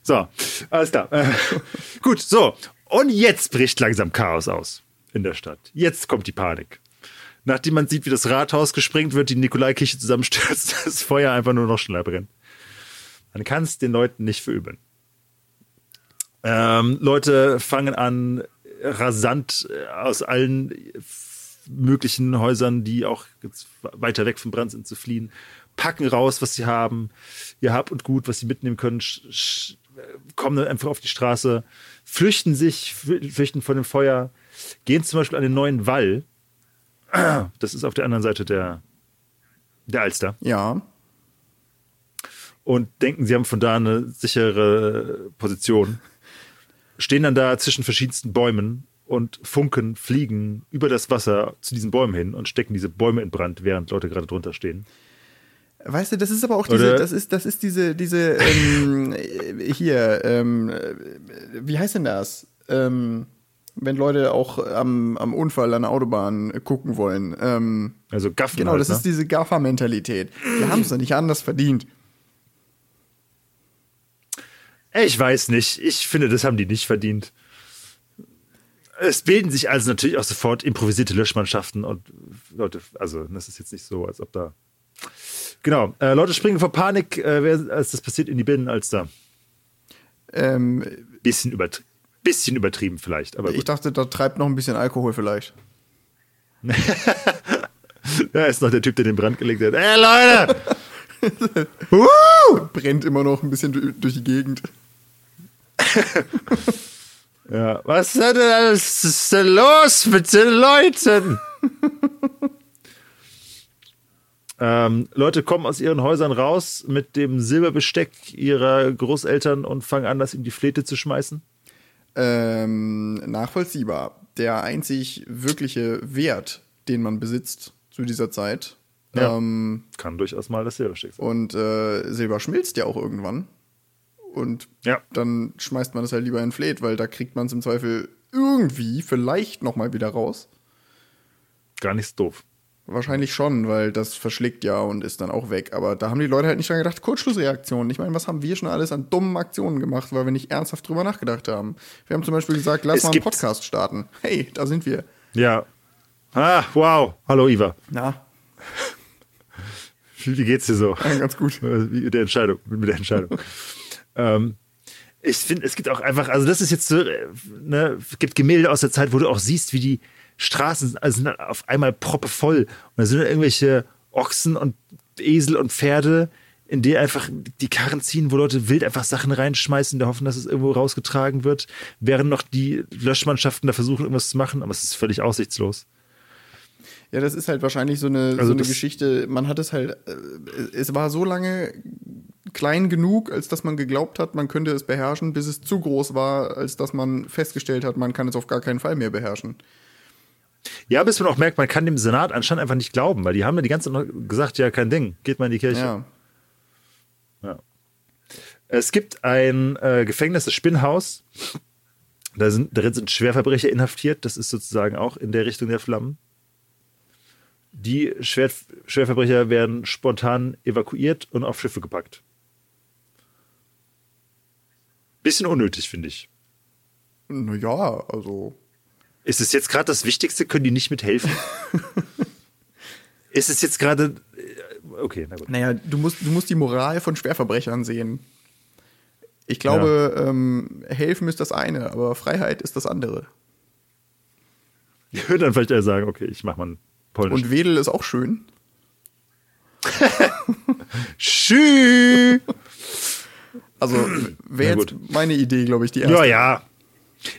So, alles klar. Gut, so. Und jetzt bricht langsam Chaos aus in der Stadt. Jetzt kommt die Panik. Nachdem man sieht, wie das Rathaus gesprengt wird, die Nikolaikirche zusammenstürzt, das Feuer einfach nur noch schneller brennt. Man kann es den Leuten nicht verübeln. Ähm, Leute fangen an, rasant äh, aus allen f- möglichen Häusern, die auch jetzt weiter weg vom Brand sind, zu fliehen, packen raus, was sie haben, ihr Hab und Gut, was sie mitnehmen können, sch- kommen dann einfach auf die Straße, flüchten sich, fl- flüchten von dem Feuer, gehen zum Beispiel an den neuen Wall. Das ist auf der anderen Seite der, der Alster. Ja, und denken, sie haben von da eine sichere Position. Stehen dann da zwischen verschiedensten Bäumen und Funken fliegen über das Wasser zu diesen Bäumen hin und stecken diese Bäume in Brand, während Leute gerade drunter stehen. weißt du, das ist aber auch diese, Oder- das ist, das ist diese, diese, ähm, äh, hier, ähm, äh, wie heißt denn das? Ähm, wenn Leute auch am, am Unfall an der Autobahn gucken wollen. Ähm, Also Gaffen Genau, halt, das ne? ist diese Gaffer-Mentalität. Wir haben es doch nicht anders verdient. Ich weiß nicht. Ich finde, das haben die nicht verdient. Es bilden sich also natürlich auch sofort improvisierte Löschmannschaften und Leute, also das ist jetzt nicht so, als ob da. Genau, äh, Leute springen vor Panik, äh, wer, als das passiert, in die Binnenalster. Ähm, Bisschen, übertri bisschen übertrieben vielleicht, aber ich gut. dachte, da treibt noch ein bisschen Alkohol vielleicht. Ja, ist noch der Typ, der den Brand gelegt hat. Ey, Leute! uh! Brennt immer noch ein bisschen du- durch die Gegend. Ja, was ist denn alles denn los mit den Leuten? ähm, Leute kommen aus ihren Häusern raus mit dem Silberbesteck ihrer Großeltern und fangen an, das in die Flete zu schmeißen. Ähm, nachvollziehbar. Der einzig wirkliche Wert, den man besitzt zu dieser Zeit. Ja. Ähm, Kann durchaus mal das Silberstück sein. und äh, Silber schmilzt ja auch irgendwann. Und Ja. dann schmeißt man es halt lieber in Fleet, weil da kriegt man es im Zweifel irgendwie vielleicht noch mal wieder raus. Gar nicht so doof. Wahrscheinlich schon, weil das verschlägt ja und ist dann auch weg. Aber da haben die Leute halt nicht dran gedacht, Kurzschlussreaktion. Ich meine, was haben wir schon alles an dummen Aktionen gemacht, weil wir nicht ernsthaft drüber nachgedacht haben? Wir haben zum Beispiel gesagt, lass Es mal einen Podcast starten. Hey, da sind wir. Ja. Ah, wow. Hallo, Iva. Na, Wie geht's dir so? ja, ganz gut. Äh, mit der Entscheidung, mit der Entscheidung. ähm, ich finde, es gibt auch einfach, also das ist jetzt so, äh, ne, es gibt Gemälde aus der Zeit, wo du auch siehst, wie die Straßen sind, also sind auf einmal proppevoll. Und da sind dann irgendwelche Ochsen und Esel und Pferde, in die einfach die Karren ziehen, wo Leute wild einfach Sachen reinschmeißen, da hoffen, dass es irgendwo rausgetragen wird, während noch die Löschmannschaften da versuchen, irgendwas zu machen, aber es ist völlig aussichtslos. Ja, das ist halt wahrscheinlich so eine, Also so eine Geschichte. Man hat es halt, äh, es war so lange klein genug, als dass man geglaubt hat, man könnte es beherrschen, bis es zu groß war, als dass man festgestellt hat, man kann es auf gar keinen Fall mehr beherrschen. Ja, bis man auch merkt, man kann dem Senat anscheinend einfach nicht glauben, weil die haben ja die ganze Zeit gesagt, ja, kein Ding, geht mal in die Kirche. Ja. Es gibt ein äh, Gefängnis, das Spinnhaus. Da sind, darin sind Schwerverbrecher inhaftiert. Das ist sozusagen auch in der Richtung der Flammen. Die Schwer, Schwerverbrecher werden spontan evakuiert und auf Schiffe gepackt. Bisschen unnötig, finde ich. Naja, also. Ist es jetzt gerade das Wichtigste? Können die nicht mithelfen? ist es jetzt gerade. äh, Okay, na gut. Naja, du musst, du musst die Moral von Schwerverbrechern sehen. Ich glaube, ähm, helfen ist das eine, aber Freiheit ist das andere. Ich würde dann vielleicht eher sagen, okay, ich mach mal einen polnischen. Und Wedel ist auch schön. Schü! Also wäre jetzt meine Idee, glaube ich, die erste. Ja, ja.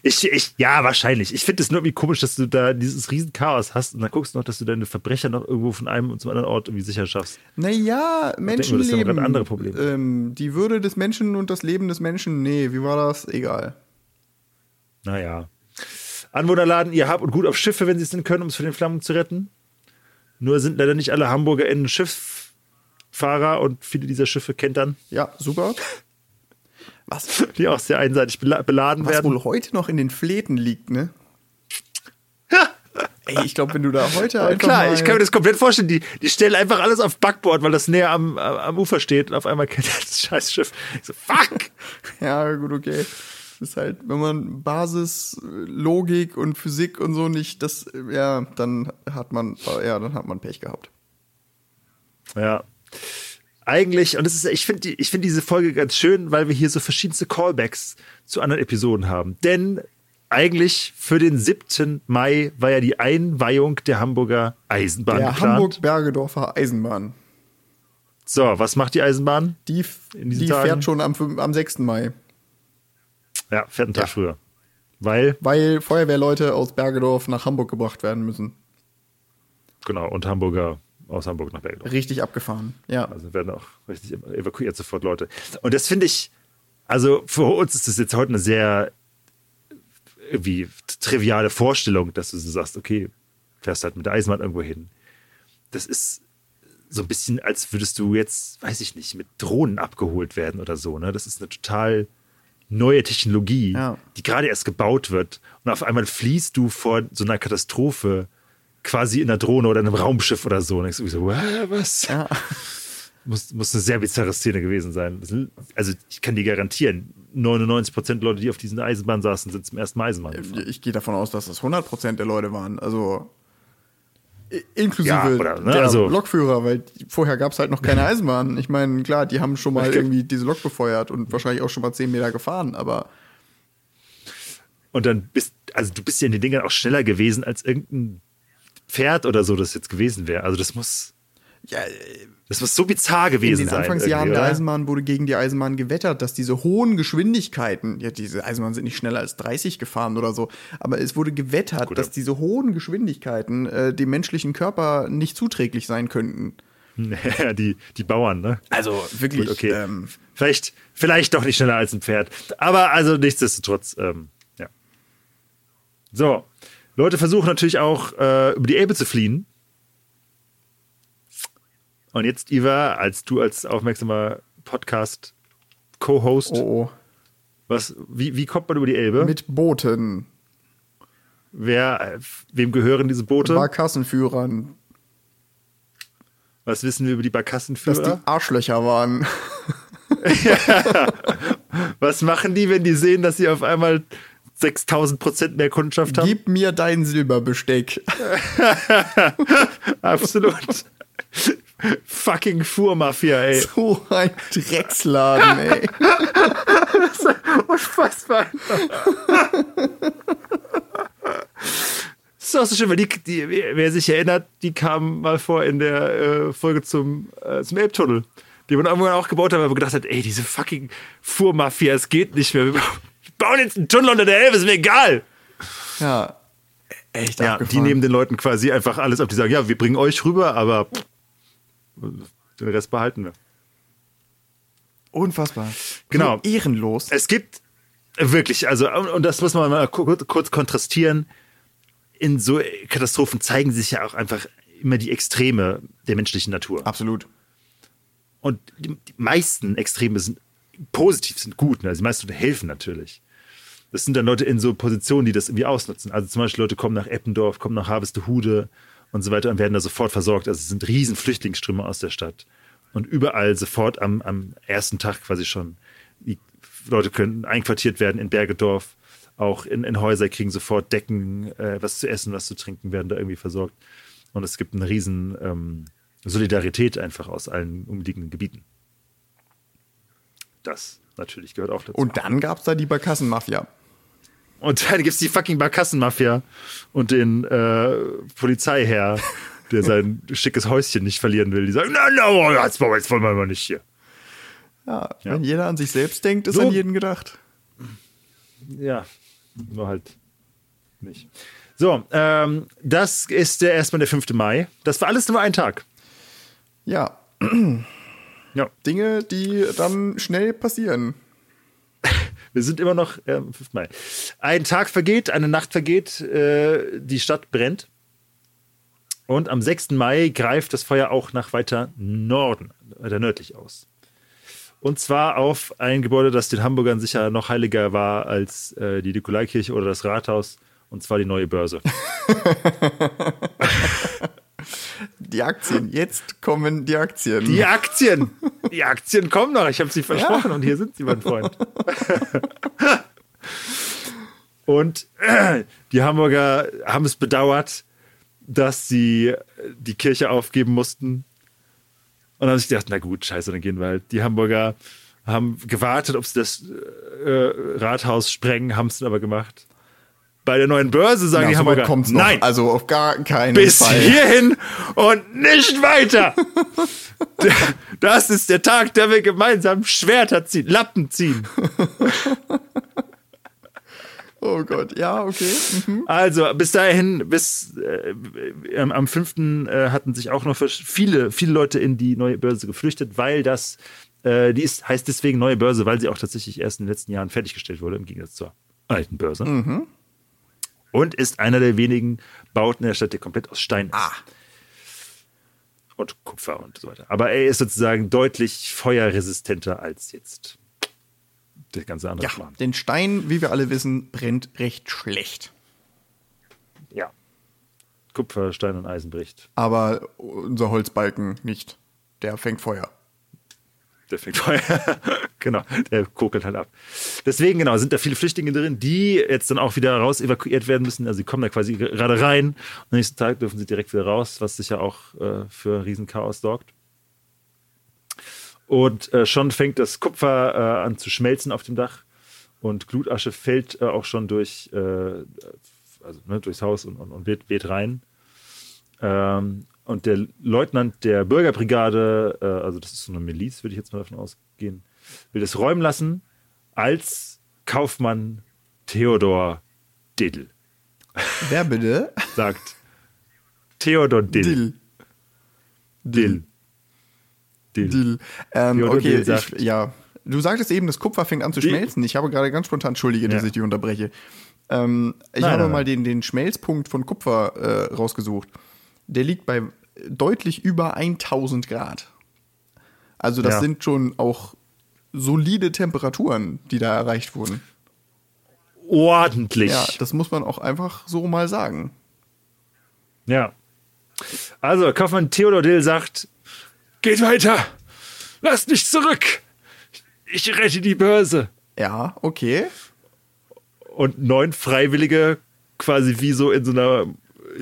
Ich, ich, ja, wahrscheinlich. Ich finde es nur irgendwie komisch, dass du da dieses riesen Chaos hast und dann guckst du noch, dass du deine Verbrecher noch irgendwo von einem zum anderen Ort irgendwie sicher schaffst. Naja, mal, das ist Menschenleben. aber ein anderes Problem. Ähm, die Würde des Menschen und das Leben des Menschen, nee, wie war das? Egal. Naja. Anwohner laden ihr Hab und Gut auf Schiffe, wenn sie es denn können, um es vor den Flammen zu retten. Nur sind leider nicht alle HamburgerInnen Schifffahrer und viele dieser Schiffe kentern, Ja, super. Was, die auch sehr einseitig bela beladen was werden. wohl heute noch in den Fläten liegt, ne? Ey, ich glaube, wenn du da heute Aber einfach klar, ich kann mir das komplett vorstellen. Die, die stellen einfach alles auf Backboard, weil das näher am, am Ufer steht und auf einmal kennt das scheiß Schiff. Ich so, fuck! Ja, gut, okay. Das ist halt, wenn man Basis, Logik und Physik und so nicht, das, ja, dann hat man, ja, dann hat man Pech gehabt. Ja. Eigentlich, und das ist, ich finde ich finde diese Folge ganz schön, weil wir hier so verschiedenste Callbacks zu anderen Episoden haben. Denn eigentlich für den 7. Mai war ja die Einweihung der Hamburger Eisenbahn Der. Hamburg-Bergedorfer Eisenbahn. So, was macht die Eisenbahn? Die, die Tagen? fährt schon am, am 6. Mai. Ja, fährt einen Tag Ja. früher. Weil, Weil Feuerwehrleute aus Bergedorf nach Hamburg gebracht werden müssen. genau, und Hamburger aus Hamburg nach Bergedorf. Richtig abgefahren. Ja. Also werden auch richtig evakuiert sofort Leute. Und das finde ich, also für uns ist das jetzt heute eine sehr irgendwie triviale Vorstellung, dass du so sagst, okay, fährst halt mit der Eisenbahn irgendwo hin. Das ist so ein bisschen, als würdest du jetzt, weiß ich nicht, mit Drohnen abgeholt werden oder so. Ne? Das ist eine total neue Technologie, Ja. die gerade erst gebaut wird. Und auf einmal fließt du vor so einer Katastrophe quasi in einer Drohne oder einem Raumschiff oder so. Und du so, "Hä, was? ja. Muss, muss eine sehr bizarre Szene gewesen sein. Also, ich kann dir garantieren, 99% der Leute, die auf diesen Eisenbahn saßen, sind zum ersten Mal Eisenbahn gefahren. Ich gehe davon aus, dass das 100% der Leute waren. Also inklusive Ja, oder, ne, der also- Lokführer, weil vorher gab es halt noch keine Eisenbahn. Ich meine, klar, die haben schon mal irgendwie diese Lok befeuert und wahrscheinlich auch schon mal 10 Meter gefahren, aber Und dann bist, also du bist ja in den Dingern auch schneller gewesen als irgendein Pferd oder so, das jetzt gewesen wäre. Also das muss, ja, das muss so bizarr in gewesen den sein. Anfangsjahren irgendwie, der oder? Eisenbahn wurde gegen die Eisenbahn gewettert, dass diese hohen Geschwindigkeiten, ja, diese Eisenbahnen sind nicht schneller als 30 gefahren oder so, aber es wurde gewettert, Gut, dass diese hohen Geschwindigkeiten äh, dem menschlichen Körper nicht zuträglich sein könnten. Ja, die, die Bauern, ne? Also wirklich, Gut, okay. ähm, Vielleicht, vielleicht doch nicht schneller als ein Pferd. Aber also nichtsdestotrotz, ähm, ja. So. Leute versuchen natürlich auch, äh, über die Elbe zu fliehen. Und jetzt, Iva, als du als aufmerksamer Podcast-Co-Host, oh, oh. was, wie, wie kommt man über die Elbe? mit Booten, Wer, äh, wem gehören diese Boote? Barkassenführern, was wissen wir über die dass Barkassenführer? die Arschlöcher waren. Was machen die, wenn die sehen, dass sie auf einmal 6000 Prozent mehr Kundschaft haben? Gib mir dein Silberbesteck. Absolut. Fucking Fuhrmafia, ey. So ein Drecksladen, ey. Unfassbar. Das ist auch so schön, weil die, die, wer sich erinnert, die kamen mal vor in der äh, Folge zum, äh, zum Elbtunnel. Die man irgendwann auch gebaut haben, weil man gedacht hat, ey, diese fucking Fuhrmafia, es geht nicht mehr. Bauen jetzt einen Tunnel unter der Elbe, ist mir egal. Ja. Echt Ja, die abgefahren. nehmen den Leuten quasi einfach alles ab. Die sagen, ja, wir bringen euch rüber, aber pff, den Rest behalten wir. Unfassbar. Genau. So ehrenlos. Es gibt wirklich, also, und das muss man mal kurz, kurz kontrastieren. In so Katastrophen zeigen sich ja auch einfach immer die Extreme der menschlichen Natur. Absolut. Und die, die meisten Extreme sind positiv, sind gut. Ne? Also die meisten helfen natürlich. Das sind dann Leute in so Positionen, die das irgendwie ausnutzen. Also zum Beispiel Leute kommen nach Eppendorf, kommen nach Harvestehude und so weiter und werden da sofort versorgt. Also es sind riesen Flüchtlingsströme aus der Stadt. Und überall sofort am, am ersten Tag quasi schon. Die Leute können einquartiert werden in Bergedorf, auch in, in Häuser kriegen sofort Decken, äh, was zu essen, was zu trinken, werden da irgendwie versorgt. Und es gibt eine riesen ähm, Solidarität einfach aus allen umliegenden Gebieten. Das natürlich gehört auch dazu. Und dann gab es da die Barkassenmafia. Und dann gibt's die fucking Barkassenmafia und den äh, Polizeiherr, der sein schickes Häuschen nicht verlieren will. Die sagen, na, na, jetzt wollen wir mal nicht hier. Ja, Ja. wenn jeder an sich selbst denkt, ist So- an jeden gedacht. Ja, nur halt nicht. So, ähm, das ist der, erstmal der 5. Mai. Das war alles nur ein Tag. Ja, Ja, Dinge, die dann schnell passieren. wir sind immer noch äh, am 5. Mai. Ein Tag vergeht, eine Nacht vergeht, äh, die Stadt brennt. Und am 6. Mai greift das Feuer auch nach weiter Norden, weiter nördlich aus. Und zwar auf ein Gebäude, das den Hamburgern sicher noch heiliger war als äh, die Nikolaikirche oder das Rathaus, und zwar die neue Börse. Die Aktien, jetzt kommen die Aktien. Die Aktien! Die Aktien kommen noch, ich habe sie versprochen und hier sind sie, mein Freund. und äh, die Hamburger haben es bedauert, dass sie äh, die Kirche aufgeben mussten. Und haben sich gedacht, na gut, scheiße, dann gehen wir halt. Die Hamburger haben gewartet, ob sie das äh, Rathaus sprengen, haben es dann aber gemacht. Bei der neuen Börse sagen ja, die so Hamburger, kommt's noch. nein, Also auf gar keinen bis Fall. hierhin und nicht weiter. Das ist der Tag, der wir gemeinsam Schwerter ziehen, Lappen ziehen. Oh Gott, ja, okay. Mhm. Also bis dahin, bis äh, am- am 5. Äh, hatten sich auch noch viele, viele Leute in die neue Börse geflüchtet, weil das, äh, die ist, heißt deswegen neue Börse, weil sie auch tatsächlich erst in den letzten Jahren fertiggestellt wurde, im Gegensatz zur alten Börse. Und ist einer der wenigen Bauten der Stadt, der komplett aus Stein ist. Ah. Und Kupfer und so weiter. Aber er ist sozusagen deutlich feuerresistenter als jetzt der ganze andere Ja, Schmarrn. den Stein, wie wir alle wissen, brennt recht schlecht. Ja. Kupfer, Stein und Eisen bricht. Aber unser Holzbalken nicht. Der fängt Feuer. Der fängt Feuer. genau, der kokelt halt ab. Deswegen, genau, sind da viele Flüchtlinge drin, die jetzt dann auch wieder raus evakuiert werden müssen. Also sie kommen da quasi gerade rein und am nächsten Tag dürfen sie direkt wieder raus, was sicher auch äh, für Riesenchaos sorgt. Und äh, schon fängt das Kupfer äh, an zu schmelzen auf dem Dach und Glutasche fällt äh, auch schon durch, äh, also, ne, durchs Haus und, und, und weht, weht rein. Ähm, und der Leutnant der Bürgerbrigade, äh, also das ist so eine Miliz, würde ich jetzt mal davon ausgehen, will das räumen lassen, als Kaufmann Theodor Dill. Wer bitte? Sagt Theodor Dill. Dill. Dill. Dill. Dill. Ähm, Theodor okay, Dill sagt- ich, ja. Du sagtest eben, das Kupfer fängt an zu Dill. schmelzen. Ich habe gerade ganz spontan, entschuldige, dass Ja. ich dich unterbreche. Ähm, ich Nein, habe nein, mal nein. den, den Schmelzpunkt von Kupfer äh, rausgesucht. Der liegt bei deutlich über 1000 Grad. Also das Ja. sind schon auch solide Temperaturen, die da erreicht wurden. Ordentlich. Ja, das muss man auch einfach so mal sagen. Ja. Also, Kaufmann Theodor Dill sagt: Geht weiter! Lasst mich zurück! Ich rette die Börse! Ja, okay. Und neun Freiwillige, quasi wie so in so einer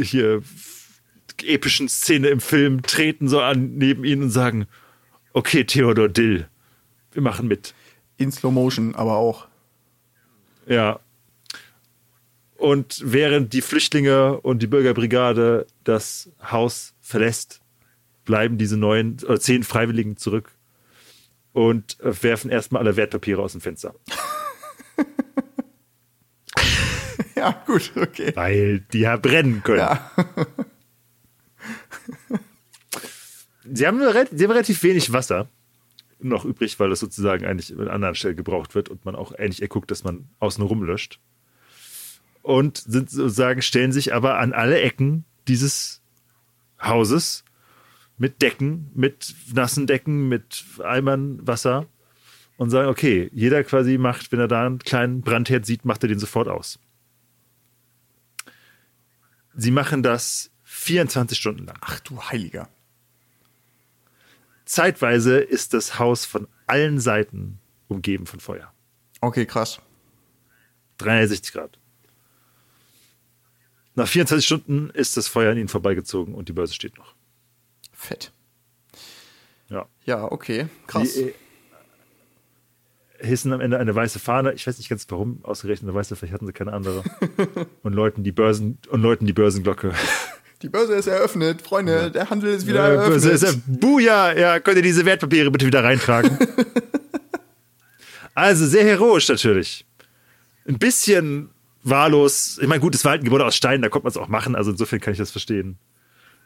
hier epischen Szene im Film, treten so an neben ihn und sagen: Okay, Theodor Dill, wir machen mit. In Slow Motion, aber auch. Ja. Und während die Flüchtlinge und die Bürgerbrigade das Haus verlässt, bleiben diese neun oder zehn Freiwilligen zurück und äh, werfen erstmal alle Wertpapiere aus dem Fenster. Ja, gut, okay. Weil die ja brennen können. Ja. Sie, haben, sie haben relativ wenig Wasser noch übrig, weil das sozusagen eigentlich an anderen Stellen gebraucht wird und man auch ähnlich guckt, dass man außen rum löscht. Und sind sozusagen, stellen sich aber an alle Ecken dieses Hauses mit Decken, mit nassen Decken, mit Eimern Wasser und sagen, okay, jeder quasi macht, wenn er da einen kleinen Brandherd sieht, macht er den sofort aus. Sie machen das 24 Stunden lang. Ach du Heiliger. Zeitweise ist das Haus von allen Seiten umgeben von Feuer. Okay, krass. 360 Grad. Nach 24 Stunden ist das Feuer an ihnen vorbeigezogen und die Börse steht noch. Fett. Ja. Ja, okay. Krass. Die, äh, hissen am Ende eine weiße Fahne. Ich weiß nicht ganz warum, ausgerechnet eine weiße, vielleicht hatten sie keine andere. und läuten die Börsen und läuten die Börsenglocke. Die Börse ist eröffnet, Freunde. Der Handel ist wieder Äh, eröffnet. Börse ist ja, Buja, ja, könnt ihr diese Wertpapiere bitte wieder reintragen? also sehr heroisch natürlich. Ein bisschen wahllos. Ich meine, gut, es war halt ein Gebäude aus Stein, da konnte man es auch machen, also insofern kann ich das verstehen.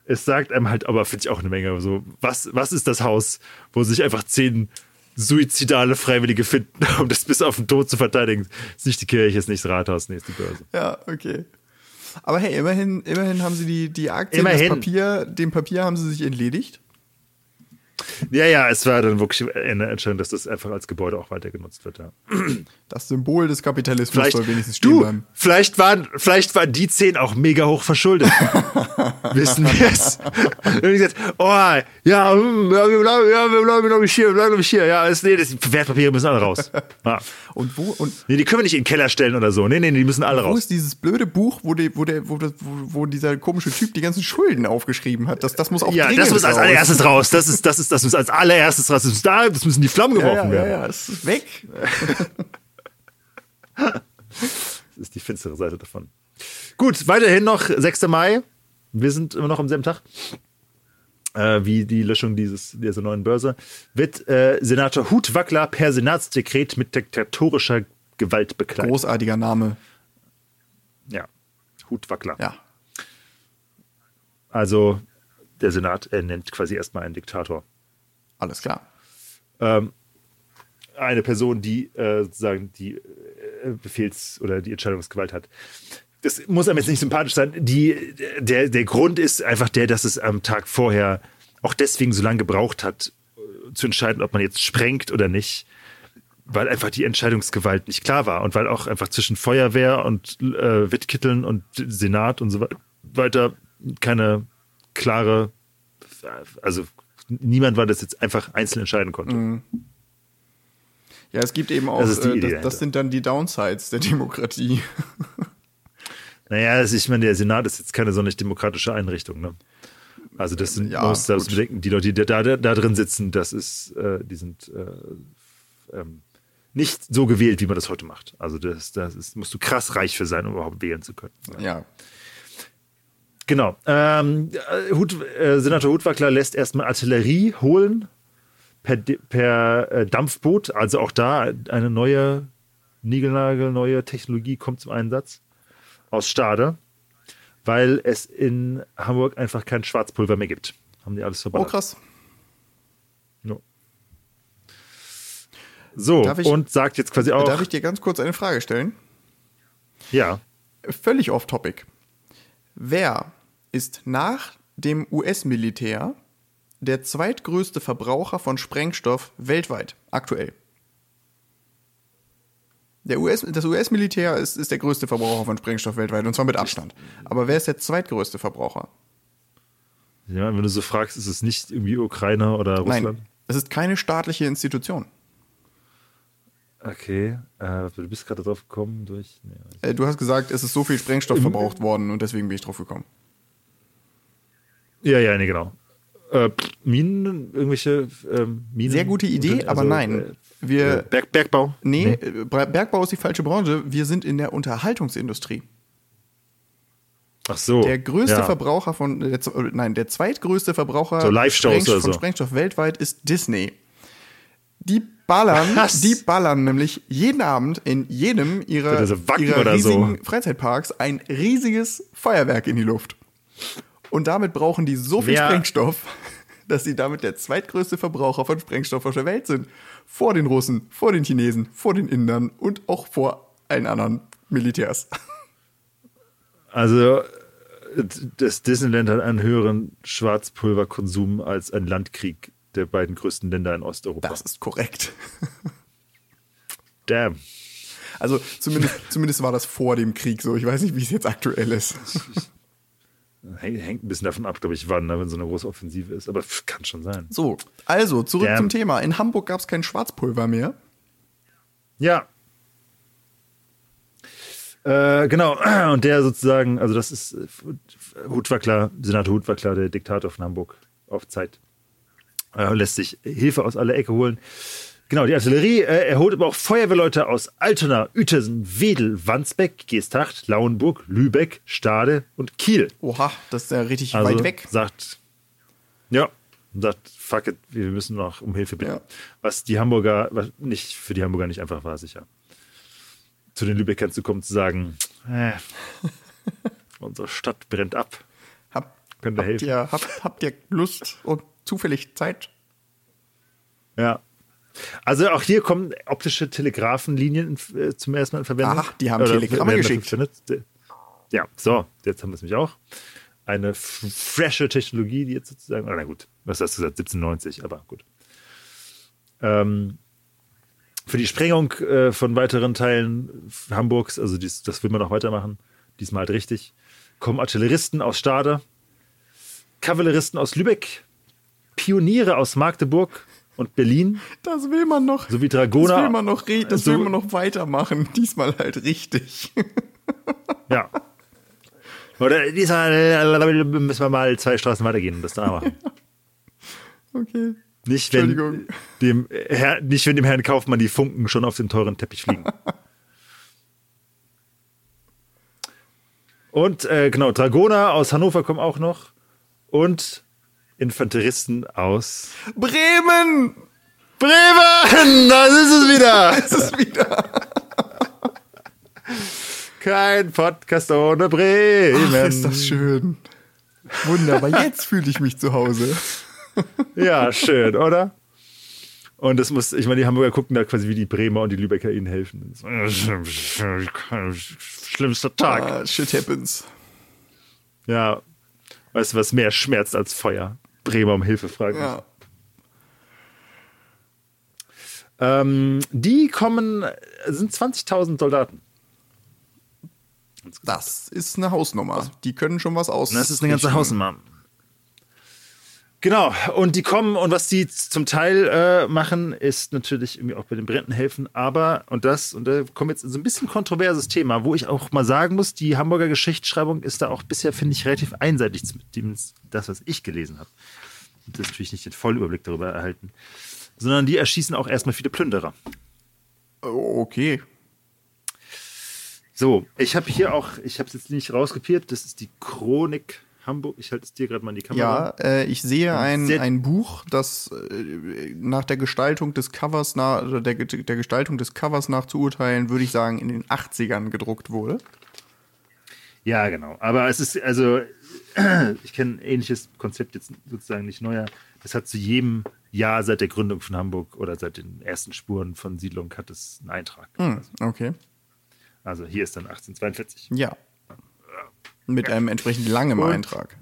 Es sagt einem halt, aber finde ich auch eine Menge so, was, was ist das Haus, wo sich einfach zehn suizidale Freiwillige finden, um das bis auf den Tod zu verteidigen? ist nicht die Kirche, ist nicht das Rathaus, nee, ist die Börse. Ja, okay. Aber hey, immerhin, immerhin haben sie die, die Aktien, Immerhin. das Papier, dem Papier haben sie sich entledigt. Ja, ja, es war dann wirklich eine Entscheidung, dass das einfach als Gebäude auch weiter genutzt wird, ja. Das Symbol des Kapitalismus Vielleicht, soll wenigstens stehen du, bleiben. vielleicht waren, vielleicht waren die zehn auch mega hoch verschuldet. Wissen wir es? Ich gesagt, oh, ja, hm, ja, wir bleiben, ja, wir bleiben noch nicht hier, wir bleiben noch nicht hier. Ja, ist, nee, das, Wertpapiere müssen alle raus. Ja. Und wo, und Nee, die können wir nicht in den Keller stellen oder so. Nee, nee, die müssen alle wo raus. ist dieses blöde Buch, wo, die, wo, der, wo, das, wo, wo dieser komische Typ die ganzen Schulden aufgeschrieben hat? Das, das muss auch Ja, das muss als allererstes raus. Das ist, das ist, das muss als allererstes muss da, das müssen die Flammen Ja, geworfen ja, ja, werden. ja, es ist weg. Das ist die finstere Seite davon. Gut, weiterhin noch 6. Mai. Wir sind immer noch am selben Tag. Äh, wie die Löschung dieses, dieser neuen Börse. Wird äh, Senator Hutwackler per Senatsdekret mit diktatorischer Gewalt bekleidet. Großartiger Name. Ja. Hutwackler. Ja. Also der Senat ernennt quasi erstmal einen Diktator. Alles klar. ähm, eine Person, die äh, sozusagen die äh, Befehls- oder die Entscheidungsgewalt hat. Das muss einem jetzt nicht sympathisch sein. Die, der, der Grund ist einfach der, dass es am Tag vorher auch deswegen so lange gebraucht hat, äh, zu entscheiden, ob man jetzt sprengt oder nicht, weil einfach die Entscheidungsgewalt nicht klar war und weil auch einfach zwischen Feuerwehr und äh, Wittkitteln und Senat und so we- weiter keine klare, also niemand war, das jetzt einfach einzeln entscheiden konnte. Ja, es gibt eben auch, Das äh, das, das sind dann die Downsides der Demokratie. Naja, das, ich meine, der Senat ist jetzt keine sonderlich demokratische Einrichtung. Ne? Also das sind, Ja, man muss das bedenken, die Leute, die da, da, da drin sitzen, das ist, äh, die sind äh, ähm, nicht so gewählt, wie man das heute macht. Also das, das ist, musst du krass reich für sein, um überhaupt wählen zu können. ja. Genau. Ähm, äh, Hut, äh, Senator Hutwackler lässt erstmal Artillerie holen per, per äh, Dampfboot. Also auch da eine neue, niegelnagelneue Technologie kommt zum Einsatz aus Stade, weil es in Hamburg einfach kein Schwarzpulver mehr gibt. Haben die alles Oh, verballert. krass. No. So, ich- und sagt jetzt quasi auch, Darf ich dir ganz kurz eine Frage stellen? ja, Völlig off-topic. Wer ist nach dem US-Militär der zweitgrößte Verbraucher von Sprengstoff weltweit aktuell? US, das US-Militär ist, ist der größte Verbraucher von Sprengstoff weltweit und zwar mit Abstand. Aber wer ist der zweitgrößte Verbraucher? ja, wenn du so fragst, ist es nicht irgendwie Ukraine oder Russland? Nein, es ist keine staatliche Institution. Okay, äh, du bist gerade drauf gekommen durch. Nee, Äh, Du hast gesagt, es ist so viel Sprengstoff verbraucht worden und deswegen bin ich drauf gekommen. Ja, ja, nee, genau. Äh, Minen, irgendwelche ähm, Minen. Sehr gute Idee, Also, aber nein. äh, Wir, Berg, Bergbau? Nee, äh, Bergbau ist die falsche Branche. Wir sind in der Unterhaltungsindustrie. Ach so. Der größte ja. Verbraucher von, der, äh, nein, der zweitgrößte Verbraucher So Sprengstoff- oder von so. Sprengstoff weltweit ist Disney. Die ballern, Was? die ballern nämlich jeden Abend in jedem ihrer, so ihrer oder so? riesigen Freizeitparks ein riesiges Feuerwerk in die Luft. Und damit brauchen die so viel Wer- Sprengstoff, dass sie damit der zweitgrößte Verbraucher von Sprengstoff auf der Welt sind. Vor den Russen, vor den Chinesen, vor den Indern und auch vor allen anderen Militärs. Also, das Disneyland hat einen höheren Schwarzpulverkonsum als ein Landkrieg der beiden größten Länder in Osteuropa. Das ist korrekt. Damn. Also zumindest, zumindest war das vor dem Krieg so. Ich weiß nicht, wie es jetzt aktuell ist. Hängt, ein bisschen davon ab, glaube ich, wann, ne, wenn so eine große Offensive ist. Aber kann schon sein. So, also zurück Damn. zum Thema. In Hamburg gab es kein Schwarzpulver mehr. Ja. Äh, genau. Und der sozusagen, also das ist äh, Hutwackler, Senator Hutwackler, der Diktator von Hamburg auf Zeit. Äh, lässt sich Hilfe aus aller Ecke holen. Genau, die Artillerie. Äh, er holt aber auch Feuerwehrleute aus Altona, Uetersen, Wedel, Wandsbek, Geesthacht, Lauenburg, Lübeck, Stade und Kiel. Oha, das ist ja richtig Also weit weg. sagt, ja, sagt, fuck it, wir müssen noch um Hilfe bitten. Ja. Was die Hamburger, was nicht für die Hamburger nicht einfach war, sicher. Zu den Lübeckern zu kommen, zu sagen, äh, unsere Stadt brennt ab. Hab, Könnt ihr habt, helfen? ihr, habt, habt ihr Lust und zufällig Zeit? Ja. Also auch hier kommen optische Telegrafenlinien äh, zum ersten Mal in Verwendung. Ach, die haben Oder Telegramme geschickt. verwendet. Ja, so, jetzt haben wir es nämlich auch. Eine frische Technologie, die jetzt sozusagen, na gut, was hast du gesagt, 1790, aber gut. Ähm, für die Sprengung äh, von weiteren Teilen Hamburgs, also dies, das will man noch weitermachen, diesmal halt richtig, kommen Artilleristen aus Stade, Kavalleristen aus Lübeck, Pioniere aus Magdeburg und Berlin, Das will man noch. sowie Dragoner. Das will man noch, das So- will man noch weitermachen. Diesmal halt richtig. Ja. Oder diesmal müssen wir mal zwei Straßen weitergehen und das da machen. Okay. Nicht wenn, Entschuldigung. dem Herr, nicht, wenn dem Herrn Kaufmann die Funken schon auf den teuren Teppich fliegen. Und äh, genau, Dragoner aus Hannover kommen auch noch. Und Infanteristen aus Bremen! Bremen! Da ist es wieder! Es ist wieder. Kein Podcast ohne Bremen. Ach, ist das schön. Wunderbar. Jetzt fühle ich mich zu Hause. Ja, schön, oder? Und das muss, ich meine, die Hamburger gucken da quasi, wie die Bremer und die Lübecker ihnen helfen. Schlimmster Tag. Ah, shit happens. Ja. Weißt du, was mehr schmerzt als Feuer? Bremer um Hilfe fragen. Ja. Ähm, die kommen, sind 20.000 Soldaten. Das ist eine Hausnummer. Die können schon was aus. Das ist eine ganze Hausnummer. Genau, und die kommen und was die zum Teil äh, machen, ist natürlich irgendwie auch bei den Bränden helfen. Aber, und das, und da kommt jetzt so ein bisschen kontroverses Thema, wo ich auch mal sagen muss, die Hamburger Geschichtsschreibung ist da auch bisher, finde ich, relativ einseitig, das, was ich gelesen habe. Und das natürlich nicht den Vollüberblick darüber erhalten. Sondern die erschießen auch erstmal viele Plünderer. Oh, okay. So, ich habe hier auch, ich habe es jetzt nicht rauskopiert, das ist die Chronik Hamburg. Ich halte es dir gerade mal in die Kamera. Ja, äh, ich sehe ein, ein Buch, das äh, nach der Gestaltung des Covers nach, oder der, der Gestaltung des Covers nach zu urteilen, würde ich sagen, in den 80ern gedruckt wurde. Ja, genau. Aber es ist, also, ich kenne ein ähnliches Konzept jetzt sozusagen nicht neuer. Es hat zu jedem Jahr seit der Gründung von Hamburg oder seit den ersten Spuren von Siedlung hat es einen Eintrag. Hm, okay. Also hier ist dann 1842. Ja. Mit einem entsprechend langem und, Eintrag.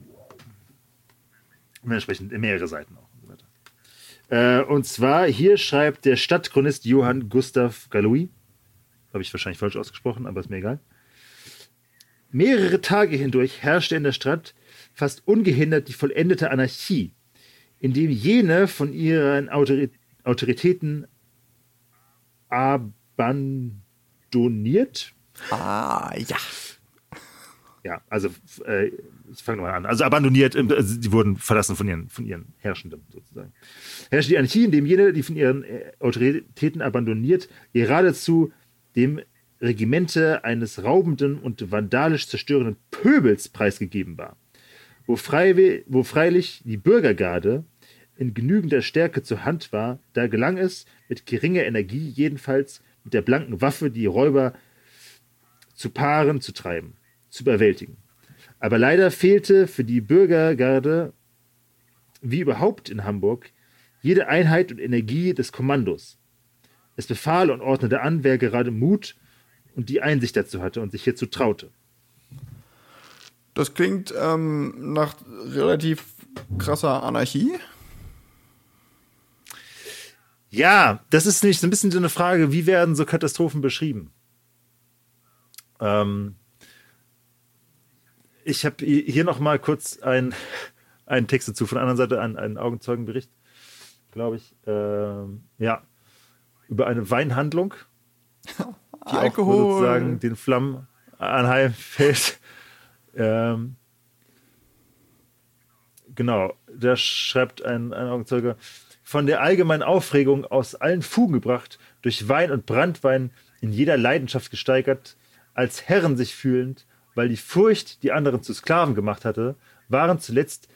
Und entsprechend mehrere Seiten auch. Und, so äh, und zwar hier schreibt der Stadtchronist Johann Gustav Galois, habe ich wahrscheinlich falsch ausgesprochen, aber ist mir egal. Mehrere Tage hindurch herrschte in der Stadt fast ungehindert die vollendete Anarchie, indem jene von ihren Autoritäten abandoniert. Ah, ja. Ja, also äh, ich fange nochmal an. Also abandoniert, also sie wurden verlassen von ihren, von ihren Herrschenden sozusagen. Herrschte die Anarchie, indem jene, die von ihren äh, Autoritäten abandoniert, geradezu dem Regimente eines raubenden und vandalisch zerstörenden Pöbels preisgegeben war. Wo, frei, wo freilich die Bürgergarde in genügender Stärke zur Hand war, da gelang es, mit geringer Energie jedenfalls mit der blanken Waffe die Räuber zu Paaren zu treiben, zu überwältigen. Aber leider fehlte für die Bürgergarde, wie überhaupt in Hamburg, jede Einheit und Energie des Kommandos. Es befahl und ordnete an, wer gerade Mut und die Einsicht dazu hatte und sich hierzu traute. Das klingt ähm, nach relativ krasser Anarchie. Ja, das ist nämlich so ein bisschen so eine Frage, wie werden so Katastrophen beschrieben? Ähm, ich habe hier noch mal kurz ein, einen Text dazu, von der anderen Seite einen, einen Augenzeugenbericht, glaube ich. Ähm, ja, über eine Weinhandlung, die Alkohol. auch sozusagen den Flammen anheimfällt. ähm, genau, da schreibt ein, ein Augenzeuge, von der allgemeinen Aufregung aus allen Fugen gebracht, durch Wein und Brandwein in jeder Leidenschaft gesteigert, als Herren sich fühlend, weil die Furcht die anderen zu Sklaven gemacht hatte, waren zuletzt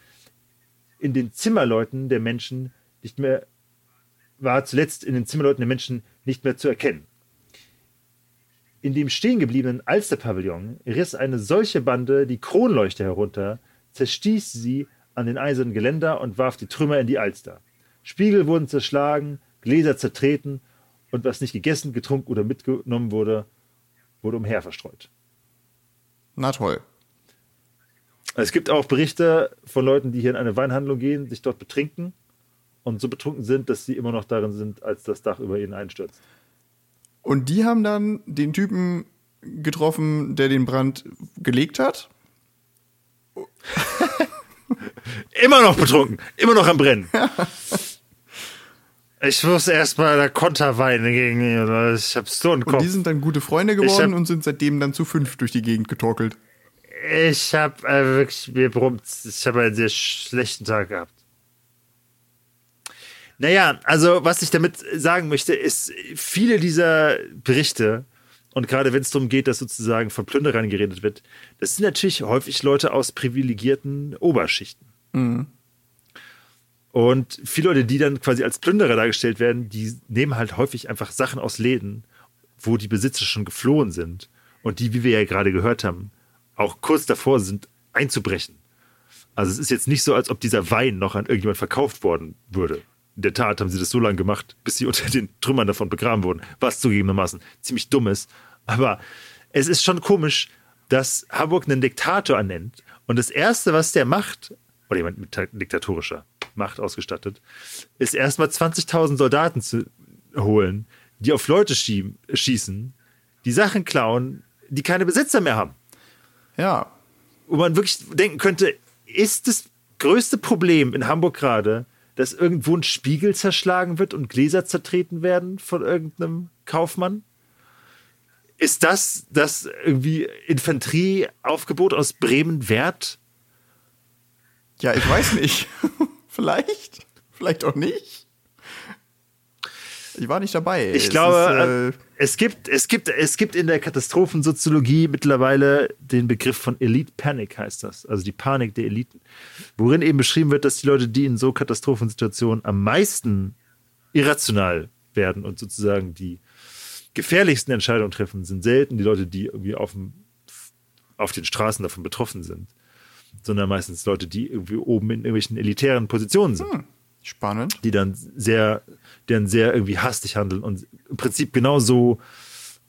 in den Zimmerleuten der Menschen nicht mehr, war zuletzt in den Zimmerleuten der Menschen nicht mehr zu erkennen. In dem stehengebliebenen Alsterpavillon riss eine solche Bande die Kronleuchter herunter, zerstieß sie an den eisernen Geländer und warf die Trümmer in die Alster. Spiegel wurden zerschlagen, Gläser zertreten und was nicht gegessen, getrunken oder mitgenommen wurde, wurde umher verstreut. Na toll. Es gibt auch Berichte von Leuten, die hier in eine Weinhandlung gehen, sich dort betrinken und so betrunken sind, dass sie immer noch darin sind, als das Dach über ihnen einstürzt. Und die haben dann den Typen getroffen, der den Brand gelegt hat? immer noch betrunken, immer noch am Brennen. Ich muss erstmal der Konterwein gegen ihn. Ich hab so einen Kopf. Und die sind dann gute Freunde geworden hab, und sind seitdem dann zu fünf durch die Gegend getorkelt. Ich hab äh, wirklich, mir brummt, ich habe einen sehr schlechten Tag gehabt. Naja, also was ich damit sagen möchte, ist, viele dieser Berichte, und gerade wenn es darum geht, dass sozusagen von Plünderern geredet wird, das sind natürlich häufig Leute aus privilegierten Oberschichten. Mhm. Und viele Leute, die dann quasi als Plünderer dargestellt werden, die nehmen halt häufig einfach Sachen aus Läden, wo die Besitzer schon geflohen sind und die, wie wir ja gerade gehört haben, auch kurz davor sind, einzubrechen. Also es ist jetzt nicht so, als ob dieser Wein noch an irgendjemand verkauft worden würde. In der Tat haben sie das so lange gemacht, bis sie unter den Trümmern davon begraben wurden, was zugegebenermaßen ziemlich dumm ist. Aber es ist schon komisch, dass Hamburg einen Diktator ernennt und das Erste, was der macht, oder jemand mit diktatorischer Macht ausgestattet, ist erstmal 20.000 Soldaten zu holen, die auf Leute schießen, die Sachen klauen, die keine Besitzer mehr haben. Ja. Wo man wirklich denken könnte, ist es größte Problem in Hamburg gerade, dass irgendwo ein Spiegel zerschlagen wird und Gläser zertreten werden von irgendeinem Kaufmann? Ist das das irgendwie Infanterieaufgebot aus Bremen wert? Ja, ich weiß nicht. Vielleicht. Vielleicht auch nicht. Ich war nicht dabei. Ich es glaube, ist, äh, es, gibt, es, gibt, es gibt in der Katastrophensoziologie mittlerweile den Begriff von Elite Panic, heißt das. Also die Panik der Eliten. Worin eben beschrieben wird, dass die Leute, die in so Katastrophensituationen am meisten irrational werden und sozusagen die gefährlichsten Entscheidungen treffen, sind selten die Leute, die irgendwie auf, dem, auf den Straßen davon betroffen sind, sondern meistens Leute, die irgendwie oben in irgendwelchen elitären Positionen sind. Hm. Spannend. Die dann sehr, die dann sehr irgendwie hastig handeln und im Prinzip genauso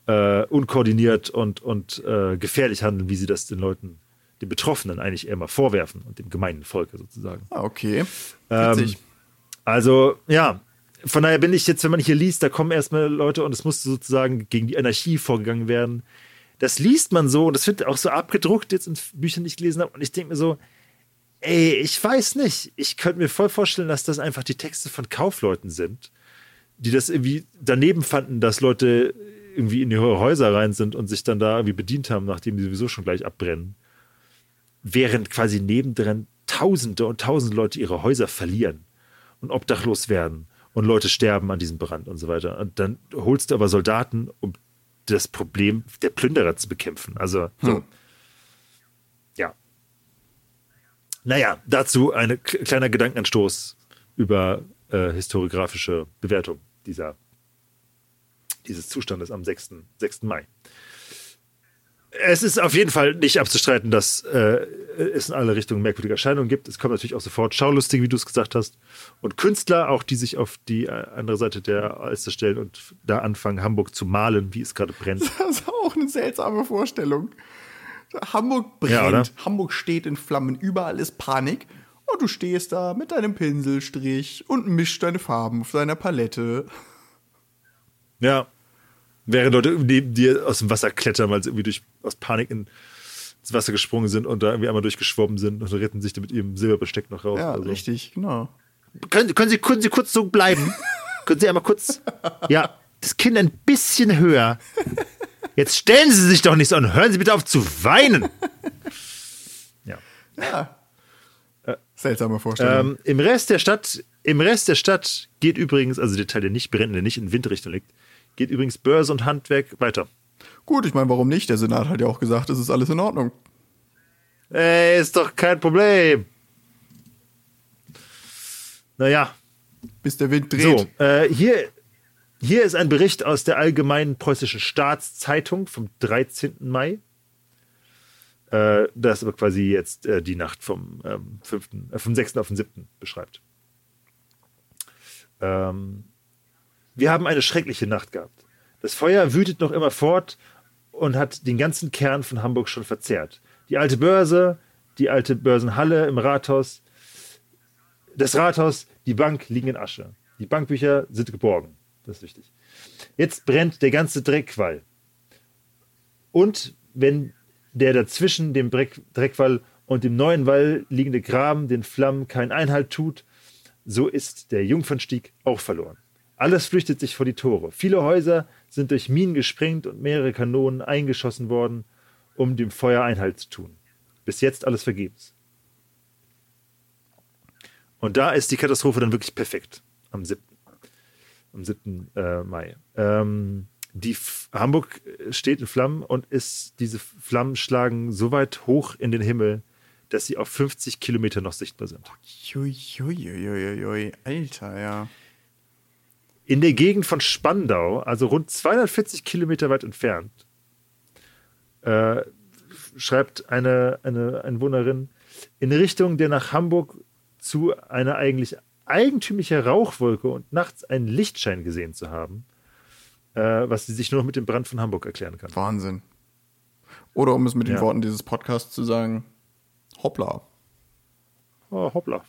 äh, unkoordiniert und, und äh, gefährlich handeln, wie sie das den Leuten, den Betroffenen eigentlich eher mal vorwerfen und dem gemeinen Volke sozusagen. Ah, okay. Ähm, also, ja, von daher bin ich jetzt, wenn man hier liest, da kommen erstmal Leute und es muss sozusagen gegen die Anarchie vorgegangen werden. Das liest man so und das wird auch so abgedruckt jetzt in Büchern, die ich gelesen habe. Und ich denke mir so, Ey, ich weiß nicht. Ich könnte mir voll vorstellen, dass das einfach die Texte von Kaufleuten sind, die das irgendwie daneben fanden, dass Leute irgendwie in ihre Häuser rein sind und sich dann da irgendwie bedient haben, nachdem die sowieso schon gleich abbrennen. Während quasi nebendran Tausende und Tausende Leute ihre Häuser verlieren und obdachlos werden und Leute sterben an diesem Brand und so weiter. Und dann holst du aber Soldaten, um das Problem der Plünderer zu bekämpfen. Also so. Hm. Naja, dazu ein kleiner Gedankenanstoß über äh, historiografische Bewertung dieser, dieses Zustandes am 6. 6. Mai. Es ist auf jeden Fall nicht abzustreiten, dass äh, es in alle Richtungen merkwürdige Erscheinungen gibt. Es kommen natürlich auch sofort Schaulustige, wie du es gesagt hast, und Künstler, auch die sich auf die äh, andere Seite der Alster stellen und da anfangen, Hamburg zu malen, wie es gerade brennt. Das ist auch eine seltsame Vorstellung. Hamburg brennt, ja, Hamburg steht in Flammen, überall ist Panik. Und du stehst da mit deinem Pinselstrich und mischst deine Farben auf deiner Palette. Ja. Während Leute neben dir aus dem Wasser klettern, weil sie irgendwie durch, aus Panik ins Wasser gesprungen sind und da irgendwie einmal durchgeschwommen sind und retten sich mit ihrem Silberbesteck noch raus. Ja, so. richtig, genau. Können, können, Sie, können Sie kurz so bleiben? können Sie einmal kurz. Ja, das Kind ein bisschen höher. Jetzt stellen Sie sich doch nicht so und hören Sie bitte auf zu weinen. ja. Ja. Äh, Seltsame Vorstellung. Ähm, Im Rest der Stadt, im Rest der Stadt geht übrigens, also der Teil, der nicht brennt, der nicht in Windrichtung liegt, geht übrigens Börse und Handwerk weiter. Gut, ich meine, warum nicht? Der Senat hat ja auch gesagt, es ist alles in Ordnung. Ey, ist doch kein Problem. Naja. Bis der Wind dreht. So, äh, hier, hier ist ein Bericht aus der Allgemeinen Preußischen Staatszeitung vom 13. Mai. Äh, das aber quasi jetzt äh, die Nacht vom, ähm, 5., äh, vom 6. auf den 7. beschreibt. Ähm, wir haben eine schreckliche Nacht gehabt. Das Feuer wütet noch immer fort und hat den ganzen Kern von Hamburg schon verzehrt. Die alte Börse, die alte Börsenhalle im Rathaus, das Rathaus, die Bank liegen in Asche. Die Bankbücher sind geborgen. Das ist wichtig. Jetzt brennt der ganze Dreckwall. Und wenn der dazwischen dem Dreck, Dreckwall und dem neuen Wall liegende Graben den Flammen keinen Einhalt tut, so ist der Jungfernstieg auch verloren. Alles flüchtet sich vor die Tore. Viele Häuser sind durch Minen gesprengt und mehrere Kanonen eingeschossen worden, um dem Feuer Einhalt zu tun. Bis jetzt alles vergebens. Und da ist die Katastrophe dann wirklich perfekt am 7 am 7. Äh, Mai. Ähm, die F Hamburg steht in Flammen und ist, diese Flammen schlagen so weit hoch in den Himmel, dass sie auf 50 Kilometer noch sichtbar sind. Uiuiuiui, Alter, ja. In der Gegend von Spandau, also rund 240 Kilometer weit entfernt, äh, schreibt eine, eine Einwohnerin, in Richtung der nach Hamburg zu einer eigentlich eigentümliche Rauchwolke und nachts einen Lichtschein gesehen zu haben, äh, was sie sich nur noch mit dem Brand von Hamburg erklären kann. Wahnsinn. Oder um es mit den ja. Worten dieses Podcasts zu sagen, hoppla. Oh, hoppla.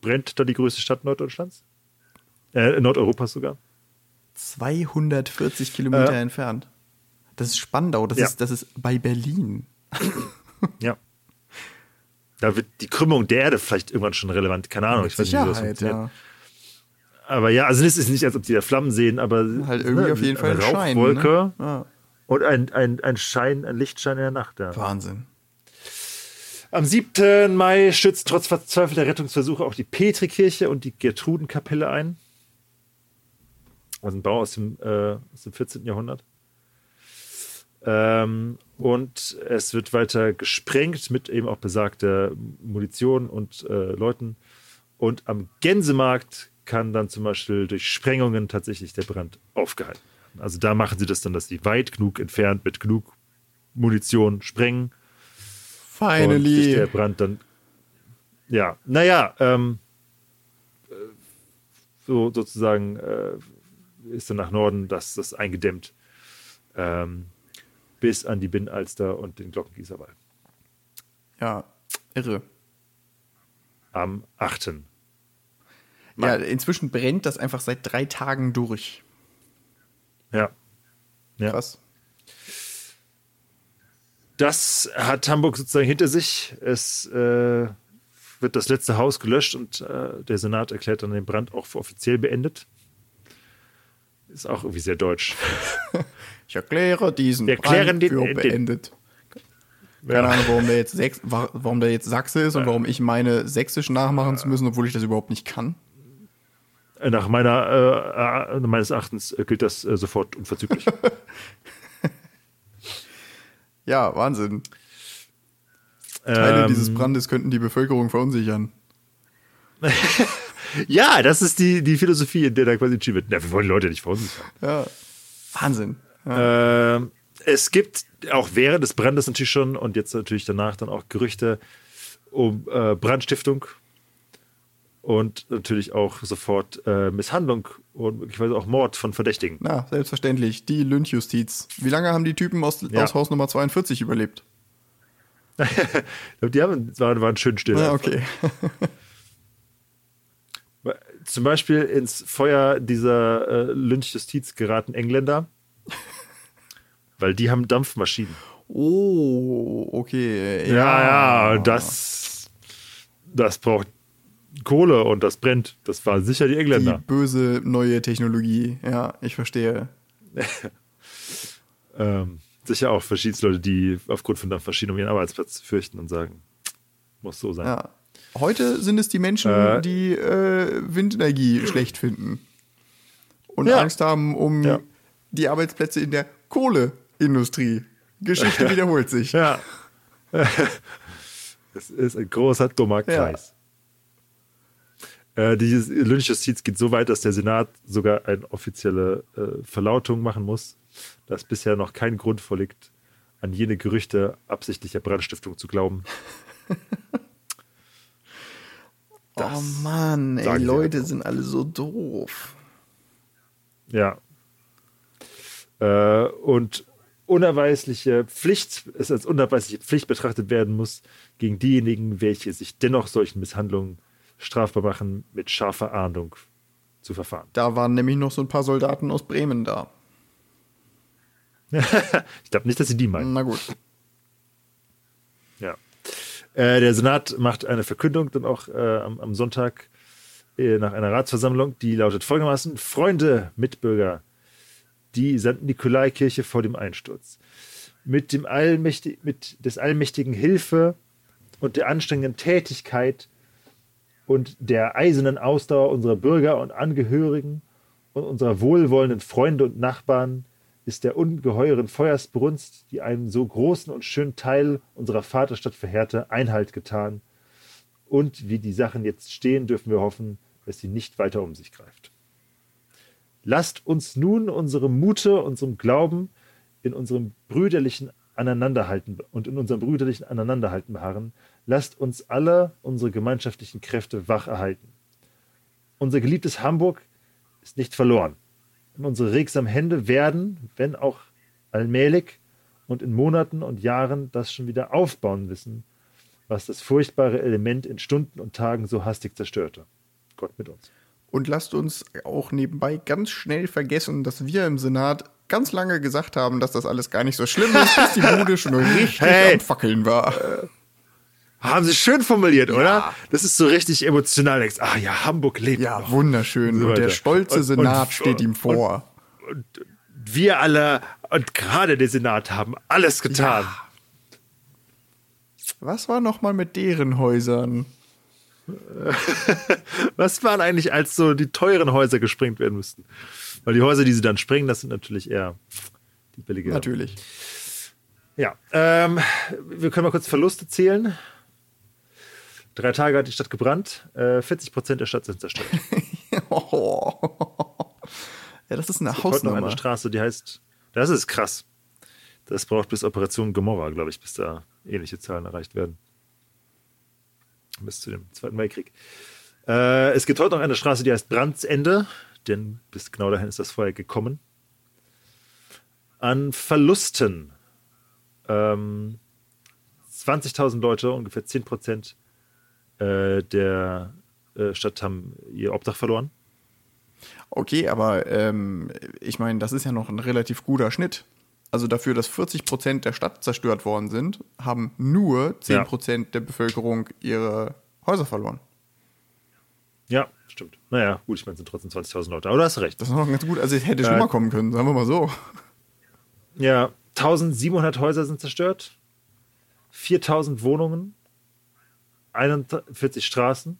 Brennt da die größte Stadt Norddeutschlands? Äh, Nordeuropas sogar. 240 Kilometer äh, entfernt. Das ist Spandau, das, ja. ist, das ist bei Berlin. ja. Da wird die Krümmung der Erde vielleicht irgendwann schon relevant. Keine Ahnung, ich weiß nicht, wie das Sicherheit, funktioniert. ja. Aber ja, also es ist nicht, als ob die da Flammen sehen, aber Halt irgendwie ne, auf jeden Fall eine ein Schein. Rauchwolke Ne? Ja. und ein, ein, ein Schein, ein Lichtschein in der Nacht. Ja. Wahnsinn. Am 7. Mai stützt trotz verzweifelter Rettungsversuche auch die Petrikirche und die Gertrudenkapelle ein. Also ein Bau aus dem, äh, aus dem 14. Jahrhundert. Ähm, und es wird weiter gesprengt mit eben auch besagter Munition und äh, Leuten. Und am Gänsemarkt kann dann zum Beispiel durch Sprengungen tatsächlich der Brand aufgehalten werden. Also da machen sie das dann, dass sie weit genug entfernt mit genug Munition sprengen und sich Finally. der Brand dann. Ja, naja, ähm, äh, so sozusagen äh, ist dann nach Norden das, das eingedämmt ähm, bis an die Binnenalster und den Glockengießerwall. Ja, irre. Am 8. Ja, inzwischen brennt das einfach seit drei Tagen durch. Ja. Ja. Krass. Das hat Hamburg sozusagen hinter sich. Es äh, wird das letzte Haus gelöscht und äh, der Senat erklärt dann den Brand auch für offiziell beendet. Ist auch irgendwie sehr deutsch. Ich erkläre diesen Wir erklären Brand den- für den- beendet. Keine Ahnung, warum der, jetzt wa- warum der jetzt Sachse ist und warum ich meine sächsisch nachmachen zu müssen, obwohl ich das überhaupt nicht kann. Nach meiner, äh, äh, meines Erachtens äh, gilt das äh, sofort unverzüglich. Ja, Wahnsinn. Teile Ähm, dieses Brandes könnten die Bevölkerung verunsichern. Ja, das ist die, die Philosophie, in der da quasi entschieden wird. Ja, wir wollen die Leute nicht verunsichern. Ja. Wahnsinn. Ähm, es gibt auch während des Brandes natürlich schon und jetzt natürlich danach dann auch Gerüchte um äh, Brandstiftung und natürlich auch sofort äh, Misshandlung und möglicherweise auch Mord von Verdächtigen. Na, selbstverständlich. Die Lynchjustiz. Wie lange haben die Typen aus, Ja. aus Haus Nummer 42 überlebt? Die haben, waren, waren schön still. Ja, okay. Zum Beispiel ins Feuer dieser äh, Lynchjustiz geraten Engländer, weil die haben Dampfmaschinen. Oh, okay. Ja, ja, das, das braucht Kohle und das brennt. Das war sicher die Die Engländer. böse neue Technologie. Ja, ich verstehe. Ähm, sicher auch verschiedenste Leute, die aufgrund von Dampfmaschinen um ihren Arbeitsplatz fürchten und sagen, muss so sein. Ja. Heute sind es die Menschen, Äh. die äh, Windenergie schlecht finden. Und Ja. Angst haben um Ja. die Arbeitsplätze in der Kohleindustrie. Geschichte wiederholt sich. Ja. Es ist ein großer, dummer Ja. Kreis. Äh, diese Lynchjustiz geht so weit, dass der Senat sogar eine offizielle äh, Verlautung machen muss, dass bisher noch kein Grund vorliegt, an jene Gerüchte absichtlicher Brandstiftung zu glauben. oh Mann, ey, sie Leute sind alle so doof. Ja. Äh, und unerweisliche Pflicht, es als unerweisliche Pflicht betrachtet werden muss, gegen diejenigen, welche sich dennoch solchen Misshandlungen strafbar machen, mit scharfer Ahndung zu verfahren. Da waren nämlich noch so ein paar Soldaten aus Bremen da. Ich glaube nicht, dass sie die meinen. Na gut. Äh, der Senat macht eine Verkündung dann auch äh, am, am Sonntag äh, nach einer Ratsversammlung, die lautet folgendermaßen: Freunde, Mitbürger, die St. Nikolaikirche vor dem Einsturz. Mit, dem Allmächtig, mit des allmächtigen Hilfe und der anstrengenden Tätigkeit und der eisernen Ausdauer unserer Bürger und Angehörigen und unserer wohlwollenden Freunde und Nachbarn ist der ungeheuren Feuersbrunst, die einen so großen und schönen Teil unserer Vaterstadt verheerte, Einhalt getan. Und wie die Sachen jetzt stehen, dürfen wir hoffen, dass sie nicht weiter um sich greift. Lasst uns nun unserem Mute, unserem Glauben, in unserem brüderlichen Aneinanderhalten und in unserem brüderlichen Aneinanderhalten beharren. Lasst uns alle unsere gemeinschaftlichen Kräfte wach erhalten. Unser geliebtes Hamburg ist nicht verloren. Unsere regsamen Hände werden, wenn auch allmählich und in Monaten und Jahren, das schon wieder aufbauen wissen, was das furchtbare Element in Stunden und Tagen so hastig zerstörte. Gott mit uns. Und lasst uns auch nebenbei ganz schnell vergessen, dass wir im Senat ganz lange gesagt haben, dass das alles gar nicht so schlimm ist, bis die Bude schon richtig Hey. am Fackeln war. Haben sie schön formuliert, Ja. oder? Das ist so richtig emotional. Denkst, ah ja, Hamburg lebt. Ja, noch. wunderschön. So und der stolze Und- Senat und- steht ihm vor. Wir alle und gerade der Senat haben alles getan. Was war noch mal mit deren Häusern? Was waren eigentlich, als so die teuren Häuser gesprengt werden müssten? Weil die Häuser, die sie dann sprengen, das sind natürlich eher die billige. Natürlich. Ja, ähm, wir können mal kurz Verluste zählen. Drei Tage hat die Stadt gebrannt, äh, 40 Prozent der Stadt sind zerstört. Oh. Ja, das ist eine Heute noch Hausnummer. eine Straße, die heißt, das ist krass. Das braucht bis Operation Gomorra, glaube ich, bis da ähnliche Zahlen erreicht werden. Bis zu dem Zweiten Weltkrieg. Äh, es gibt heute noch eine Straße, die heißt Brandsende, denn bis genau dahin ist das Feuer gekommen. An Verlusten. Ähm, 20.000 Leute, ungefähr 10 Prozent äh, der äh, Stadt haben ihr Obdach verloren. Okay, aber ähm, ich meine, das ist ja noch ein relativ guter Schnitt. Also dafür, dass 40 Prozent der Stadt zerstört worden sind, haben nur 10 Prozent der Bevölkerung ihre Häuser verloren. Ja, stimmt. Naja, gut, ich meine, es sind trotzdem 20.000 Leute. Aber du hast recht. Das ist noch ganz gut. Also es hätte schlimmer kommen können, sagen wir mal so. Ja, 1700 Häuser sind zerstört, 4000 Wohnungen, 41 Straßen.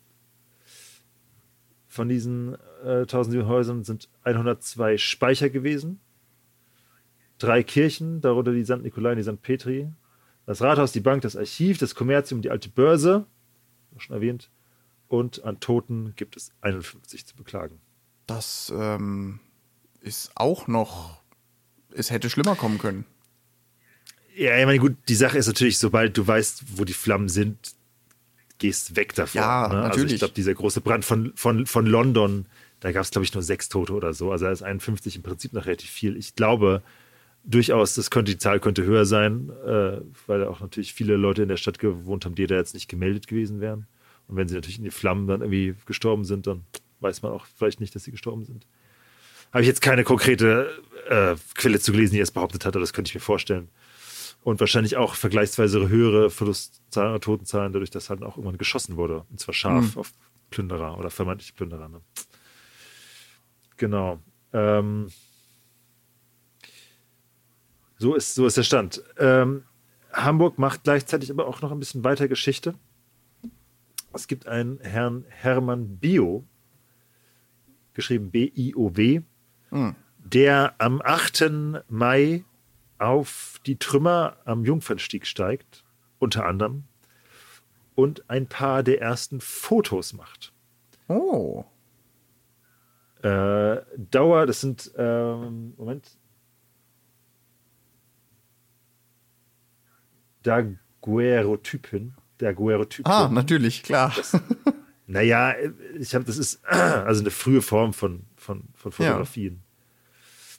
Von diesen äh, 1700 Häusern sind 102 Speicher gewesen, drei Kirchen, darunter die St. Nikolai und die St. Petri, das Rathaus, die Bank, das Archiv, das Kommerzium, die alte Börse, schon erwähnt, und an Toten gibt es 51 zu beklagen. Das ähm, ist auch noch. Es hätte schlimmer kommen können. Ja, ich meine, gut, die Sache ist natürlich, sobald du weißt, wo die Flammen sind, gehst weg davon. Ja, ne? Also natürlich. ich glaube, dieser große Brand von, von, von London, da gab es, glaube ich, nur sechs Tote oder so. Also da ist 51 im Prinzip noch relativ viel. Ich glaube durchaus, das könnte, die Zahl könnte höher sein, äh, weil auch natürlich viele Leute in der Stadt gewohnt haben, die da jetzt nicht gemeldet gewesen wären. Und wenn sie natürlich in die Flammen dann irgendwie gestorben sind, dann weiß man auch vielleicht nicht, dass sie gestorben sind. Habe ich jetzt keine konkrete äh, Quelle zu gelesen, die es behauptet hat, aber das könnte ich mir vorstellen. Und wahrscheinlich auch vergleichsweise höhere Verlustzahlen oder Totenzahlen, dadurch, dass halt auch irgendwann geschossen wurde. Und zwar scharf auf Plünderer oder vermeintliche Plünderer. Ne? Genau. Ähm, so, ist, so ist der Stand. Ähm, Hamburg macht gleichzeitig aber auch noch ein bisschen weiter Geschichte. Es gibt einen Herrn Hermann Bio, geschrieben B-I-O-W, der am 8. Mai auf die Trümmer am Jungfernstieg steigt, unter anderem, und ein paar der ersten Fotos macht. Oh. Äh, Dauer, das sind, ähm, Moment. Daguerreotypen. Daguerreotypen. Ah, natürlich, klar. Naja, ich habe, das ist also eine frühe Form von, von, von Fotografien.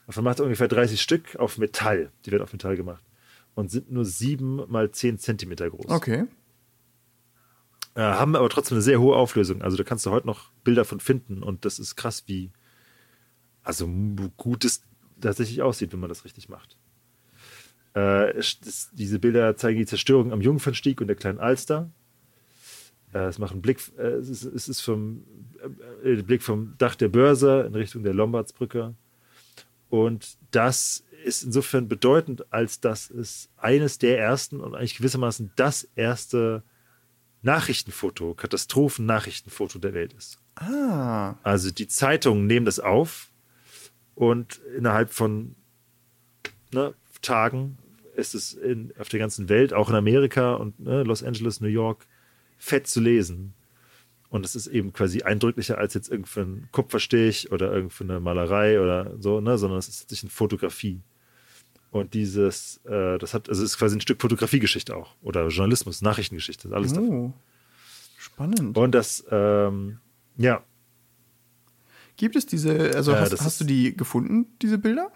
Davon macht er ungefähr 30 Stück auf Metall. Die werden auf Metall gemacht. Und sind nur 7 mal 10 Zentimeter groß. Okay. Äh, haben aber trotzdem eine sehr hohe Auflösung. Also da kannst du heute noch Bilder von finden. Und das ist krass, wie also gut es tatsächlich aussieht, wenn man das richtig macht. Äh, das, diese Bilder zeigen die Zerstörung am Jungfernstieg und der kleinen Alster. Äh, es macht einen Blick, äh, es ist, es ist vom äh, Blick vom Dach der Börse in Richtung der Lombardsbrücke. Und das ist insofern bedeutend, als dass es eines der ersten und eigentlich gewissermaßen das erste Nachrichtenfoto, Katastrophennachrichtenfoto der Welt ist. Ah. Also die Zeitungen nehmen das auf und innerhalb von ne, Tagen ist es in, auf der ganzen Welt, auch in Amerika und ne, Los Angeles, New York, fett zu lesen. Und es ist eben quasi eindrücklicher als jetzt irgendein Kupferstich oder irgendeine Malerei oder so, ne, sondern es ist tatsächlich eine Fotografie. Und dieses, äh, das hat, also es ist quasi ein Stück Fotografiegeschichte auch. Oder Journalismus, Nachrichtengeschichte, alles davon. Oh. Spannend. Und das, ähm, ja, Gibt es diese, also Ja, hast, hast du die gefunden, diese Bilder?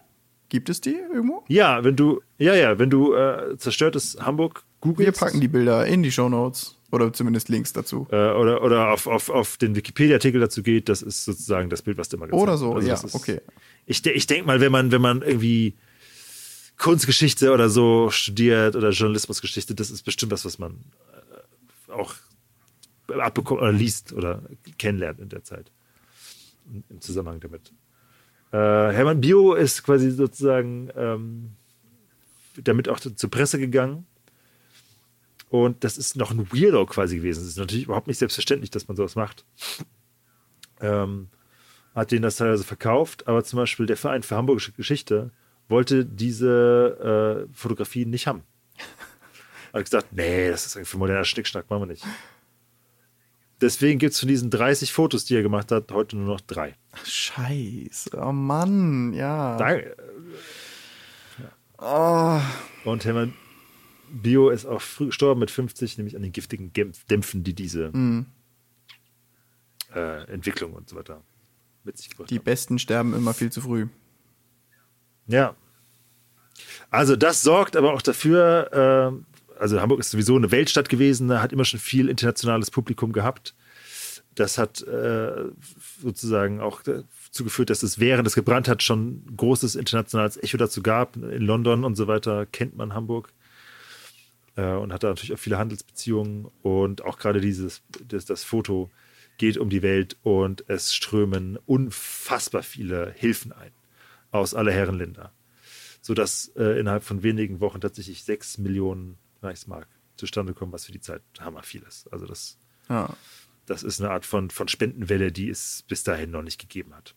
Gibt es die irgendwo? Ja, wenn du, ja, ja, wenn du äh, zerstörtes Hamburg googelst. Wir packen die Bilder in die Shownotes oder zumindest Links dazu. Äh, oder oder auf, auf, auf den Wikipedia-Artikel dazu geht, das ist sozusagen das Bild, was du immer gezeigt Oder so, Also ja, ist, okay. Ich, ich denke mal, wenn man, wenn man irgendwie Kunstgeschichte oder so studiert oder Journalismusgeschichte, das ist bestimmt was, was man äh, auch abbekommt oder liest oder kennenlernt in der Zeit. Im Zusammenhang damit. Äh, Hermann Bio ist quasi sozusagen ähm, damit auch zur Presse gegangen. Und das ist noch ein Weirdo quasi gewesen. Es ist natürlich überhaupt nicht selbstverständlich, dass man sowas macht. Ähm, hat denen das teilweise verkauft, aber zum Beispiel der Verein für Hamburgische Geschichte wollte diese äh, Fotografien nicht haben. Hat gesagt, nee, das ist für moderner Schnickschnack, machen wir nicht. Deswegen gibt es von diesen 30 Fotos, die er gemacht hat, heute nur noch drei. Scheiße, oh Mann, ja. Danke. Oh. Und Hermann Bio ist auch früh gestorben mit 50, nämlich an den giftigen Dämpfen, die diese Mhm. äh, Entwicklung und so weiter mit sich gebracht Die haben. Besten sterben immer viel zu früh. Ja. Also das sorgt aber auch dafür, äh, also Hamburg ist sowieso eine Weltstadt gewesen, hat immer schon viel internationales Publikum gehabt. Das hat äh, sozusagen auch dazu geführt, dass es während es gebrannt hat schon großes internationales Echo dazu gab. In London und so weiter kennt man Hamburg äh, und hat da natürlich auch viele Handelsbeziehungen und auch gerade dieses das, das Foto geht um die Welt und es strömen unfassbar viele Hilfen ein aus aller Herren Länder, sodass äh, innerhalb von wenigen Wochen tatsächlich sechs Millionen Reichsmark zustande kommen, was für die Zeit hammer viel ist. Also das, Ja. das ist eine Art von, von Spendenwelle, die es bis dahin noch nicht gegeben hat.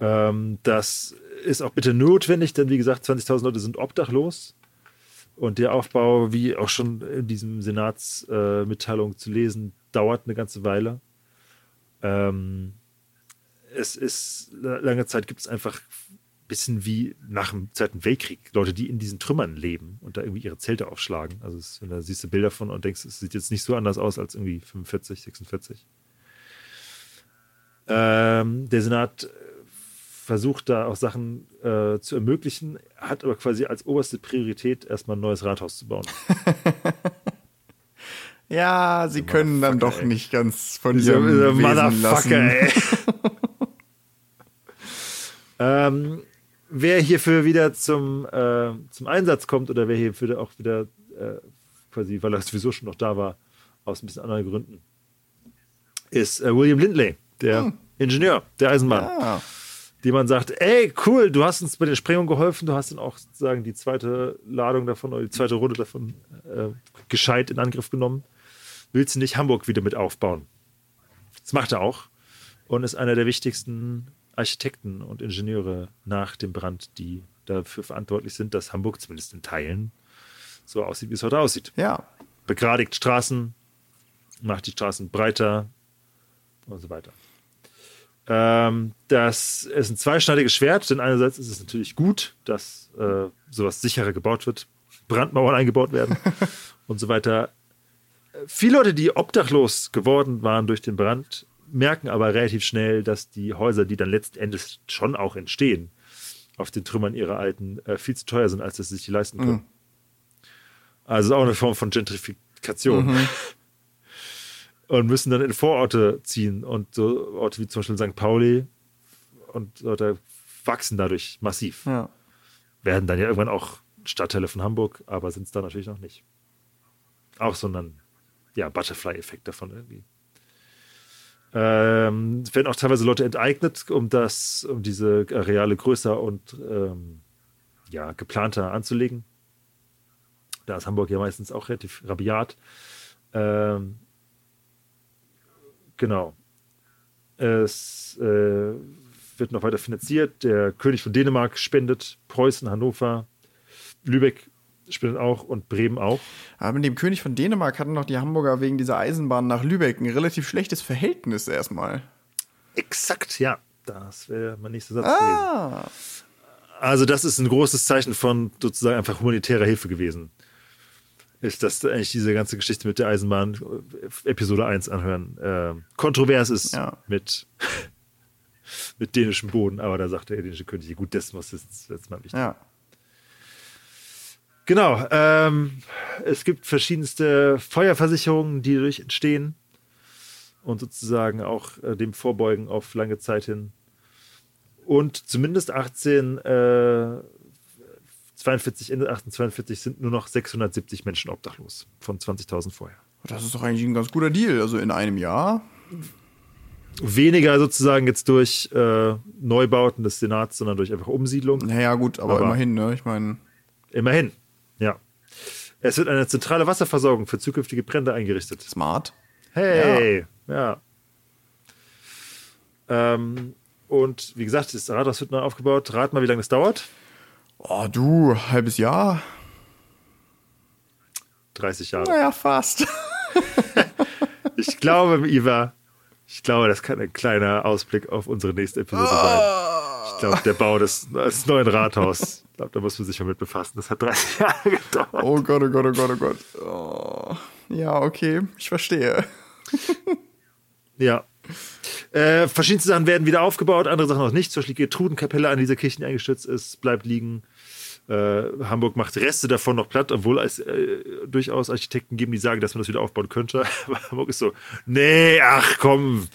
Ähm, das ist auch bitte notwendig, denn wie gesagt, 20.000 Leute sind obdachlos. Und der Aufbau, wie auch schon in diesem Senatsmitteilung äh, zu lesen, dauert eine ganze Weile. Ähm, es ist, lange Zeit gibt es einfach ein bisschen wie nach dem Zweiten Weltkrieg, Leute, die in diesen Trümmern leben und da irgendwie ihre Zelte aufschlagen. Also es, da siehst du Bilder von und denkst, es sieht jetzt nicht so anders aus als irgendwie 45, 46. Ähm, der Senat versucht da auch Sachen äh, zu ermöglichen, hat aber quasi als oberste Priorität erstmal ein neues Rathaus zu bauen. Ja, sie können dann doch ey. nicht ganz von ihrem Wesen lassen. Motherfucker, ey. ähm, wer hierfür wieder zum, äh, zum Einsatz kommt oder wer hierfür auch wieder äh, quasi, weil er sowieso schon noch da war, aus ein bisschen anderen Gründen, ist äh, William Lindley, der Ingenieur der Eisenbahn. Ah, die man sagt, ey, cool, du hast uns bei den Sprengungen geholfen, du hast dann auch sozusagen die zweite Ladung davon oder die zweite Runde davon äh, gescheit in Angriff genommen. Willst du nicht Hamburg wieder mit aufbauen? Das macht er auch und ist einer der wichtigsten Architekten und Ingenieure nach dem Brand, die dafür verantwortlich sind, dass Hamburg zumindest in Teilen so aussieht, wie es heute aussieht. ja. Begradigt Straßen, macht die Straßen breiter und so weiter. Ähm, das ist ein zweischneidiges Schwert, denn einerseits ist es natürlich gut, dass äh, sowas sicherer gebaut wird, Brandmauern eingebaut werden und so weiter. Viele Leute, die obdachlos geworden waren durch den Brand, merken aber relativ schnell, dass die Häuser, die dann letzten Endes schon auch entstehen, auf den Trümmern ihrer alten, äh, viel zu teuer sind, als dass sie sich die leisten können. Also auch eine Form von Gentrifikation. Und müssen dann in Vororte ziehen und so Orte wie zum Beispiel St. Pauli und Orte wachsen dadurch massiv. ja. Werden dann ja irgendwann auch Stadtteile von Hamburg, aber sind es da natürlich noch nicht. Auch so ein ja, Butterfly-Effekt davon irgendwie. Ähm, es werden auch teilweise Leute enteignet, um das, um diese Areale größer und ähm, ja, geplanter anzulegen. Da ist Hamburg ja meistens auch relativ rabiat. Ähm, genau. Es äh, wird noch weiter finanziert. Der König von Dänemark spendet, Preußen, Hannover, Lübeck spendet auch und Bremen auch. Aber mit dem König von Dänemark hatten noch die Hamburger wegen dieser Eisenbahn nach Lübeck ein relativ schlechtes Verhältnis erstmal. Exakt, ja. Das wäre mein nächster Satz gewesen. Ah. Also, das ist ein großes Zeichen von sozusagen einfach humanitärer Hilfe gewesen. Ist, dass eigentlich diese ganze Geschichte mit der Eisenbahn äh, Episode 1 anhören äh, kontrovers ist Ja. mit, mit dänischem Boden, aber da sagt der dänische König, gut, das muss jetzt, jetzt mal wichtig. Ja. Genau. Ähm, es gibt verschiedenste Feuerversicherungen, die dadurch entstehen und sozusagen auch äh, dem vorbeugen auf lange Zeit hin. Und zumindest 18, äh, 42, Ende 1842 sind nur noch 670 Menschen obdachlos von 20.000 vorher. Das ist doch eigentlich ein ganz guter Deal. Also in einem Jahr. Weniger sozusagen jetzt durch äh, Neubauten des Senats, sondern durch einfach Umsiedlung. Naja, gut, aber, Aber- immerhin, ne? Ich meine. Immerhin, ja. Es wird eine zentrale Wasserversorgung für zukünftige Brände eingerichtet. Smart. Hey, ja. Ähm, und wie gesagt, das Rathaus wird neu aufgebaut. Rat mal, wie lange das dauert. Oh, du, halbes Jahr? 30 Jahre. Naja, fast. Ich glaube, Iva, ich glaube, das kann ein kleiner Ausblick auf unsere nächste Episode sein. Ich glaube, der Bau des, des neuen Rathaus, ich glaube, da muss man sich mal mit befassen. Das hat 30 Jahre gedauert. Oh Gott, oh Gott, oh Gott, oh Gott. Oh. Ja, okay, ich verstehe. Ja. Äh, verschiedenste Sachen werden wieder aufgebaut, andere Sachen noch nicht. Zum Beispiel die Getrudenkapelle an dieser Kirche, die eingestürzt ist, bleibt liegen. Äh, Hamburg macht Reste davon noch platt, obwohl es äh, durchaus Architekten geben, die sagen, dass man das wieder aufbauen könnte. Aber Hamburg ist so, nee, ach komm,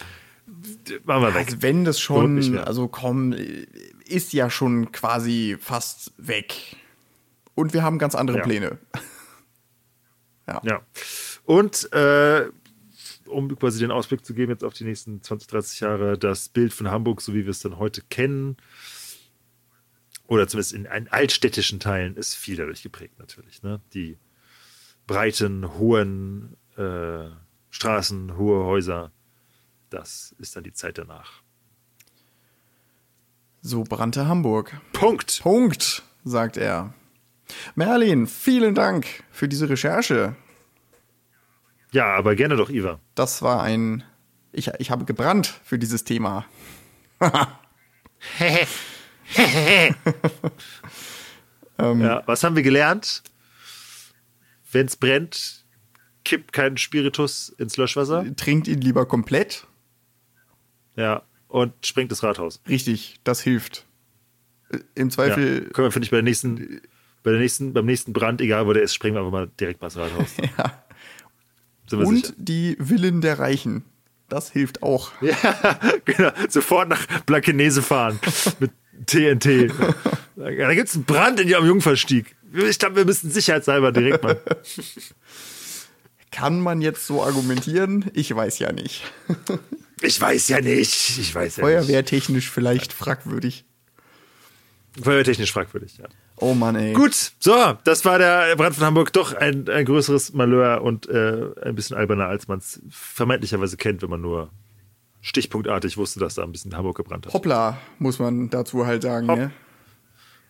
machen wir weg. Also wenn das schon, also komm, ist ja schon quasi fast weg. Und wir haben ganz andere Ja. Pläne. Ja. Und äh, um quasi den Ausblick zu geben jetzt auf die nächsten 20, 30 Jahre, das Bild von Hamburg, so wie wir es dann heute kennen, oder zumindest in, in altstädtischen Teilen, ist viel dadurch geprägt natürlich. Ne? Die breiten, hohen äh, Straßen, hohe Häuser, das ist dann die Zeit danach. So brannte Hamburg. Punkt. Punkt, sagt er. Merlin, vielen Dank für diese Recherche. Ja, aber gerne doch, Iva. Das war ein. Ich, ich habe gebrannt für dieses Thema. Ja, was haben wir gelernt? Wenn es brennt, kippt kein Spiritus ins Löschwasser. Trinkt ihn lieber komplett. Ja, und sprengt das Rathaus. Richtig, das hilft. Äh, Im Ja. Zweifel. Können wir, finde ich, bei der nächsten, bei der nächsten, beim nächsten Brand, egal wo der ist, sprengen wir einfach mal direkt mal das Rathaus. Ja. Und sicher. die Willen der Reichen. Das hilft auch. Ja, genau. Sofort nach Blankenese fahren mit TNT. Da gibt es einen Brand in am Jungfernstieg. Ich glaube, wir müssen sicherheitshalber direkt mal. Kann man jetzt so argumentieren? Ich weiß ja nicht. Ich weiß ja nicht. Ich weiß ja nicht. Feuerwehrtechnisch vielleicht fragwürdig. Feuerwehrtechnisch fragwürdig, ja. Oh Mann, ey. Gut, so, das war der Brand von Hamburg. Doch ein, ein größeres Malheur und äh, ein bisschen alberner, als man es vermeintlicherweise kennt, wenn man nur stichpunktartig wusste, dass da ein bisschen Hamburg gebrannt hat. Hoppla, muss man dazu halt sagen. Hopp. Ne?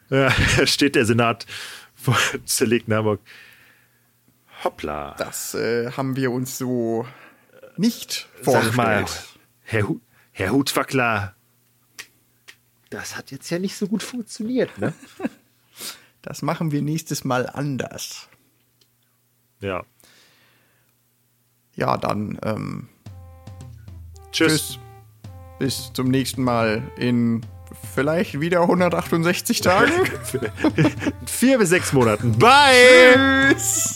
Ja, da steht der Senat vor zerlegten Hamburg. Hoppla. Das äh, haben wir uns so nicht Sag mal, vorgestellt. Herr, Hu Herr Hutwackler, das hat jetzt ja nicht so gut funktioniert, ne? Das machen wir nächstes Mal anders. ja. Ja, dann ähm, Tschüss. tschüss. Bis zum nächsten Mal in vielleicht wieder 168 Tagen. Vier bis sechs Monaten. Bye! tschüss.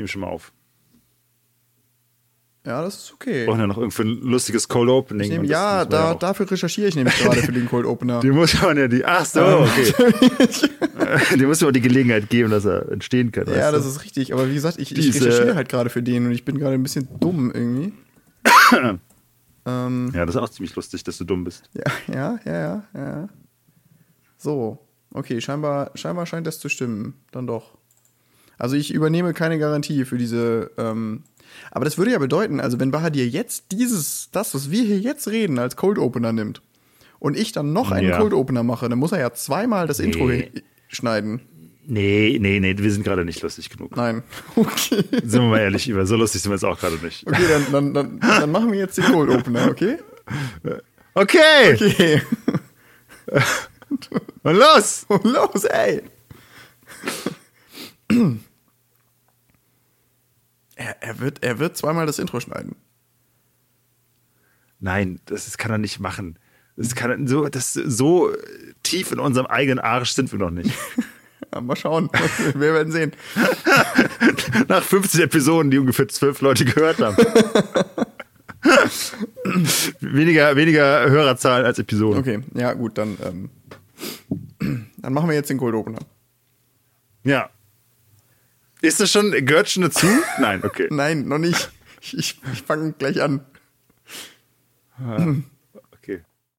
Nehme schon mal auf. Ja, das ist okay. Wir brauchen ja noch irgendwie ein lustiges Cold Opening. Ich nehm, ja, da, auch- dafür recherchiere ich nämlich gerade für den Cold Opener. Die muss man ja die. Ach so, okay. die muss man auch die Gelegenheit geben, dass er entstehen kann. Ja, das du? ist richtig. Aber wie gesagt, ich, ich recherchiere halt gerade für den und ich bin gerade ein bisschen dumm irgendwie. ähm, ja, das ist auch ziemlich lustig, dass du dumm bist. ja, ja, ja, ja, ja. So, okay, scheinbar, scheinbar scheint das zu stimmen. Dann doch. Also ich übernehme keine Garantie für diese. Ähm, aber das würde ja bedeuten, also wenn Bahadir jetzt dieses, das, was wir hier jetzt reden, als Cold Opener nimmt und ich dann noch einen Ja. Cold Opener mache, dann muss er ja zweimal das Intro Nee. hi- schneiden. Nee, nee, nee, wir sind gerade nicht lustig genug. Nein. Okay. Sind wir mal ehrlich, so lustig sind wir jetzt auch gerade nicht. Okay, dann, dann, dann, dann machen wir jetzt den Cold Opener, okay? Okay, Okay. und los! Los, ey. Er, er, wird, er wird zweimal das Intro schneiden. Nein, das, das kann er nicht machen. Das kann so, das, so tief in unserem eigenen Arsch sind wir noch nicht. Ja, mal schauen. Wir werden sehen. Nach 50 Episoden, die ungefähr zwölf Leute gehört haben. weniger, weniger Hörerzahlen als Episoden. Okay, ja, gut, dann, ähm, dann machen wir jetzt den Cold Opener. Ja. Ist das schon, gehört schon dazu? Nein, okay. Nein, noch nicht. Ich, ich, ich fange gleich an.